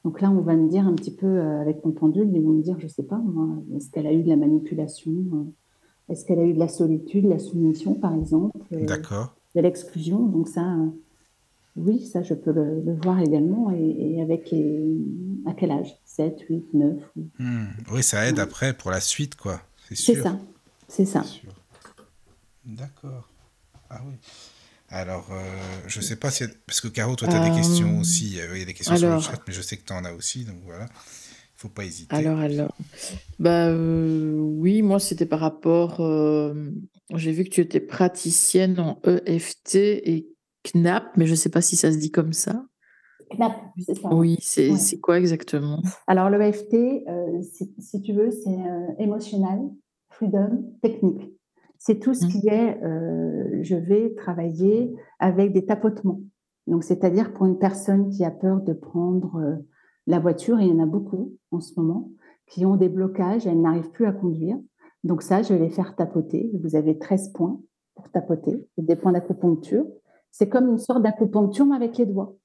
Donc là, on va me dire un petit peu, euh, avec mon pendule, ils vont me dire, je sais pas, moi, est-ce qu'elle a eu de la manipulation? Euh, Est-ce qu'elle a eu de la solitude, de la soumission, par exemple euh, D'accord. de l'exclusion? Donc ça, euh, oui, ça, je peux le, le voir également. Et, et avec les... À quel âge? 7, 8, 9 ou- Hmm. Oui, ça aide après pour la suite quoi. C'est ça, c'est ça. C'est sûr. D'accord. Ah oui. Alors, euh, je sais pas si... Parce que Caro, toi, tu as des Euh, questions aussi. Euh, Il y a des questions sur le chat, mais je sais que tu en as aussi, donc voilà. Il faut pas hésiter. Alors, alors. Bah, euh, oui, moi, c'était par rapport. euh, j'ai vu que tu étais praticienne en EFT et CNAP, mais je ne sais pas si ça se dit comme ça. CNAP, c'est ça. Oui, c'est Ouais. c'est quoi exactement? Alors, le EFT, euh, si, si tu veux, c'est euh, émotionnel, freedom, technique. C'est tout ce Mhm. qui est, euh, je vais travailler avec des tapotements. Donc, c'est-à-dire pour une personne qui a peur de prendre euh, la voiture, et il y en a beaucoup en ce moment, qui ont des blocages, elles n'arrivent plus à conduire. Donc ça, je vais les faire tapoter. Vous avez 13 points pour tapoter, des points d'acupuncture. C'est comme une sorte d'acupuncture, mais avec les doigts.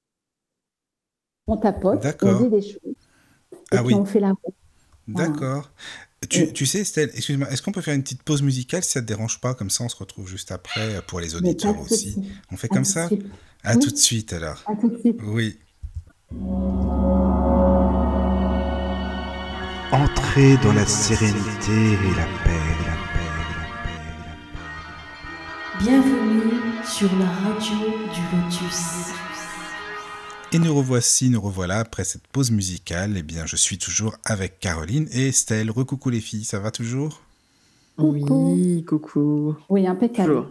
On tapote, on dit des choses, et Ah puis oui. on fait la roue. Voilà. D'accord. Tu, Et- tu sais, Estelle, excuse-moi, est-ce qu'on peut faire une petite pause musicale si ça te dérange pas? Comme ça, on se retrouve juste après pour les auditeurs aussi. On fait À comme ça? suite. À Oui. tout de suite alors. À tout de suite. Oui. Entrez dans la sérénité et la paix, la paix, la paix, la paix. Bienvenue sur la radio du Lotus. Et nous revoici, nous revoilà après cette pause musicale. Eh bien, je suis toujours avec Caroline et Estelle. Recoucou les filles, ça va toujours? Coucou. Oui, coucou. Oui, impeccable.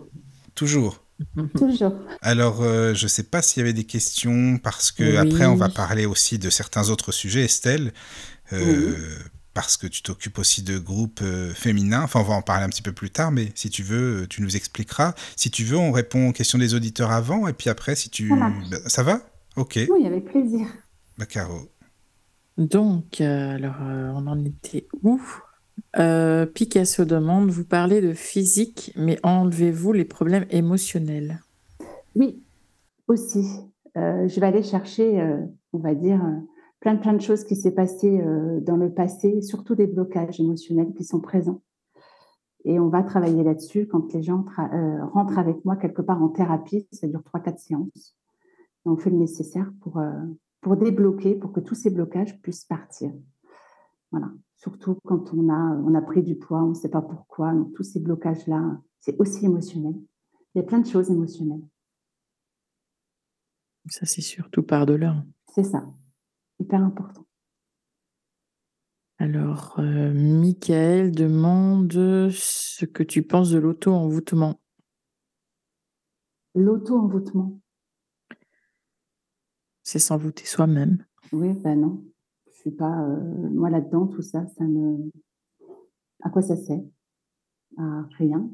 Toujours. Toujours. Toujours. Alors, euh, je ne sais pas s'il y avait des questions, parce que Oui. après, on va parler aussi de certains autres sujets, Estelle, euh, parce que tu t'occupes aussi de groupes euh, féminins. Enfin, on va en parler un petit peu plus tard, mais si tu veux, euh, tu nous expliqueras. Si tu veux, on répond aux questions des auditeurs avant, et puis après, si tu... Ça. Bah, ça va? Ok, Oui, avec plaisir. bah, Caro. Donc, euh, alors, euh, on en était où? Euh, Picasso demande, vous parlez de physique, mais enlevez-vous les problèmes émotionnels? Oui, aussi. Euh, je vais aller chercher, euh, on va dire, euh, plein, plein de choses qui s'est passé euh, dans le passé, surtout des blocages émotionnels qui sont présents. Et on va travailler là-dessus quand les gens euh, rentrent avec moi quelque part en thérapie. Ça dure 3-4 séances. Et on fait le nécessaire pour, euh, pour débloquer, pour que tous ces blocages puissent partir. Voilà. Surtout quand on a, on a pris du poids, on ne sait pas pourquoi. Donc, tous ces blocages-là, c'est aussi émotionnel. Il y a plein de choses émotionnelles. Ça, c'est sûr, tout part de là. C'est ça. Hyper important. Alors, euh, Michael demande ce que tu penses de l'auto-envoûtement. L'auto-envoûtement. C'est s'envoûter soi-même. Oui, ben non. Je suis pas. euh, moi là-dedans, tout ça, ça me. À quoi ça sert? À rien.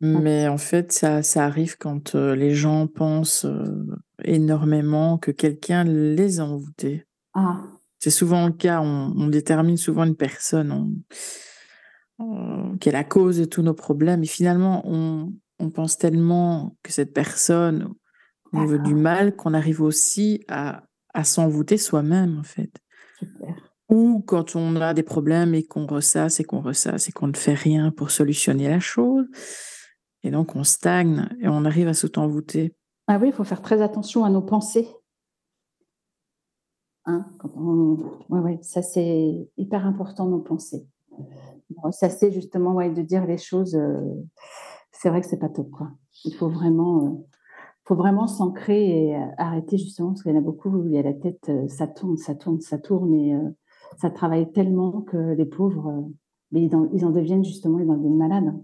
Mais en fait, ça, ça arrive quand euh, les gens pensent euh, énormément que quelqu'un les a envoûtés. Ah, C'est souvent le cas, on, on détermine souvent une personne on- on- qui est la cause de tous nos problèmes. Et finalement, on, on pense tellement que cette personne nous veut du mal qu'on arrive aussi à, à s'envoûter soi-même, en fait. super. Ou quand on a des problèmes et qu'on ressasse et qu'on ressasse et qu'on ne fait rien pour solutionner la chose. Et donc on stagne et on arrive à s'auto-envoûter. Ah oui, il faut faire très attention à nos pensées. Hein, ça c'est hyper important nos pensées. Ça c'est justement ouais, de dire les choses. Euh, c'est vrai que c'est pas top quoi. Il faut vraiment, euh, vraiment s'ancrer et arrêter justement parce qu'il y en a beaucoup où il y a la tête, euh, ça tourne, ça tourne, ça tourne et ça travaille tellement que les pauvres, ils, en, deviennent justement, ils en deviennent malades.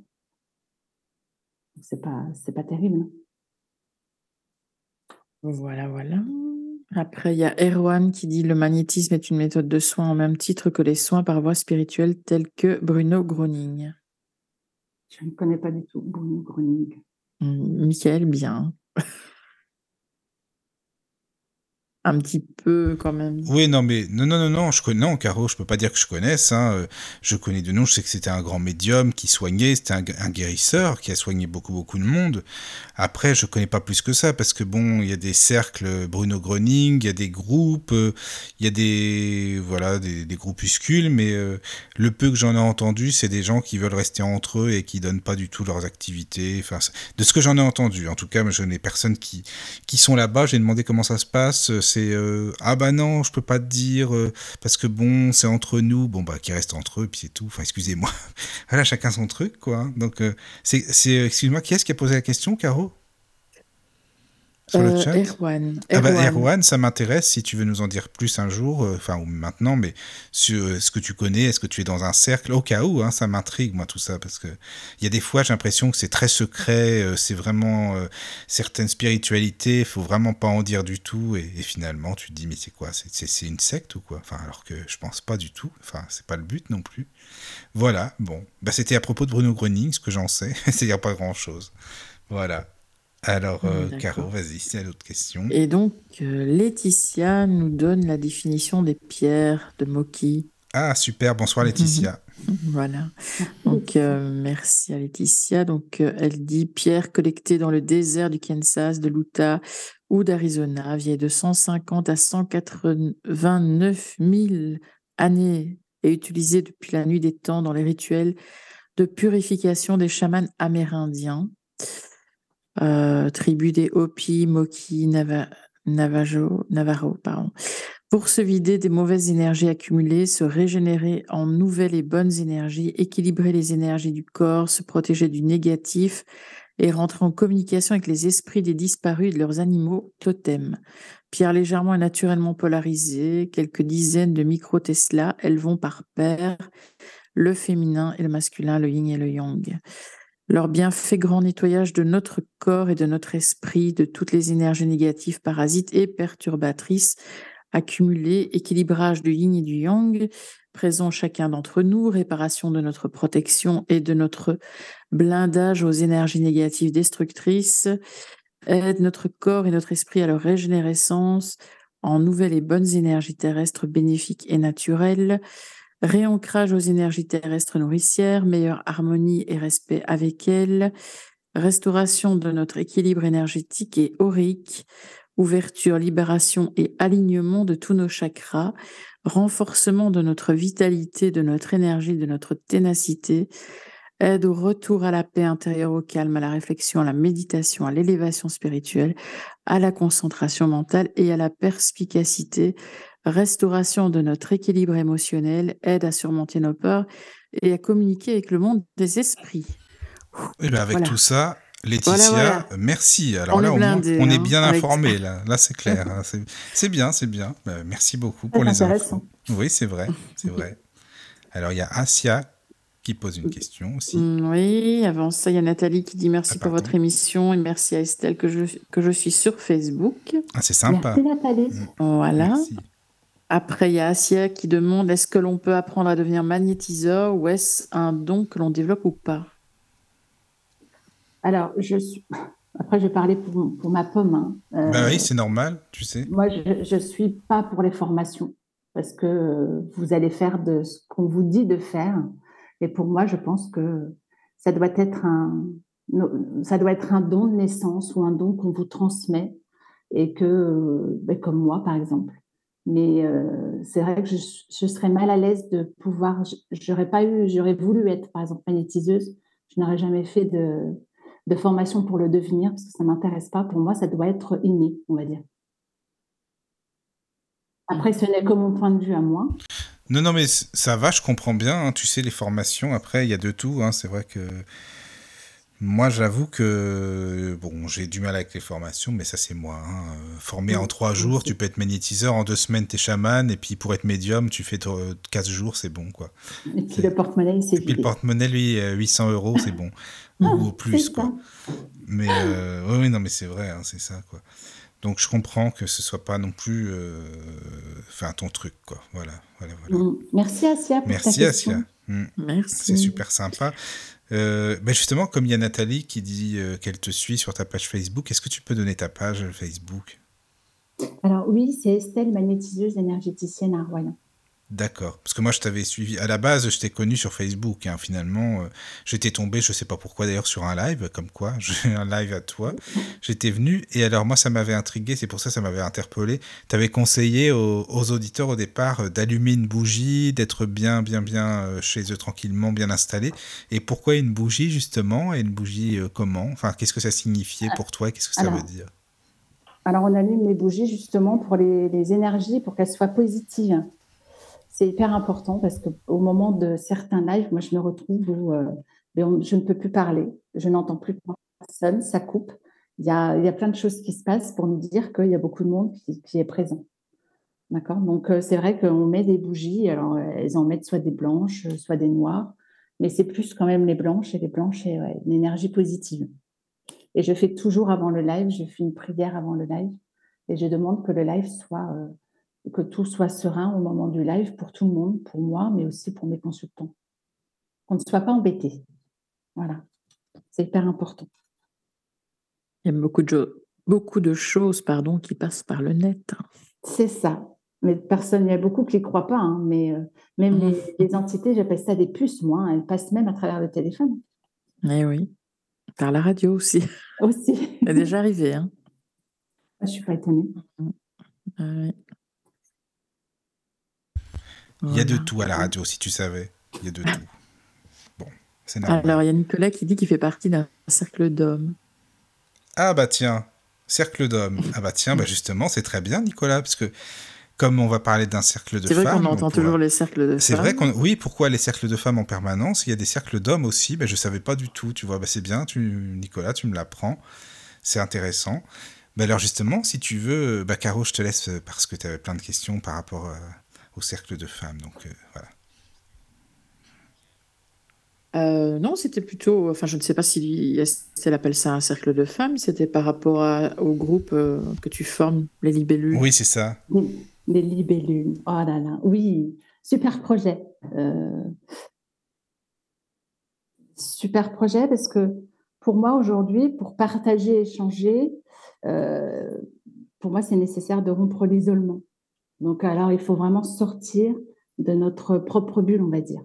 C'est pas, c'est pas terrible. Voilà, voilà. Après, il y a Erwan qui dit le magnétisme est une méthode de soins en même titre que les soins par voie spirituelle tels que Bruno Groning. Je ne connais pas du tout Bruno Groning. Mmh, Michael, bien un petit peu quand même. Oui, non, mais non, non, non, non, je connais, non, Caro, je peux pas dire que je connaisse. Hein, euh, je connais de nom, je sais que c'était un grand médium qui soignait, c'était un, guérisseur qui a soigné beaucoup, beaucoup de monde. Après, je connais pas plus que ça parce que bon, il y a des cercles Bruno Gröning, il y a des groupes, euh, il y a des, voilà, des, groupuscules, mais euh, le peu que j'en ai entendu, c'est des gens qui veulent rester entre eux et qui donnent pas du tout leurs activités. Enfin, de ce que j'en ai entendu, en tout cas, je n'ai personne qui, qui sont là-bas. J'ai demandé comment ça se passe c'est euh, ah bah non, je peux pas te dire euh, parce que bon, c'est entre nous. Bon bah qui reste entre eux puis c'est tout. Enfin excusez-moi. voilà, chacun son truc quoi. Donc euh, c'est excuse-moi, qui est-ce qui a posé la question, Caro? Sur le euh, chat Erwan. Ah bah, Erwan, ça m'intéresse si tu veux nous en dire plus un jour, euh, enfin ou maintenant, mais sur euh, ce que tu connais, est-ce que tu es dans un cercle? Au cas où, hein, ça m'intrigue moi tout ça parce que il y a des fois j'ai l'impression que c'est très secret, c'est vraiment certaines spiritualités, faut vraiment pas en dire du tout et, finalement tu te dis mais c'est quoi? C'est une secte ou quoi? Enfin alors que je pense pas du tout. Enfin c'est pas le but non plus. Voilà, bon, bah c'était à propos de Bruno Gröning, ce que j'en sais, c'est-à-dire pas grand chose. Voilà. Alors, euh, Caro, vas-y, c'est l'autre question. Et donc, euh, Laetitia nous donne la définition des pierres de Moki. Ah, super, bonsoir Laetitia. voilà. Donc, euh, merci à Laetitia. Donc, elle dit pierres collectées dans le désert du Kansas, de l'Utah ou d'Arizona, vieilles de 150 à 189 000 années et utilisées depuis la nuit des temps dans les rituels de purification des chamans amérindiens. Euh, tribu des Hopi, Moki, Navajo, Navarro, pour se vider des mauvaises énergies accumulées, se régénérer en nouvelles et bonnes énergies, équilibrer les énergies du corps, se protéger du négatif et rentrer en communication avec les esprits des disparus et de leurs animaux totems. Pierre légèrement et naturellement polarisée, quelques dizaines de micro-Tesla, elles vont par paire, le féminin et le masculin, le yin et le yang leur bienfait grand nettoyage de notre corps et de notre esprit, de toutes les énergies négatives, parasites et perturbatrices accumulées, équilibrage du yin et du yang, présent chacun d'entre nous, réparation de notre protection et de notre blindage aux énergies négatives destructrices, aide notre corps et notre esprit à leur régénérescence en nouvelles et bonnes énergies terrestres bénéfiques et naturelles, réancrage aux énergies terrestres nourricières, meilleure harmonie et respect avec elles, restauration de notre équilibre énergétique et aurique, ouverture, libération et alignement de tous nos chakras, renforcement de notre vitalité, de notre énergie, de notre ténacité, aide au retour à la paix intérieure, au calme, à la réflexion, à la méditation, à l'élévation spirituelle, à la concentration mentale et à la perspicacité, restauration de notre équilibre émotionnel, aide à surmonter nos peurs et à communiquer avec le monde des esprits. Et eh ben, avec tout ça, Laetitia, merci. Alors on là, est on est hein, bien informé. Là, là c'est clair. Hein, c'est bien, c'est bien. Ben, merci beaucoup pour les infos. Oui, c'est vrai, c'est vrai. Alors il y a Asia qui pose une question aussi. Mm, oui, avant ça, il y a Nathalie qui dit merci ah, pour votre émission et merci à Estelle que je, que je suis sur Facebook. Ah, c'est sympa. Merci Nathalie. Mm. Voilà. Merci. Après, il y a Asia qui demande est-ce que l'on peut apprendre à devenir magnétiseur ou est-ce un don que l'on développe ou pas? Alors, je suis. Après, je vais parler pour, pour ma pomme. Hein. Euh, bah oui, c'est normal, tu sais. Moi, je ne suis pas pour les formations parce que vous allez faire de ce qu'on vous dit de faire. Et pour moi, je pense que ça doit être un, ça doit être un don de naissance ou un don qu'on vous transmet et que, ben, comme moi, par exemple, Mais euh, c'est vrai que je, serais mal à l'aise de pouvoir. J'aurais pas eu, j'aurais voulu être, par exemple, magnétiseuse. Je n'aurais jamais fait de, de, formation pour le devenir parce que ça m'intéresse pas. Pour moi, ça doit être inné, on va dire. Après, ce n'est que mon point de vue à moi. Non, non, mais ça va, je comprends bien. Hein. tu sais, les formations, après, il y a de tout. Hein. c'est vrai que moi, j'avoue que bon, j'ai du mal avec les formations, mais ça, c'est moi. Hein. Formé en trois jours, tu peux être magnétiseur. En deux semaines, tu es chaman. Et puis, pour être médium, tu fais 15 jours, c'est bon. quoi. Et puis, le porte-monnaie, c'est Et puis, le porte-monnaie, lui, 800 euros, c'est bon. ou, ah, plus, quoi. Mais euh, oui, non, mais c'est vrai, c'est ça, quoi. Donc je comprends que ce soit pas non plus, euh, enfin ton truc quoi. Voilà, voilà, voilà. Mm. Merci Asia. Pour Merci Asia. Mm. Merci. C'est super sympa. Euh, ben justement, comme il y a Nathalie qui dit euh, qu'elle te suit sur ta page Facebook, est-ce que tu peux donner ta page Facebook? Alors oui, c'est Estelle, magnétiseuse énergéticienne à Royan. D'accord. Parce que moi, je t'avais suivi. À la base, je t'ai connu sur Facebook. Hein. Finalement, euh, j'étais tombé, je sais pas pourquoi d'ailleurs, sur un live, comme quoi, j'ai un live à toi. J'étais venu, et alors moi, ça m'avait intrigué, c'est pour ça que ça m'avait interpellé. Tu avais conseillé aux, auditeurs au départ euh, d'allumer une bougie, d'être bien, bien, bien euh, chez eux tranquillement, bien installé. Et pourquoi une bougie, justement Et une bougie comment? Enfin, qu'est-ce que ça signifiait pour toi? Qu'est-ce que ça veut dire? Alors, on allume les bougies justement pour les, les énergies, pour qu'elles soient positives c'est hyper important parce qu'au moment de certains lives, moi, je me retrouve où euh, je ne peux plus parler, je n'entends plus personne, ça coupe. Il y, a, il y a plein de choses qui se passent pour nous dire qu'il y a beaucoup de monde qui, est présent. D'accord? Donc, euh, c'est vrai qu'on met des bougies, alors elles en mettent soit des blanches, soit des noires, mais c'est plus quand même les blanches, et les blanches, c'est une énergie positive. Et je fais toujours avant le live, je fais une prière avant le live, et je demande que le live soit. Euh, que tout soit serein au moment du live pour tout le monde, pour moi, mais aussi pour mes consultants. Qu'on ne soit pas embêté. Voilà. C'est hyper important. Il y a beaucoup de, beaucoup de choses pardon, qui passent par le net. C'est ça. Mais personne, il y a beaucoup qui n'y croient pas, hein, mais euh, même mmh. les, entités, j'appelle ça des puces, moi, hein, elles passent même à travers le téléphone. Eh oui, par la radio aussi. Aussi. C'est déjà arrivé. Hein. Je ne suis pas étonnée. Mmh. Ah oui. Il y a de tout à la radio, si tu savais. Il y a de tout. Bon, c'est normal. Alors, il y a Nicolas qui dit qu'il fait partie d'un cercle d'hommes. Ah bah tiens, cercle d'hommes. Ah bah tiens, bah justement, c'est très bien, Nicolas, parce que comme on va parler d'un cercle de femmes... C'est vrai qu'on entend toujours les cercles de femmes. C'est vrai qu'on... Oui, pourquoi les cercles de femmes en permanence? Il y a des cercles d'hommes aussi, je ne savais pas du tout, tu vois. Bah, c'est bien, tu... Nicolas, tu me l'apprends. C'est intéressant. Bah, alors justement, si tu veux, bah, Caro, je te laisse parce que tu avais plein de questions par rapport à au cercle de femmes. Donc euh, voilà. Euh, non, c'était plutôt, enfin, je ne sais pas si elle appelle ça un cercle de femmes, c'était par rapport au groupe euh, que tu formes, les libellules. Oui, c'est ça. Les libellules, oh là là, oui, super projet. super projet parce que pour moi aujourd'hui, pour partager, échanger, pour moi c'est nécessaire de rompre l'isolement. Donc, alors, il faut vraiment sortir de notre propre bulle, on va dire.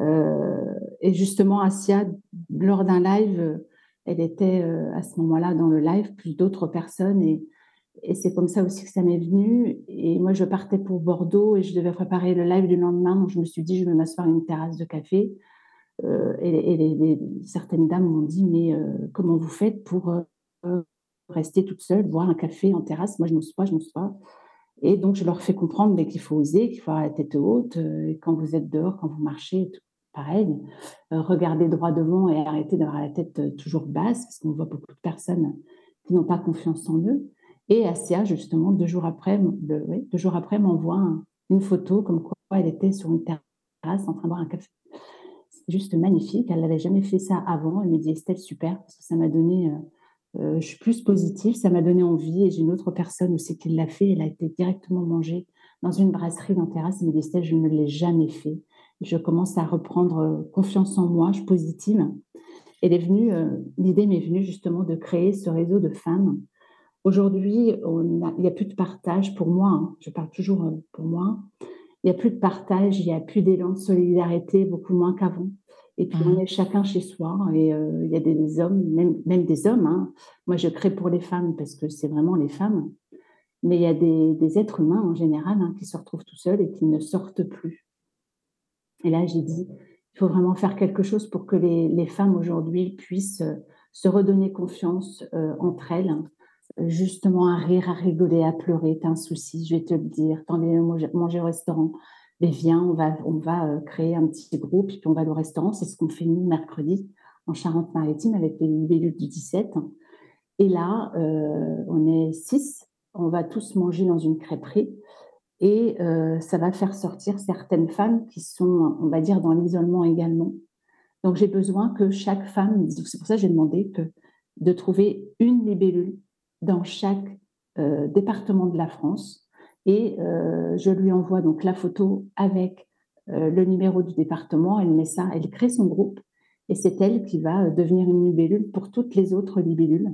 Euh, et justement, Asia, lors d'un live, elle était euh, à ce moment-là dans le live, plus d'autres personnes. Et, c'est comme ça aussi que ça m'est venu. Et moi, je partais pour Bordeaux et je devais préparer le live du lendemain. Donc, je me suis dit, je vais m'asseoir à une terrasse de café. Euh, et, certaines dames m'ont dit, mais comment vous faites pour rester toute seule, boire un café en terrasse? Moi, je n'ose pas, je n'ose pas. Et donc, je leur fais comprendre qu'il faut oser, qu'il faut avoir la tête haute. Euh, quand vous êtes dehors, quand vous marchez, pareil, euh, regardez droit devant et arrêtez d'avoir la tête euh, toujours basse, parce qu'on voit beaucoup de personnes qui n'ont pas confiance en eux. Et Asia, justement, deux jours après, deux jours après m'envoie une photo comme quoi elle était sur une terrasse en train de boire un café. C'est juste magnifique. Elle n'avait jamais fait ça avant. Elle me dit Estelle, super, parce que ça m'a donné je suis plus positive, ça m'a donné envie. Et j'ai une autre personne aussi qui l'a fait. Elle a été directement mangée dans une brasserie dans terrasse. Elle me dit, je ne l'ai jamais fait. Je commence à reprendre euh, confiance en moi, je suis positive. Elle est euh, l'idée m'est venue justement de créer ce réseau de femmes. Aujourd'hui, il n'y a plus de partage pour moi. Hein. je parle toujours pour moi. Il n'y a plus de partage, il n'y a plus d'élan de solidarité, beaucoup moins qu'avant. Et puis, on mmh. est chacun chez soi. Et euh, il y a des hommes, même, même des hommes. Hein. Moi, je crée pour les femmes parce que c'est vraiment les femmes. mais il y a des, êtres humains en général hein, qui se retrouvent tout seuls et qui ne sortent plus. Et là, j'ai dit, il faut vraiment faire quelque chose pour que les, femmes aujourd'hui puissent euh, se redonner confiance euh, entre elles, justement à rire, à rigoler, à pleurer. T'as un souci, je vais te le dire. T'en es manger au restaurant? Mais viens, on va, on va euh, créer un petit groupe, puis on va au restaurant. C'est ce qu'on fait nous mercredi en Charente-Maritime avec les libellules du 17. Et là, on est six on va tous manger dans une crêperie et euh, ça va faire sortir certaines femmes qui sont, on va dire, dans l'isolement également. Donc j'ai besoin que chaque femme, c'est pour ça que j'ai demandé de trouver une libellule dans chaque euh, département de la France et euh, je lui envoie donc la photo avec le numéro du département, elle met ça, elle crée son groupe et c'est elle qui va devenir une libellule pour toutes les autres libellules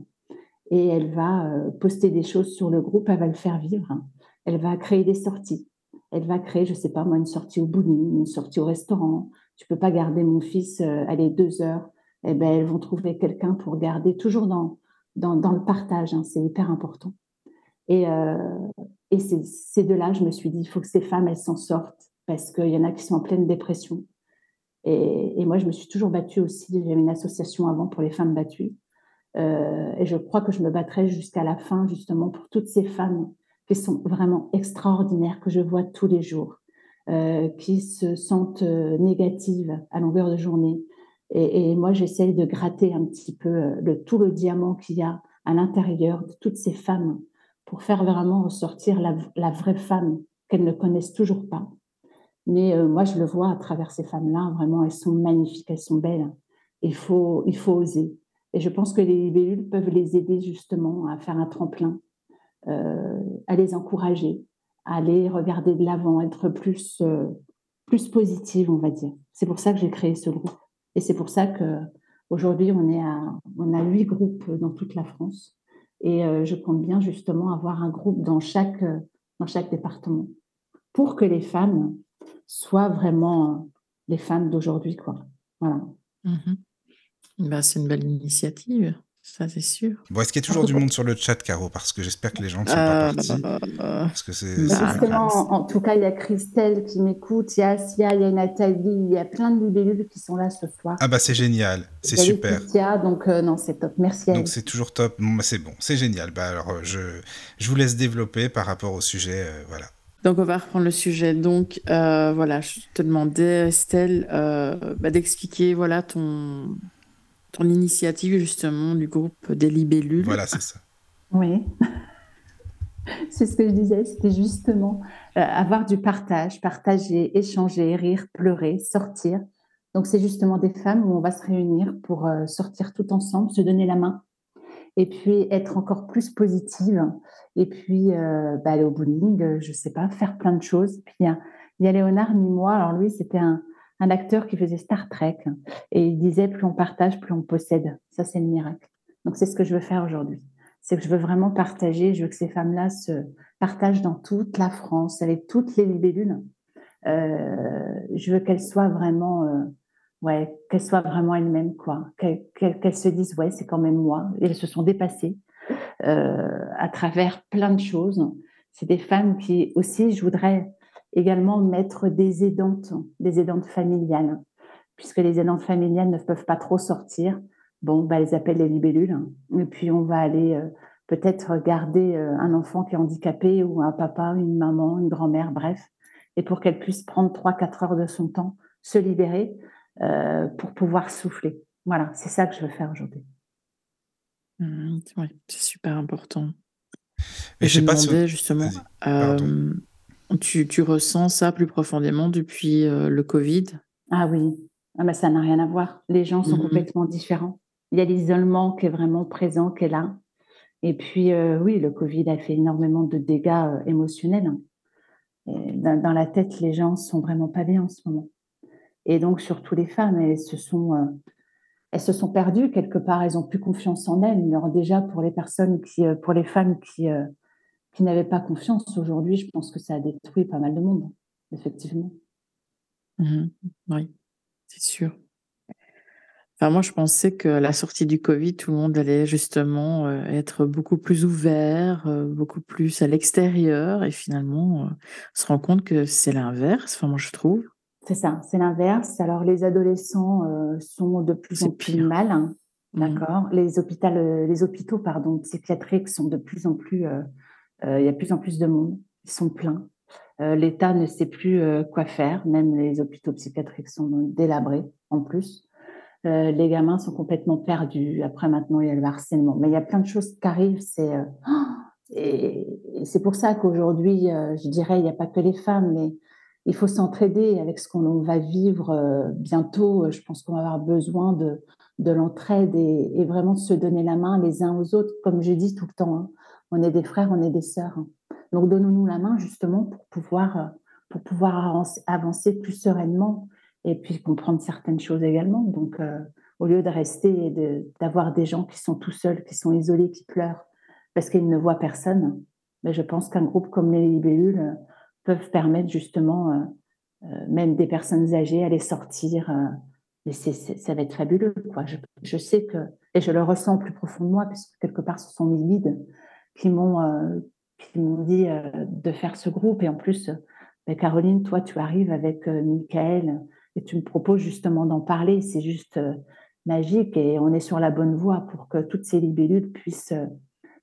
et elle va euh, poster des choses sur le groupe, elle va le faire vivre. Elle va créer des sorties. Elle va créer, je ne sais pas moi, une sortie au bowling, une sortie au restaurant. Tu peux pas garder mon fils, euh, allez, deux heures. Eh ben, elles vont trouver quelqu'un pour garder, toujours dans, dans, dans le partage, hein, c'est hyper important. Et, euh, et c'est de là, je me suis dit, il faut que ces femmes, elles s'en sortent, parce qu'il y en a qui sont en pleine dépression. Et, et moi, je me suis toujours battue aussi, j'avais une association avant pour les femmes battues. Euh, et je crois que je me battrai jusqu'à la fin, justement, pour toutes ces femmes qui sont vraiment extraordinaires, que je vois tous les jours, euh, qui se sentent euh, négatives à longueur de journée. Et, moi, j'essaye de gratter un petit peu le, tout le diamant qu'il y a à l'intérieur de toutes ces femmes pour faire vraiment ressortir la, vraie femme qu'elles ne connaissent toujours pas. Mais moi, je le vois à travers ces femmes-là, vraiment, elles sont magnifiques, elles sont belles. Il faut, il faut oser. Et je pense que les libellules peuvent les aider justement à faire un tremplin, euh, à les encourager, à aller regarder de l'avant, être plus, euh, plus positive, on va dire. C'est pour ça que j'ai créé ce groupe. Et c'est pour ça qu'aujourd'hui, on, est on a huit groupes dans toute la France. Et euh, je compte bien justement avoir un groupe dans chaque, dans chaque département pour que les femmes soient vraiment les femmes d'aujourd'hui. Voilà. Mmh bah, c'est une belle initiative, ça c'est sûr. Bon, est-ce qu'il y a toujours du monde sur le chat, Caro? Parce que j'espère que les gens ne sont pas euh, partis. parce que c'est, bah, Justement, en tout cas, il y a Christelle qui m'écoute, il y a Asia, il y a Nathalie, il y a plein de libellules qui sont là ce soir. Ah bah c'est génial, c'est super. donc euh, non, c'est top, merci. donc c'est toujours top, bah, c'est bon, c'est génial. Bah, alors euh, je, je vous laisse développer par rapport au sujet, voilà. Donc on va reprendre le sujet. Donc voilà, je te demandais, Estelle, bah, d'expliquer voilà ton ton initiative justement du groupe des libellules. Voilà, c'est ça. Oui. c'est ce que je disais, c'était justement euh, avoir du partage, partager, échanger, rire, pleurer, sortir. Donc c'est justement des femmes où on va se réunir pour euh, sortir tout ensemble, se donner la main et puis être encore plus positive et puis euh, bah, aller au bowling, je sais pas, faire plein de choses. Puis il y a, Léonard ni moi, alors lui c'était un, un acteur qui faisait Star Trek et il disait plus on partage, plus on possède. Ça, c'est le miracle. Donc, c'est ce que je veux faire aujourd'hui. C'est que je veux vraiment partager. Je veux que ces femmes-là se partagent dans toute la France, avec toutes les libellules. Euh, je veux qu'elles soient vraiment, euh, ouais, qu'elles soient vraiment elles-mêmes, quoi. Qu'elles se disent, ouais, c'est quand même moi. Et elles se sont dépassées euh, à travers plein de choses. C'est des femmes qui aussi, je voudrais également mettre des aidantes, des aidantes familiales, puisque les aidantes familiales ne peuvent pas trop sortir. Bon, bah, elles appellent les libellules. Et puis, on va aller euh, peut-être garder euh, un enfant qui est handicapé ou un papa, une maman, une grand-mère, bref. Et pour qu'elle puisse prendre 3-4 heures de son temps, se libérer euh, pour pouvoir souffler. Voilà, c'est ça que je veux faire aujourd'hui. Mmh, oui, c'est super important. Mais je, sais pas si... justement, tu, tu ressens ça plus profondément depuis euh, le Covid? Ah oui, ah bah, ça n'a rien à voir. Les gens sont mmh complètement différents. Il y a l'isolement qui est vraiment présent, qui est là. Et puis, euh, oui, le Covid a fait énormément de dégâts euh, émotionnels. Hein. dans, la tête, les gens sont vraiment pas bien en ce moment. Et donc, surtout les femmes, elles se sont, elles se sont perdues quelque part. Elles ont plus confiance en elles. Alors déjà, pour les personnes qui, pour les femmes qui qui n'avaient pas confiance. Aujourd'hui, je pense que ça a détruit pas mal de monde, effectivement. Mmh oui, c'est sûr. Enfin, moi, je pensais que la sortie du Covid, tout le monde allait justement euh, être beaucoup plus ouvert, euh, beaucoup plus à l'extérieur, et finalement, euh, on se rend compte que c'est l'inverse. Enfin, moi, je trouve. C'est ça, c'est l'inverse. Alors, les adolescents sont de plus en plus mal, hein, mmh. d'accord. Les hôpitaux, les hôpitaux, pardon, psychiatriques sont de plus en plus, il y a plus en plus de monde, ils sont pleins. L'État ne sait plus quoi faire, même les hôpitaux psychiatriques sont délabrés en plus. Euh, les gamins sont complètement perdus. Après, maintenant, il y a le harcèlement. Mais il y a plein de choses qui arrivent. C'est euh, et, c'est pour ça qu'aujourd'hui, euh, je dirais, il n'y a pas que les femmes, mais il faut s'entraider avec ce qu'on va vivre bientôt. Je pense qu'on va avoir besoin de, de l'entraide et, vraiment de se donner la main les uns aux autres. Comme je dis tout le temps, hein. On est des frères, on est des sœurs. Donc, donnons-nous la main justement pour pouvoir, pour pouvoir avancer plus sereinement et puis comprendre certaines choses également. Donc, euh, au lieu de rester et d'avoir des gens qui sont tout seuls, qui sont isolés, qui pleurent parce qu'ils ne voient personne, mais je pense qu'un groupe comme les libellules euh, peuvent permettre justement, euh, même des personnes âgées, à les sortir. et ça va être fabuleux. Quoi. Je, sais que, et je le ressens plus profond de moi, puisque quelque part, ce sont mes guides qui m'ont dit de faire ce groupe. Et en plus, ben, Caroline, toi, tu arrives avec Michael et tu me proposes justement d'en parler. C'est juste euh, magique et on est sur la bonne voie pour que toutes ces libellules puissent euh,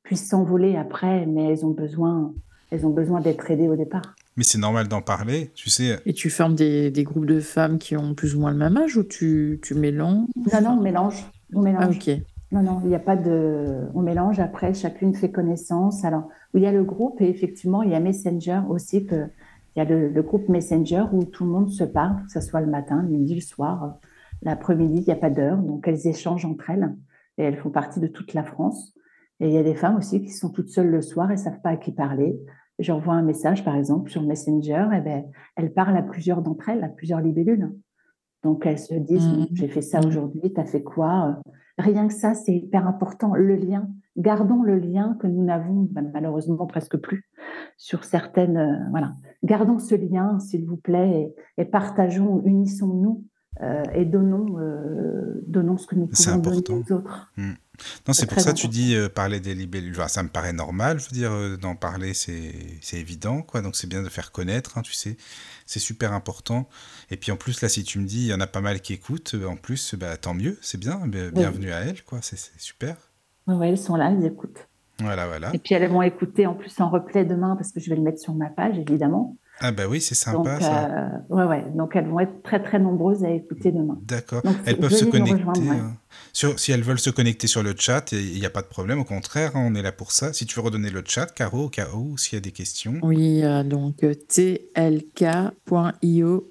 puissent s'envoler après, mais elles ont besoin elles ont besoin d'être aidées au départ. Mais c'est normal d'en parler, tu sais. Et tu formes des, des, groupes de femmes qui ont plus ou moins le même âge ou tu, tu mélanges? Non, non, on mélange. On mélange. Ah, ok. Non, non, il n'y a pas de. On mélange après, chacune fait connaissance. Alors, il y a le groupe et effectivement, il y a Messenger aussi il y a le, groupe Messenger où tout le monde se parle, que ce soit le matin, le midi, le soir, l'après-midi, il n'y a pas d'heure. Donc, elles échangent entre elles et elles font partie de toute la France. Et il y a des femmes aussi qui sont toutes seules le soir et ne savent pas à qui parler. J'envoie un message, par exemple, sur Messenger, et ben, elles parlent à plusieurs d'entre elles, à plusieurs libellules. Donc, elles se disent, mmh. j'ai fait ça aujourd'hui, tu as fait quoi? Rien que ça, c'est hyper important, le lien. Gardons le lien que nous n'avons ben, malheureusement presque plus sur certaines. Euh, voilà. Gardons ce lien, s'il vous plaît, et, partageons, unissons-nous euh, et donnons, euh, donnons ce que nous pouvons donner aux autres. Hmm. Non, c'est pour ça que tu dis parler des libellules. ça me paraît normal, je veux dire, d'en parler, c'est évident, quoi. Donc c'est bien de faire connaître, hein, tu sais, c'est super important. Et puis en plus, là, si tu me dis, il y en a pas mal qui écoutent, en plus, bah, tant mieux, c'est bien, bienvenue à elles, quoi, c'est super. Oui, elles sont là, elles écoutent. Voilà, voilà. Et puis elles vont écouter en plus en replay demain parce que je vais le mettre sur ma page, évidemment. Ah bah oui, c'est sympa donc, ça. Euh, ouais, ouais. Donc elles vont être très très nombreuses à écouter demain. D'accord. Elles peuvent se connecter. Euh, sur, si elles veulent se connecter sur le chat, il n'y a pas de problème. Au contraire, hein, on est là pour ça. Si tu veux redonner le chat, Caro, au cas où, s'il y a des questions. Oui, euh, donc tlk.io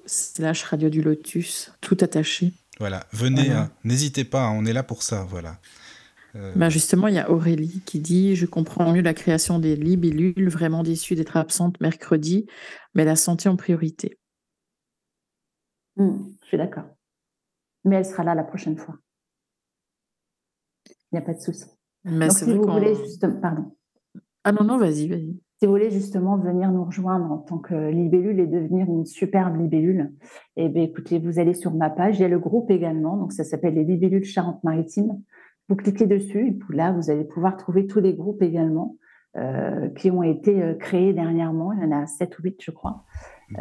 slash radio du lotus, tout attaché. Voilà, venez, hein. n'hésitez pas, hein, on est là pour ça, voilà. Euh, bah, justement, il y a Aurélie qui dit Je comprends mieux la création des libellules, vraiment déçue d'être absente mercredi, mais la santé en priorité. Hmm, je suis d'accord. Mais elle sera là la prochaine fois. Il n'y a pas de souci. Mais Donc, si vous voulez justement. Pardon. Ah non, non, vas-y, vas-y. Si vous voulez justement venir nous rejoindre en tant que libellule et devenir une superbe libellule, eh bien, écoutez, vous allez sur ma page. Il y a le groupe également, donc ça s'appelle les libellules Charente-Maritime. Vous cliquez dessus et puis là, vous allez pouvoir trouver tous les groupes également euh, qui ont été euh, créés dernièrement. Il y en a 7 ou 8, je crois.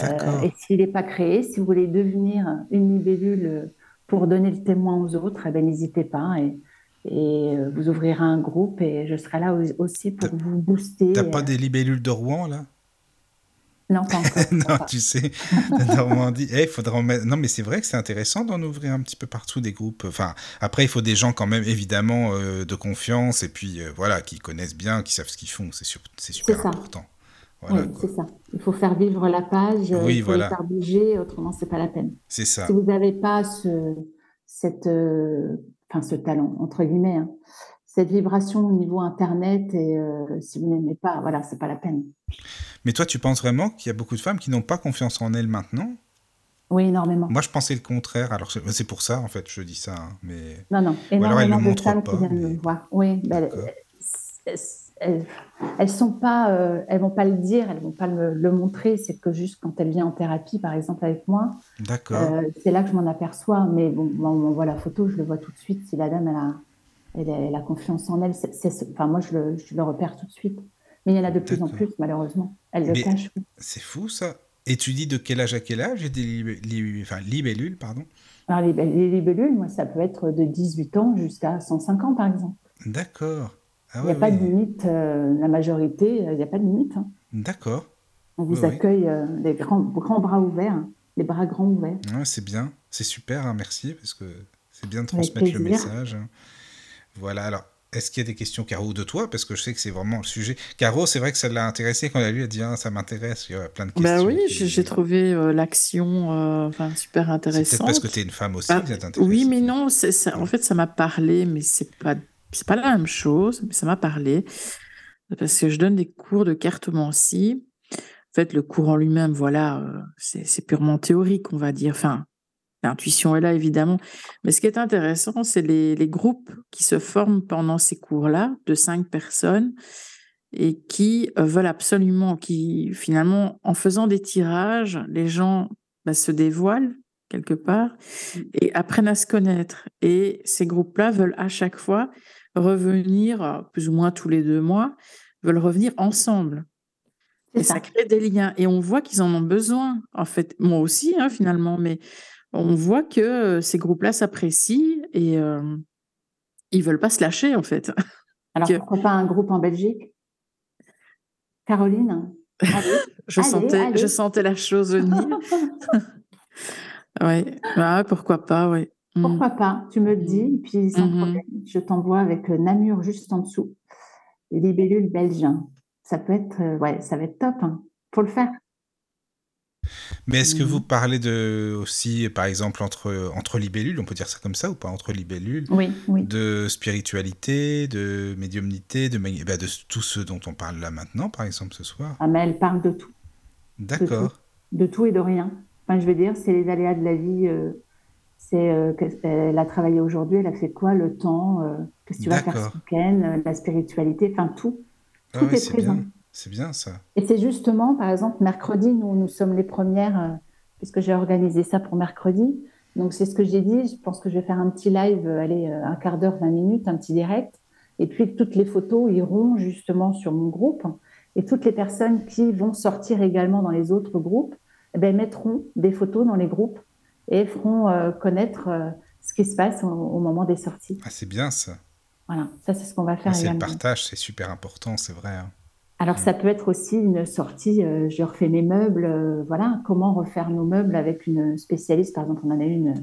Euh, et s'il n'est pas créé, si vous voulez devenir une libellule pour donner le témoin aux autres, eh ben, n'hésitez pas et, et vous ouvrirez un groupe et je serai là aussi pour vous booster. T'as pas des libellules de Rouen là? non, pas encore. non, tu sais, Normandie. Eh, faudra mettre... Non, mais c'est vrai que c'est intéressant d'en ouvrir un petit peu partout des groupes. Enfin, après, il faut des gens quand même, évidemment, euh, de confiance et puis euh, voilà, qui connaissent bien, qui savent ce qu'ils font. C'est super important. oui, c'est ça. Il faut faire vivre la page, oui, il faut voilà. faire bouger, autrement, c'est pas la peine. C'est ça. Si vous n'avez pas ce, cette, euh, enfin, ce talent, entre guillemets, hein, cette vibration au niveau Internet, et si vous n'aimez pas, voilà, c'est pas la peine. Mais toi, tu penses vraiment qu'il y a beaucoup de femmes qui n'ont pas confiance en elles maintenant? Oui, énormément. Moi, je pensais le contraire. Alors, c'est pour ça, en fait, je dis ça. Hein, mais... Non, non, énormément de femmes qui viennent me voir. Oui, ben, elles, elles sont pas, euh, elles vont pas le dire, elles vont pas le, le montrer. C'est que juste quand elle vient en thérapie, par exemple avec moi, euh, c'est là que je m'en aperçois. Mais bon, on m'envoie la photo, je le vois tout de suite. Si la dame, elle a, elle a, elle a confiance en elle, c'est, c'est- enfin moi, je le, je le repère tout de suite. Mais il y en a de plus en plus, malheureusement. Elle le Mais- cache. oui. C'est fou ça. Et tu dis de quel âge à quel âge? Et des li- enfin, libellules, pardon Alors les, les libellules, moi, ça peut être de 18 ans jusqu'à 105 ans, par exemple. D'accord. Ah Il n'y a ouais, pas de limite. euh, la majorité, euh, il n'y a pas de limite. hein. D'accord. On vous Oui, accueille euh, les grands, grands bras ouverts, hein, les bras grands ouverts. Ouais, c'est bien. C'est super, hein, merci, parce que c'est bien de transmettre le message. hein. Voilà, alors, est-ce qu'il y a des questions, Caro, de toi? Parce que je sais que c'est vraiment le sujet. Caro, c'est vrai que ça l'a intéressé quand elle a lu, elle a dit ah, ça m'intéresse, il y a plein de questions. Bah oui, qui- j'ai trouvé euh, l'action euh, super C'est peut-être intéressante. parce que tu es une femme aussi Bah, que ça t'intéresse. oui, mais non, en fait, ça m'a parlé, mais c'est pas, pas la même chose, mais ça m'a parlé. Parce que je donne des cours de cartomancie. En fait, le cours en lui-même, voilà, euh, c'est c'est purement théorique, on va dire. Enfin, l'intuition est là, évidemment. Mais ce qui est intéressant, c'est les, les groupes qui se forment pendant ces cours-là, de cinq personnes, et qui euh, veulent absolument, qui finalement, en faisant des tirages, les gens bah, se dévoilent quelque part et apprennent à se connaître. Et ces groupes-là veulent à chaque fois revenir, plus ou moins tous les deux mois, veulent revenir ensemble. Et ça ça. crée des liens. Et on voit qu'ils en ont besoin, en fait. Moi aussi, hein, finalement, mais on voit que euh, ces groupes-là s'apprécient et euh, ils veulent pas se lâcher, en fait. Alors que- pourquoi pas un groupe en Belgique? Caroline? Allez. Je Allez, sentais, allez. je sentais la chose venir. ouais. Ah, pourquoi pas. Mm. Pourquoi pas Tu me le dis, puis sans Mhm. problème, je t'envoie avec euh, Namur juste en dessous. Les libellules belges. hein. Ça peut être, euh, ouais, ça va être top. Hein. Faut le faire. Mais est-ce que vous parlez de aussi, par exemple, entre, entre libellules, on peut dire ça comme ça ou pas, entre libellules, Oui, oui. de spiritualité, de médiumnité, de, bah, de tout ce dont on parle là maintenant, par exemple, ce soir? Ah, mais elle parle de tout, D'accord. de tout et de rien. Enfin, je veux dire, c'est les aléas de la vie. euh, c'est, euh, qu'est-ce- elle a travaillé aujourd'hui, elle a fait quoi, le temps, euh, qu'est-ce que tu vas faire ce week-end, euh, la spiritualité, enfin tout. Ah Tout est présent. bien. C'est bien ça. Et c'est justement, par exemple, mercredi, nous, nous sommes les premières, euh, puisque j'ai organisé ça pour mercredi. Donc, c'est ce que j'ai dit. Je pense que je vais faire un petit live, euh, allez, euh, un quart d'heure, 20 minutes, un petit direct. Et puis, toutes les photos iront justement sur mon groupe. Et toutes les personnes qui vont sortir également dans les autres groupes, eh ben, mettront des photos dans les groupes et feront connaître ce qui se passe au, au moment des sorties. Ah, c'est bien ça. Voilà, ça, c'est ce qu'on va Ah, faire c'est le partage, c'est super important, c'est vrai. hein. Alors, ça peut être aussi une sortie, euh, je refais mes meubles, euh, voilà, comment refaire nos meubles avec une spécialiste, par exemple, on en a une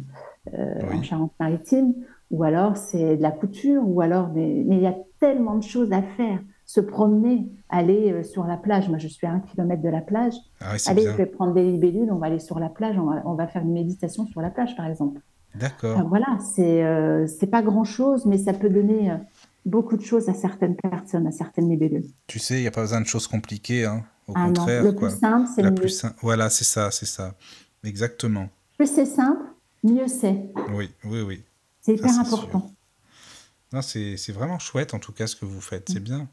euh, Oui. en Charente-Maritime, ou alors c'est de la couture, ou alors, mais, mais il y a tellement de choses à faire, se promener, aller sur la plage, moi je suis à un kilomètre de la plage, Ah allez, bien. je vais prendre des libellules, on va aller sur la plage, on va, on va faire une méditation sur la plage, par exemple. D'accord. Enfin, voilà, c'est pas grand-chose, mais ça peut donner beaucoup de choses à certaines personnes, à certaines libellules. Tu sais, il n'y a pas besoin de choses compliquées, hein. Au Ah non, contraire, le quoi. plus simple, c'est La le plus mieux. sim- Voilà, c'est ça, c'est ça. Exactement. Plus c'est simple, mieux c'est. Oui, oui, oui. C'est hyper important. Non, c'est c'est vraiment chouette, en tout cas, ce que vous faites. C'est bien.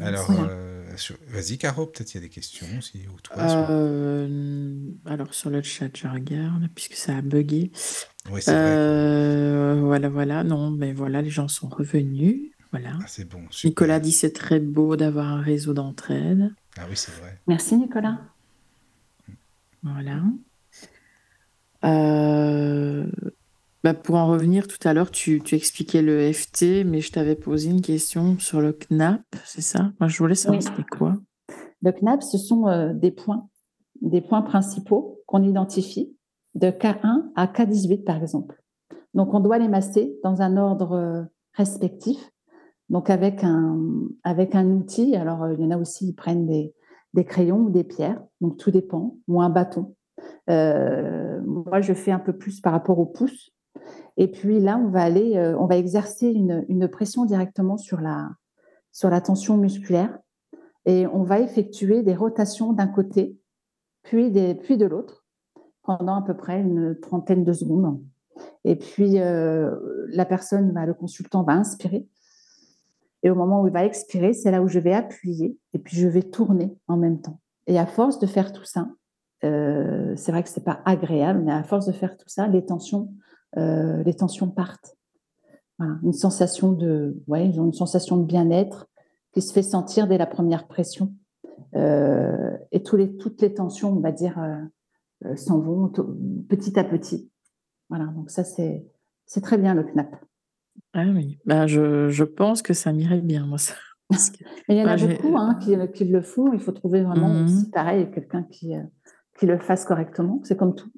Alors, Voilà. euh, sur- vas-y, Caro, peut-être il y a des questions aussi, ou toi. sur- Euh, alors, sur le chat, je regarde, puisque ça a bugué. Oui, c'est vrai. Euh, voilà, voilà. Non, mais voilà, les gens sont revenus. Voilà. Ah, c'est bon, super. Nicolas dit c'est très beau d'avoir un réseau d'entraide. Ah oui, c'est vrai. Merci Nicolas. Voilà. Euh, bah, pour en revenir, tout à l'heure, tu, tu expliquais le FT, mais je t'avais posé une question sur le CNAP, c'est ça? Moi, je voulais savoir Oui. c'était quoi. Le CNAP, ce sont euh, des points, des points principaux qu'on identifie de K1 à K18 par exemple. Donc on doit les masser dans un ordre euh, respectif. Donc avec un, avec un outil, alors euh, il y en a aussi, ils prennent des, des crayons ou des pierres, donc tout dépend, ou un bâton. Euh, moi, je fais un peu plus par rapport au pouce. Et puis là, on va aller, euh, on va exercer une, une pression directement sur la, sur la tension musculaire et on va effectuer des rotations d'un côté, puis, des, puis de l'autre, pendant à peu près une trentaine de secondes. Et puis, euh, la personne, va- le consultant va inspirer. Et au moment où il va expirer, c'est là où je vais appuyer et puis je vais tourner en même temps. Et à force de faire tout ça, euh, c'est vrai que c'est pas agréable, mais à force de faire tout ça, les tensions, euh, les tensions partent. Une sensation de, ouais, de bien-être qui se fait sentir dès la première pression. Et toutes les tensions, on va dire, s'en vont petit à petit. Voilà, donc ça c'est c'est très bien le CNAP. Ah oui, bah, je, je pense que ça m'irait bien, moi, ça. il y en a beaucoup hein, qui, qui, le font. Il faut trouver vraiment aussi pareil quelqu'un qui, qui le fasse correctement. C'est comme tout.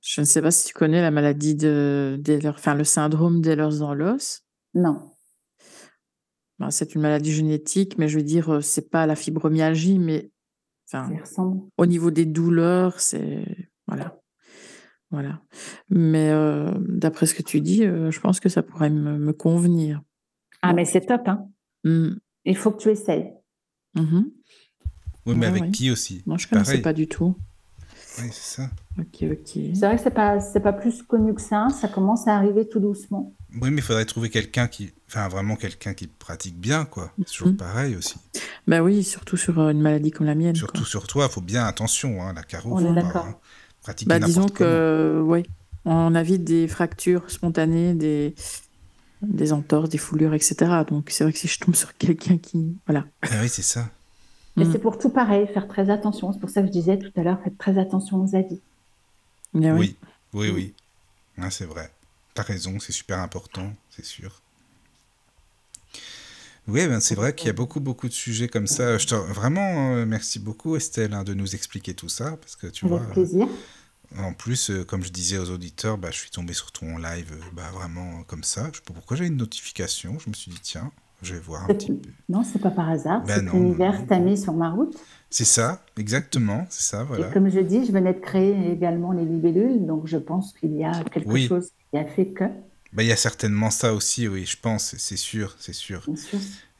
Je ne sais pas si tu connais la maladie de enfin le syndrome d'Ehlers dans l'os. Non. Ben, c'est une maladie génétique, mais je veux dire, euh, c'est pas la fibromyalgie, mais enfin, au niveau des douleurs, c'est voilà, voilà. Mais euh, d'après ce que tu dis, euh, je pense que ça pourrait me, convenir. Ah, mais c'est top, hein. Mmh. Il faut que tu essayes. Mmh oui, mais avec qui aussi? Moi, je ne connaissais pas du tout. Oui, c'est ça. Ok, ok. C'est vrai que c'est pas, c'est pas plus connu que ça. Ça commence à arriver tout doucement. Oui, mais il faudrait trouver quelqu'un qui, enfin, vraiment quelqu'un qui pratique bien, quoi. C'est toujours mhm. pareil aussi. Ben oui, surtout sur euh, une maladie comme la mienne. Surtout sur toi, il faut bien attention, hein, la carreau. On est d'accord. Hein, bah, disons que, oui, on évite des fractures spontanées, des, des entorses, des foulures, etc. Donc c'est vrai que si je tombe sur quelqu'un qui, voilà. Ah oui, c'est ça. Mais mm. c'est pour tout pareil, faire très attention. C'est pour ça que je disais tout à l'heure, faites très attention aux avis. oui, oui, oui. oui. Ah, c'est vrai. Tu as raison, c'est super important, c'est sûr. Oui, ben c'est vrai qu'il y a beaucoup, beaucoup de sujets comme ça. Je te... Vraiment, euh, merci beaucoup, Estelle, hein, de nous expliquer tout ça. Parce que tu Avec plaisir. En plus, euh, comme je disais aux auditeurs, bah, je suis tombé sur ton live euh, bah, vraiment comme ça. Je ne sais pas pourquoi j'ai une notification. Je me suis dit, tiens, je vais voir un petit peu. Non, c'est pas par hasard. Ben c'est l'univers t'a mis sur ma route. C'est ça, exactement, c'est ça, voilà. Et comme je dis, je venais de créer également les libellules, donc je pense qu'il y a quelque chose qui a fait que. Ben, il y a certainement ça aussi, oui, je pense, c'est sûr, c'est sûr.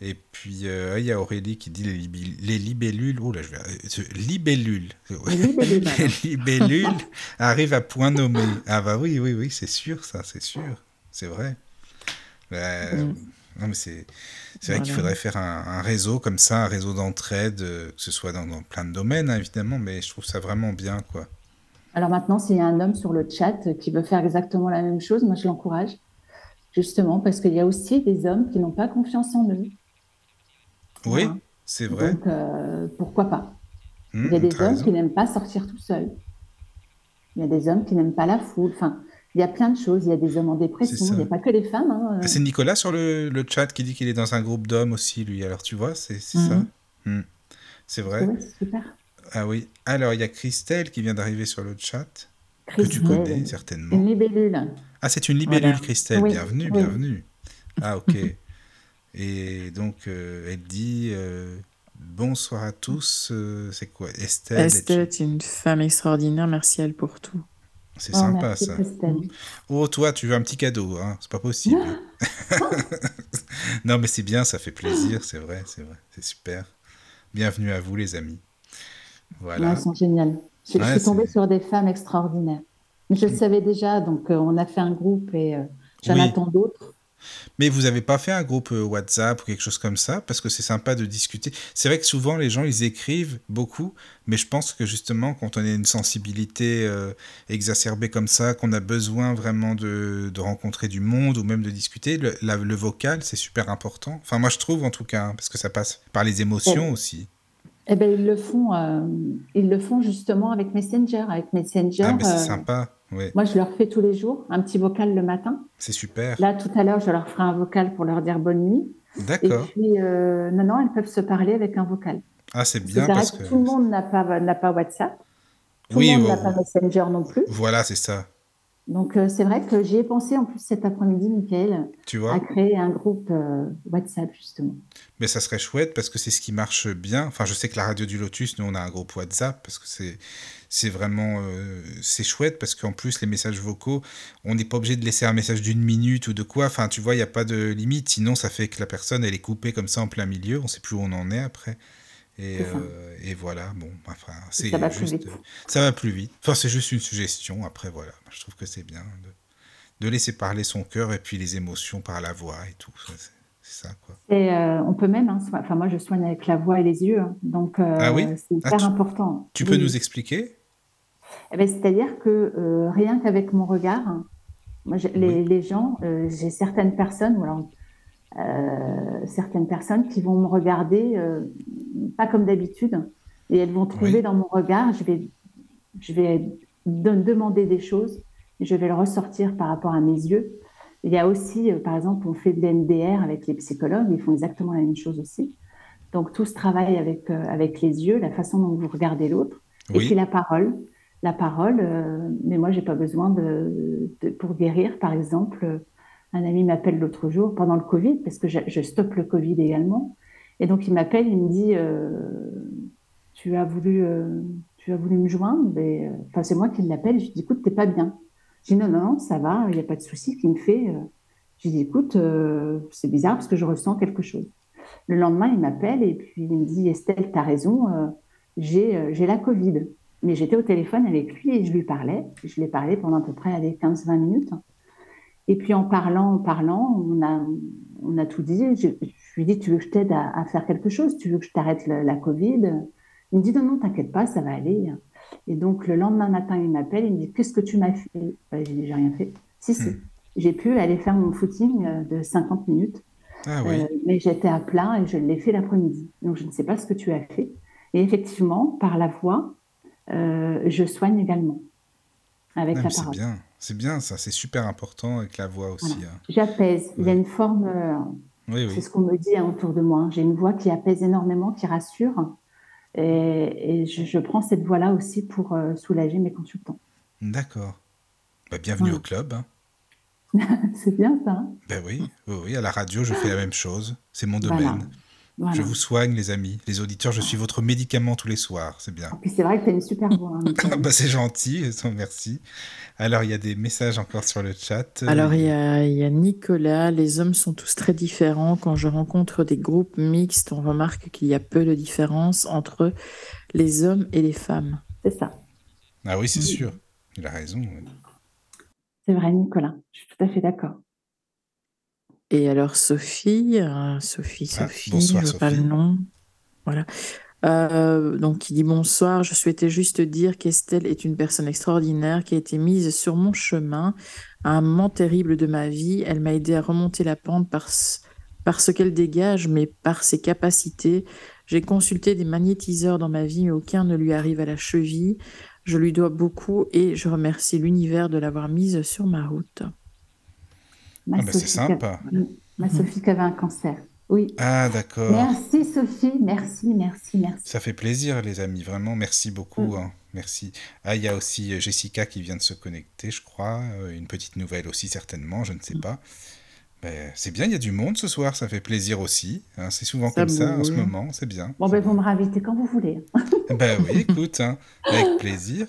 Et puis, euh, il y a Aurélie qui dit les, les libellules. Oh là, je vais. Euh, libellules. Les libellules, arrivent à point nommé. Ah, bah oui, oui, oui, c'est sûr, ça, c'est sûr. C'est vrai. Ben, mm. Non, mais c'est vrai qu'il faudrait faire un, réseau comme ça, un réseau d'entraide, euh, que ce soit dans, plein de domaines, hein, évidemment, mais je trouve ça vraiment bien, quoi. Alors maintenant, s'il y a un homme sur le chat qui veut faire exactement la même chose, moi, je l'encourage, justement, parce qu'il y a aussi des hommes qui n'ont pas confiance en eux. Oui, c'est vrai. Donc, euh, pourquoi pas? Mmh, Il y a des hommes qui n'aiment pas sortir tout seuls. Il y a des hommes qui n'aiment pas la foule. Enfin, il y a plein de choses. Il y a des hommes en dépression. Il n'y a pas que les femmes. Hein. Ah, c'est Nicolas sur le, le, chat qui dit qu'il est dans un groupe d'hommes aussi, lui. Alors, tu vois, c'est ça. Mhm. Hmm. C'est vrai. Oui, super. Ah oui. Alors, il y a Christelle qui vient d'arriver sur le chat. Que tu connais certainement. Une libellule. Ah, c'est une libellule, Christelle. Bienvenue, bienvenue. Ah, ok. Et donc, euh, elle dit euh, Bonsoir à tous. Euh, c'est quoi Estelle Estelle est une femme extraordinaire. Merci à elle pour tout. C'est oh, sympa ça. Oh, toi, tu veux un petit cadeau, hein C'est pas possible. non, mais c'est bien, ça fait plaisir, c'est vrai, c'est vrai, c'est super. Bienvenue à vous, les amis. Voilà. elles sont géniales. Je, suis tombée sur des femmes extraordinaires. je le mm. savais déjà, donc euh, on a fait un groupe et euh, j'en attends d'autres. Mais vous n'avez pas fait un groupe euh, WhatsApp ou quelque chose comme ça? Parce que c'est sympa de discuter. C'est vrai que souvent les gens, ils écrivent beaucoup, mais je pense que justement, quand on a une sensibilité euh, exacerbée comme ça, qu'on a besoin vraiment de, rencontrer du monde ou même de discuter, le, le vocal, c'est super important. Enfin, moi, je trouve en tout cas, hein, parce que ça passe par les émotions aussi. Eh ben, ils le font, euh, ils le font justement avec Messenger. Avec Messenger. Ah, mais c'est sympa. Moi, je leur fais tous les jours un petit vocal le matin. C'est super. Là, tout à l'heure, je leur ferai un vocal pour leur dire bonne nuit. D'accord. Et puis, euh, non, non, elles peuvent se parler avec un vocal. Ah, c'est bien parce que... Tout le monde n'a pas, pas WhatsApp. Tout le monde n'a pas Messenger non plus. Voilà, c'est ça. Donc, euh, c'est vrai que j'y ai pensé en plus cet après-midi, Michael, tu vois à créer un groupe euh, WhatsApp, justement. Mais ça serait chouette parce que c'est ce qui marche bien. Enfin, je sais que la radio du Lotus, nous, on a un groupe WhatsApp parce que c'est c'est vraiment euh, c'est chouette parce qu'en plus les messages vocaux on n'est pas obligé de laisser un message d'une minute ou de quoi. Enfin tu vois il n'y a pas de limite. Sinon ça fait que la personne elle est coupée comme ça en plein milieu. On sait plus où on en est après. Et, euh, et voilà. Bon enfin c'est juste ça va plus vite. Enfin c'est juste une suggestion. Après voilà. Je trouve que c'est bien de, de, laisser parler son cœur et puis les émotions par la voix et tout. C'est ça quoi. Et euh, on peut même, hein, enfin moi je soigne avec la voix et les yeux, hein. donc euh, Ah oui? c'est Ah, hyper tu- important. Tu peux nous expliquer? Eh ben, c'est-à-dire que euh, rien qu'avec mon regard, hein, moi, les, Oui. les gens, euh, j'ai certaines personnes, euh, certaines personnes qui vont me regarder pas comme d'habitude, et elles vont trouver Oui. dans mon regard, je vais, je vais de- demander des choses, et je vais le ressortir par rapport à mes yeux. Il y a aussi, par exemple, on fait de l'NDR avec les psychologues, ils font exactement la même chose aussi. Donc tout ce travail avec, avec les yeux, la façon dont vous regardez l'autre, et puis la parole. La parole, euh, mais moi, j'ai pas besoin de, pour guérir, par exemple. Un ami m'appelle l'autre jour pendant le Covid, parce que je, stoppe le Covid également. Et donc, il m'appelle, il me dit euh, Tu as voulu, euh, tu as voulu me joindre Enfin, c'est moi qui l'appelle. Je lui dis Écoute, t'es pas bien. Je dis Non, non, non, ça va, il n'y a pas de souci. Qui me fait Je lui dis Écoute, c'est bizarre parce que je ressens quelque chose. Le lendemain, il m'appelle et puis il me dit Estelle, tu as raison, j'ai la Covid. Mais j'étais au téléphone avec lui et je lui parlais. Je lui ai parlé pendant à peu près allez, 15-20 minutes. Et puis en parlant, en parlant, on a, on a tout dit. Je, je lui ai dit Tu veux que je t'aide à, à faire quelque chose? Tu veux que je t'arrête la Covid? Il me dit Non, non, t'inquiète pas, ça va aller. Et donc le lendemain matin, il m'appelle il me dit Qu'est-ce que tu m'as fait? Ouais, J'ai dit J'ai rien fait. Si, si. Hmm. J'ai pu aller faire mon footing euh, de 50 minutes. Ah oui. Euh, mais j'étais à plat et je l'ai fait l'après-midi. Donc, je ne sais pas ce que tu as fait. Et effectivement, par la voix, je soigne également avec Ah, la mais c'est parole. bien, c'est bien ça, c'est super important avec la voix aussi. Voilà. hein. J'apaise. Il y a une forme, euh, Oui, c'est oui. ce qu'on me dit hein, autour de moi. J'ai une voix qui apaise énormément, qui rassure. Et, et je, je prends cette voix-là aussi pour euh, soulager mes consultants. D'accord. Bah, bienvenue au club. hein. c'est bien ça. Ben oui, oui, oui, à la radio, je fais la même chose. C'est mon domaine. Voilà. Je vous soigne, les amis. Les auditeurs, je suis votre médicament tous les soirs. C'est bien. C'est vrai que tu as une super voix. hein. Ah bah, c'est gentil, merci. Alors, il y a des messages encore sur le chat. Alors, il y Euh, a, il y a Nicolas, les hommes sont tous très différents. Quand je rencontre des groupes mixtes, on remarque qu'il y a peu de différence entre les hommes et les femmes. c'est ça. Ah oui, c'est Oui. sûr. Il a raison. oui. C'est vrai, Nicolas. Je suis tout à fait d'accord. Et alors, Sophie, euh, Sophie, Ah, Sophie, bonsoir, je pas le Sophie. nom. Voilà. Euh, donc, il dit bonsoir. Je souhaitais juste dire qu'Estelle est une personne extraordinaire qui a été mise sur mon chemin à un moment terrible de ma vie. Elle m'a aidé à remonter la pente par, par ce qu'elle dégage, mais par ses capacités. J'ai consulté des magnétiseurs dans ma vie, mais aucun ne lui arrive à la cheville. Je lui dois beaucoup et je remercie l'univers de l'avoir mise sur ma route. Ma Ah bah, c'est Sophie qui a- sympa. Ma Sophie qui avait un cancer. Oui. Ah, d'accord. Merci Sophie, merci, merci, merci. Ça fait plaisir, les amis. Vraiment, merci beaucoup. Mm. hein. Merci. Ah, il y a aussi euh, Jessica qui vient de se connecter, je crois. Euh, Une petite nouvelle aussi, certainement. Je ne sais pas. Mais c'est bien, il y a du monde ce soir. Ça fait plaisir aussi. hein. C'est souvent Ça comme ça en ce moment. C'est bien. Bon, ben, vous me réinvitez quand vous voulez. Ben oui, écoute, hein, avec plaisir.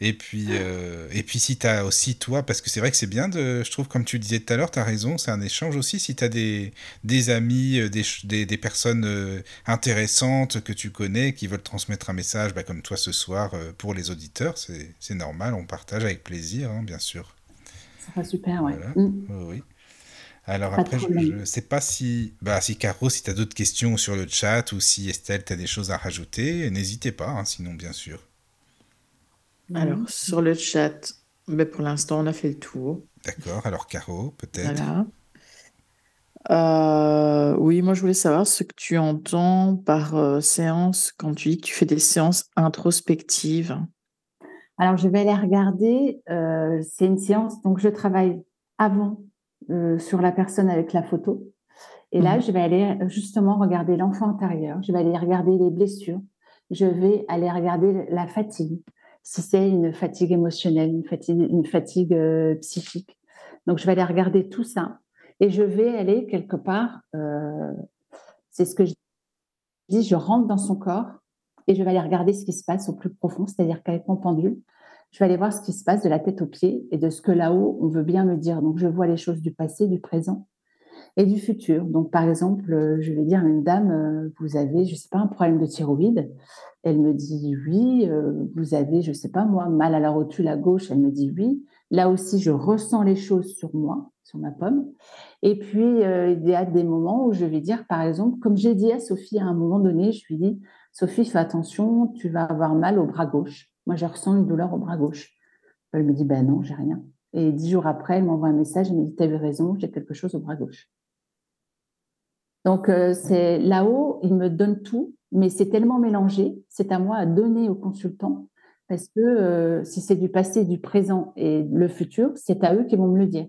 Et puis, euh, et puis si tu as aussi toi, parce que c'est vrai que c'est bien de, je trouve, comme tu le disais tout à l'heure, tu as raison, c'est un échange aussi. Si tu as des, des amis, euh, des, des, des personnes euh, intéressantes que tu connais, qui veulent transmettre un message, bah, comme toi ce soir, pour les auditeurs, c'est normal, on partage avec plaisir, hein, bien sûr. Ça va super, ouais. Voilà. Mm. Oui, oui. Alors Pas après, je ne sais pas si, bah, si Caro, si tu as d'autres questions sur le chat ou si Estelle, tu as des choses à rajouter, n'hésitez pas, hein, sinon bien sûr. Alors, sur le chat, ben, pour l'instant, on a fait le tour. D'accord, alors Caro, peut-être. Voilà. Euh, oui, moi, je voulais savoir ce que tu entends par euh, séance quand tu dis que tu fais des séances introspectives. Alors, je vais aller regarder. euh, c'est une séance, donc je travaille avant euh, sur la personne avec la photo. Et là, Mhm. je vais aller justement regarder l'enfant intérieur. Je vais aller regarder les blessures. Je vais aller regarder la fatigue. Si c'est une fatigue émotionnelle, une fatigue, euh, psychique. Donc, je vais aller regarder tout ça. Et je vais aller quelque part, euh, c'est ce que je dis, je rentre dans son corps et je vais aller regarder ce qui se passe au plus profond, c'est-à-dire qu'avec mon pendule, je vais aller voir ce qui se passe de la tête aux pieds et de ce que là-haut, on veut bien me dire. Donc, je vois les choses du passé, du présent et du futur. Donc, par exemple, euh, je vais dire à une dame, euh, vous avez, je ne sais pas, un problème de thyroïde. Elle me dit oui. Euh, vous avez, je ne sais pas moi, mal à la rotule à gauche. Elle me dit oui. Là aussi, je ressens les choses sur moi, sur ma pomme. Et puis, il y a des moments où je vais dire, par exemple, comme j'ai dit à Sophie à un moment donné, je lui dis, Sophie, fais attention, tu vas avoir mal au bras gauche. Moi, je ressens une douleur au bras gauche. Elle me dit, ben non, j'ai rien. Et dix jours après, elle m'envoie un message, elle me dit, tu avais raison, j'ai quelque chose au bras gauche. Donc, euh, là-haut, il me donne tout, mais c'est tellement mélangé, c'est à moi à donner au consultant, parce que euh, si c'est du passé, du présent et le futur, c'est à eux qui vont me le dire.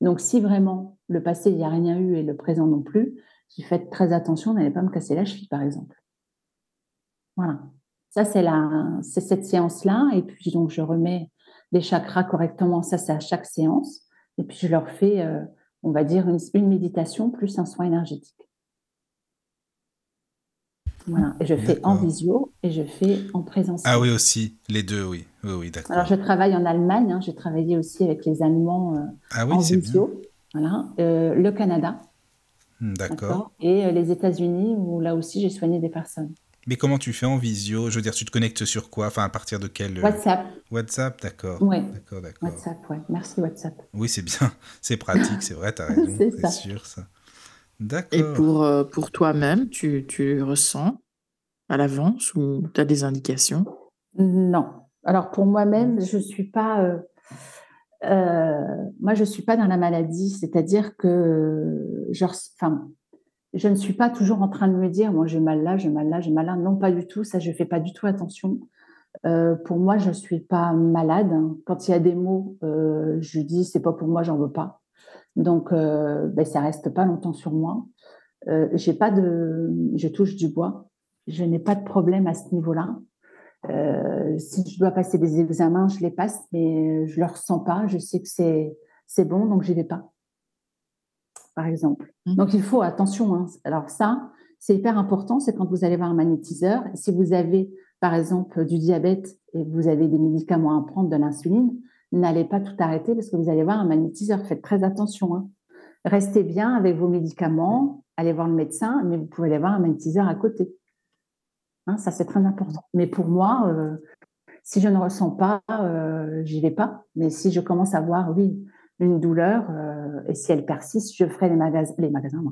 Donc, si vraiment le passé, il n'y a rien eu et le présent non plus, je faites très attention, n'allez pas me casser la cheville, par exemple. Voilà. Ça, c'est, la, c'est cette séance-là. Et puis, donc, je remets des chakras correctement. Ça, c'est à chaque séance. Et puis, je leur fais, euh, on va dire, une méditation plus un soin énergétique. Voilà. Et je fais en visio et je fais en présentiel. Ah oui, aussi. Les deux, oui. Oui, oui d'accord. Alors, je travaille en Allemagne. Hein. J'ai travaillé aussi avec les Allemands euh, ah oui, en visio. Voilà. Euh, le Canada. Hmm, D'accord. Et euh, les États-Unis, où là aussi, j'ai soigné des personnes. Mais comment tu fais en visio? Je veux dire, tu te connectes sur quoi? Enfin, à partir de quel... WhatsApp. WhatsApp, d'accord. Ouais. D'accord, d'accord. WhatsApp, ouais. Merci WhatsApp. Oui, c'est bien. C'est pratique, c'est vrai, t'as raison. C'est c'est ça. Et pour, euh, pour toi-même, tu, tu ressens à l'avance ou tu as des indications? Non. Alors pour moi-même, je suis pas. euh, euh, moi, je suis pas dans la maladie, c'est-à-dire que je, enfin, je ne suis pas toujours en train de me dire, moi j'ai mal là, j'ai mal là, j'ai mal là. Non, pas du tout. Ça, je fais pas du tout attention. Euh, pour moi, je suis pas malade. Quand il y a des mots, euh, je dis c'est pas pour moi, j'en veux pas. Donc, euh, ben, ça reste pas longtemps sur moi. Euh, j'ai pas de, je touche du bois. Je n'ai pas de problème à ce niveau-là. Euh, si je dois passer des examens, je les passe, mais je ne le ressens pas. Je sais que c'est c'est bon, donc j'y vais pas. Par exemple. Mhm. Donc il faut attention. hein. Alors ça, c'est hyper important. C'est quand vous allez voir un magnétiseur. Si vous avez, par exemple, du diabète et vous avez des médicaments à prendre, de l'insuline, n'allez pas tout arrêter parce que vous allez voir un magnétiseur. Faites très attention. hein. Restez bien avec vos médicaments. Allez voir le médecin, mais vous pouvez aller voir un magnétiseur à côté. Hein, ça, c'est très important. Mais pour moi, euh, si je ne ressens pas, euh, j'y vais pas. Mais si je commence à voir, oui, une douleur, euh, et si elle persiste, je ferai les, magas les magasins,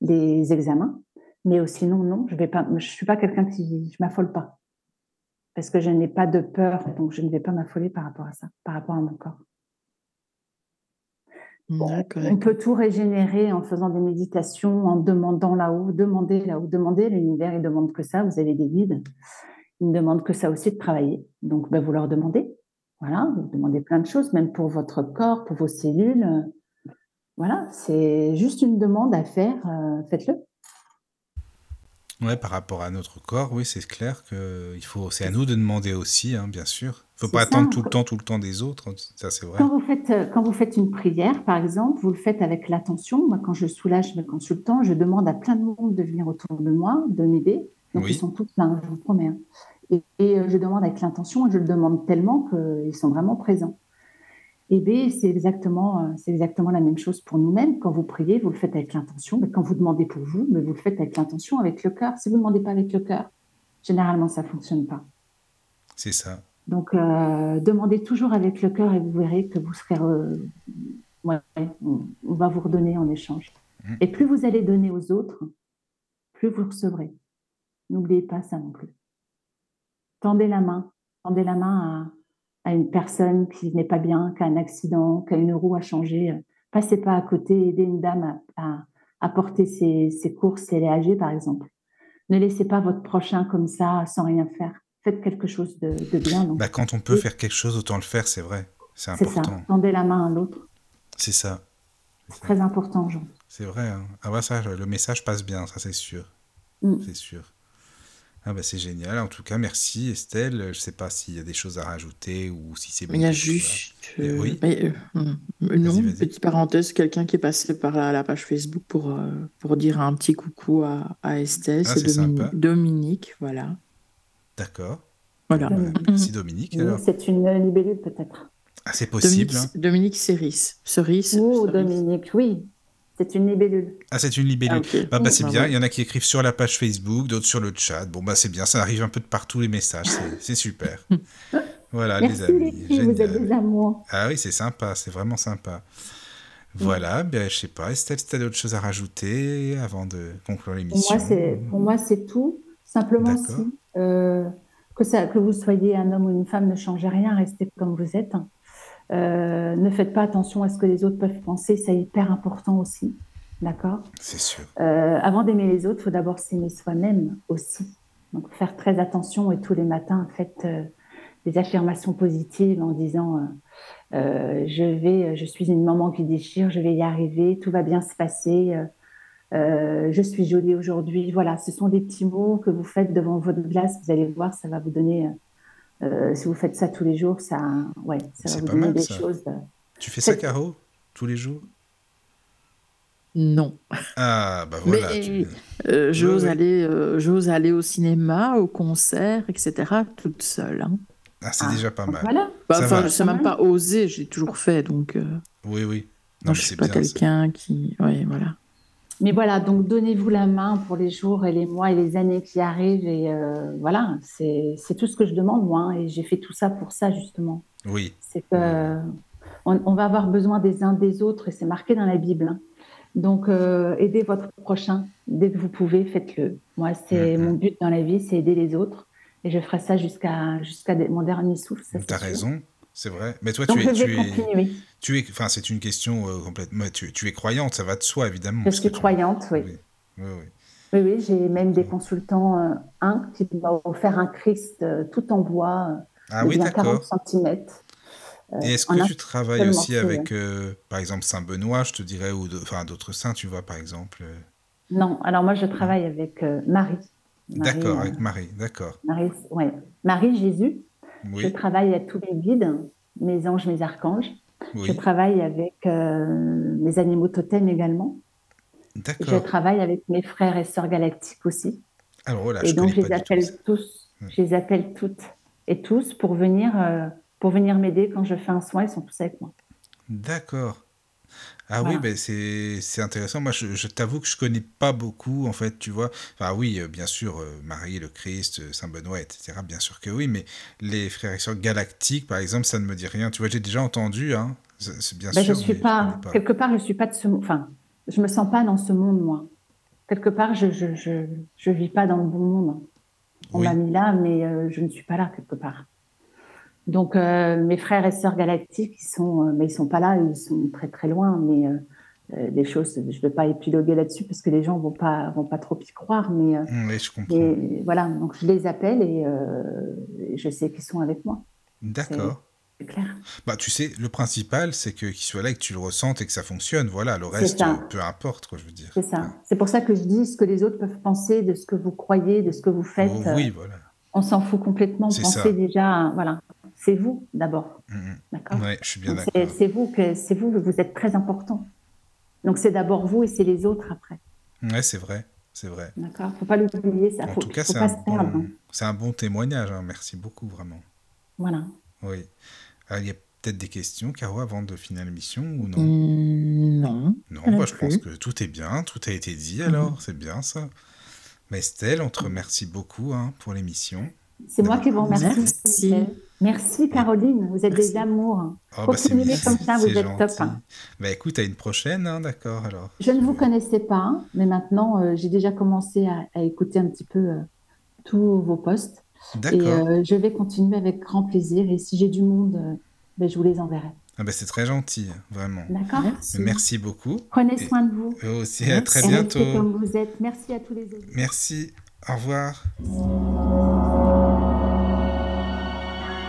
les examens. Mais sinon, non, je. Je suis pas quelqu'un qui, je m'affole pas, parce que je n'ai pas de peur, donc je ne vais pas m'affoler par rapport à ça, par rapport à mon corps. D'accord. On peut tout régénérer en faisant des méditations, en demandant là-haut, demander là-haut, demander. L'univers, il demande que ça. Vous avez des guides. Ils ne demandent que ça aussi de travailler. Donc, ben, vous leur demandez. Voilà, vous demandez plein de choses, même pour votre corps, pour vos cellules. Voilà, c'est juste une demande à faire. euh, Faites-le. Ouais, par rapport à notre corps, oui, c'est clair que il faut, c'est à nous de demander aussi, hein, bien sûr. Faut C'est pas ça. attendre tout le temps, tout le temps des autres. Ça, c'est vrai. Quand vous, faites, euh, quand vous faites une prière, par exemple, vous le faites avec l'attention. Moi, quand je soulage mes consultants, je demande à plein de monde de venir autour de moi, de m'aider. Donc, Oui. ils sont tous là, je vous promets. hein. Et, et, euh, je demande avec l'intention, et je le demande tellement qu'ils sont vraiment présents. Et B, c'est exactement, euh, c'est exactement la même chose pour nous-mêmes. Quand vous priez, vous le faites avec l'intention. Mais quand vous demandez pour vous, mais vous le faites avec l'intention, avec le cœur. Si vous ne demandez pas avec le cœur, généralement, ça ne fonctionne pas. C'est ça. Donc, euh, demandez toujours avec le cœur et vous verrez que vous serez. euh, ouais, on, va vous redonner en échange. Mhm. Et plus vous allez donner aux autres, plus vous recevrez. N'oubliez pas ça non plus. Tendez la main. Tendez la main à, à une personne qui n'est pas bien, qui a un accident, qui a une roue à changer. Passez pas à côté, aidez une dame à, à- à porter ses, ses courses si elle est âgée, par exemple. Ne laissez pas votre prochain comme ça, sans rien faire. Faites quelque chose de, de bien. Bah, quand on peut faire quelque chose, autant le faire, c'est vrai. C'est C'est ça, important. tendez la main à l'autre. C'est ça. C'est très important, Jean. C'est vrai. hein. Ah ouais, ça, le message passe bien, ça c'est sûr. Mm. C'est sûr. Ah bah c'est génial. En tout cas, merci Estelle. Je sais pas s'il y a des choses à rajouter ou si c'est bon. Il y a juste. Euh, oui. mais, euh, hum, euh, non, petite parenthèse, quelqu'un qui est passé par la, la page Facebook pour, euh, pour dire un petit coucou à, à Estelle. Ah, c'est sympa. Dominique, voilà. D'accord. Voilà. Bah, Dominique. merci Dominique. C'est une libellule peut-être. Ah, c'est possible. Dominique, hein. Dominique Cerise. Cerise. Oh, Cerise. Dominique, oui. C'est une libellule. Ah, c'est une libellule. Ah. Bah, bah, c'est Bah, bien. Il y en a qui écrivent sur la page Facebook, d'autres sur le chat. Bon, bah, c'est bien. Ça arrive un peu de partout les messages. C'est- super. voilà, Merci les les amis. filles, vous êtes des amours. Ah oui, c'est sympa. C'est vraiment sympa. Voilà, ben, je sais pas. Estelle, si tu as d'autres choses à rajouter avant de conclure l'émission? Pour moi, c'est tout. Simplement, si, euh, que, ça, que vous soyez un homme ou une femme ne changez rien, restez comme vous êtes. Euh, ne faites pas attention à ce que les autres peuvent penser, c'est hyper important aussi. D'accord? C'est sûr. Euh, avant d'aimer les autres, il faut d'abord s'aimer soi-même aussi. Donc, faire très attention et tous les matins, faites des affirmations positives en disant je vais, je suis une maman qui déchire, je vais y arriver, tout va bien se passer. je suis jolie aujourd'hui. Voilà, ce sont des petits mots que vous faites devant votre glace. Vous allez voir, ça va vous donner euh, si vous faites ça tous les jours, ça, ouais, ça va vous donner des choses. Euh, tu fais ça, Caro, tous les jours? Non. Ah, bah voilà. Euh, j'ose aller, j'ose aller au cinéma, au concert, etc., toute seule. Hein. Ah, c'est déjà pas mal. Voilà. Bah, enfin, je sais même pas osé, j'ai toujours fait, donc. Oui, oui. Non, je suis pas quelqu'un qui, oui, voilà. Mais voilà, donc donnez-vous la main pour les jours et les mois et les années qui arrivent. Et euh, voilà, c'est tout ce que je demande, moi. Hein, et j'ai fait tout ça pour ça, justement. Oui. C'est que on, va avoir besoin des uns des autres, et c'est marqué dans la Bible. Hein. Donc, euh, aidez votre prochain. Dès que vous pouvez, faites-le. Moi, c'est mm-hmm. mon but dans la vie, c'est aider les autres. Et je ferai ça jusqu'à jusqu'à mon dernier souffle. Tu as raison. C'est vrai. Mais toi, tu es, tu es, tu es, enfin, c'est une question euh, complètement. Tu, tu, es croyante, ça va de soi, évidemment. Je suis croyante, oui. Oui, oui. oui, j'ai même des consultants, euh, un qui m'a offert un Christ euh, tout en bois, ah, oui, 40 cm. Et est-ce que tu travailles aussi avec, par exemple, Saint Benoît, je te dirais, ou enfin d'autres saints, tu vois, par exemple Non, alors moi, je travaille avec Marie. D'accord, avec Marie, d'accord. Marie, ouais. Marie Jésus. Je travaille avec tous mes guides, mes anges, mes archanges. Je travaille avec euh, mes animaux totems également. Je travaille avec mes frères et sœurs galactiques aussi. Alors là, et je donc je les appelle tous, je les appelle toutes et tous pour venir, euh, pour venir m'aider quand je fais un soin. Ils sont tous avec moi. D'accord. Ah oui, ben c'est intéressant. Moi, je, t'avoue que je connais pas beaucoup, en fait, tu vois. Enfin, oui, euh, bien sûr, euh, Marie, le Christ, euh, Saint Benoît, etc. Bien sûr que oui, mais les frères et sœurs galactiques, par exemple, ça ne me dit rien. Tu vois, j'ai déjà entendu, hein. C'est bien ben, sûr. Je suis pas, quelque part, je suis pas de ce, enfin, je me sens pas dans ce monde, moi. Quelque part, je je, je, je vis pas dans le bon monde. On m'a mis là, mais je ne suis pas là quelque part. Donc euh, mes frères et sœurs galactiques, ils sont, euh, mais ils sont pas là, ils sont très très loin. Mais euh, des choses, je ne vais pas épiloguer là-dessus parce que les gens vont pas vont pas trop y croire. Mais, mmh, oui, je comprends. voilà, donc je les appelle et, je sais qu'ils sont avec moi. D'accord. C'est clair. Bah, tu sais, le principal, c'est que qu'ils soient là et que tu le ressentes et que ça fonctionne. Voilà, le reste, peu importe, quoi, je veux dire. C'est ça. C'est pour ça que je dis ce que les autres peuvent penser de ce que vous croyez, de ce que vous faites. Oh, oui, voilà. On s'en fout complètement. Pensez déjà, voilà c'est vous d'abord. Mm-hmm. D'accord Oui, je suis bien d'accord. C'est vous que c'est vous, vous êtes très important. Donc c'est d'abord vous et c'est les autres après. Oui, c'est vrai. C'est vrai. D'accord, faut pas l'oublier, ça. En tout cas, c'est un, bon, hein. un, bon témoignage. Hein. Merci beaucoup, vraiment. Voilà. Oui. Ah, il y a peut-être des questions, Caro, avant de finir l'émission ou non? Mmh, Non. Non, bah, je pense que tout est bien, tout a été dit alors, mmh. c'est bien ça. Mais Estelle, on te remercie beaucoup hein, pour l'émission. C'est moi qui vous remercie. Merci. Merci Caroline, vous êtes des amours. Oh, bah, Continuez comme ça, vous êtes top. Bah écoute, à une prochaine, hein, d'accord alors. Je ne vous connaissais pas, mais maintenant euh, j'ai déjà commencé à, écouter un petit peu euh, tous vos posts. D'accord. Et euh, je vais continuer avec grand plaisir. Et si j'ai du monde, ben, je vous les enverrai. Ah bah c'est très gentil, vraiment. D'accord. Merci. Merci. beaucoup. Prenez soin de vous. aussi, à très bientôt. comme vous êtes. Merci à tous les autres. Merci. Au revoir.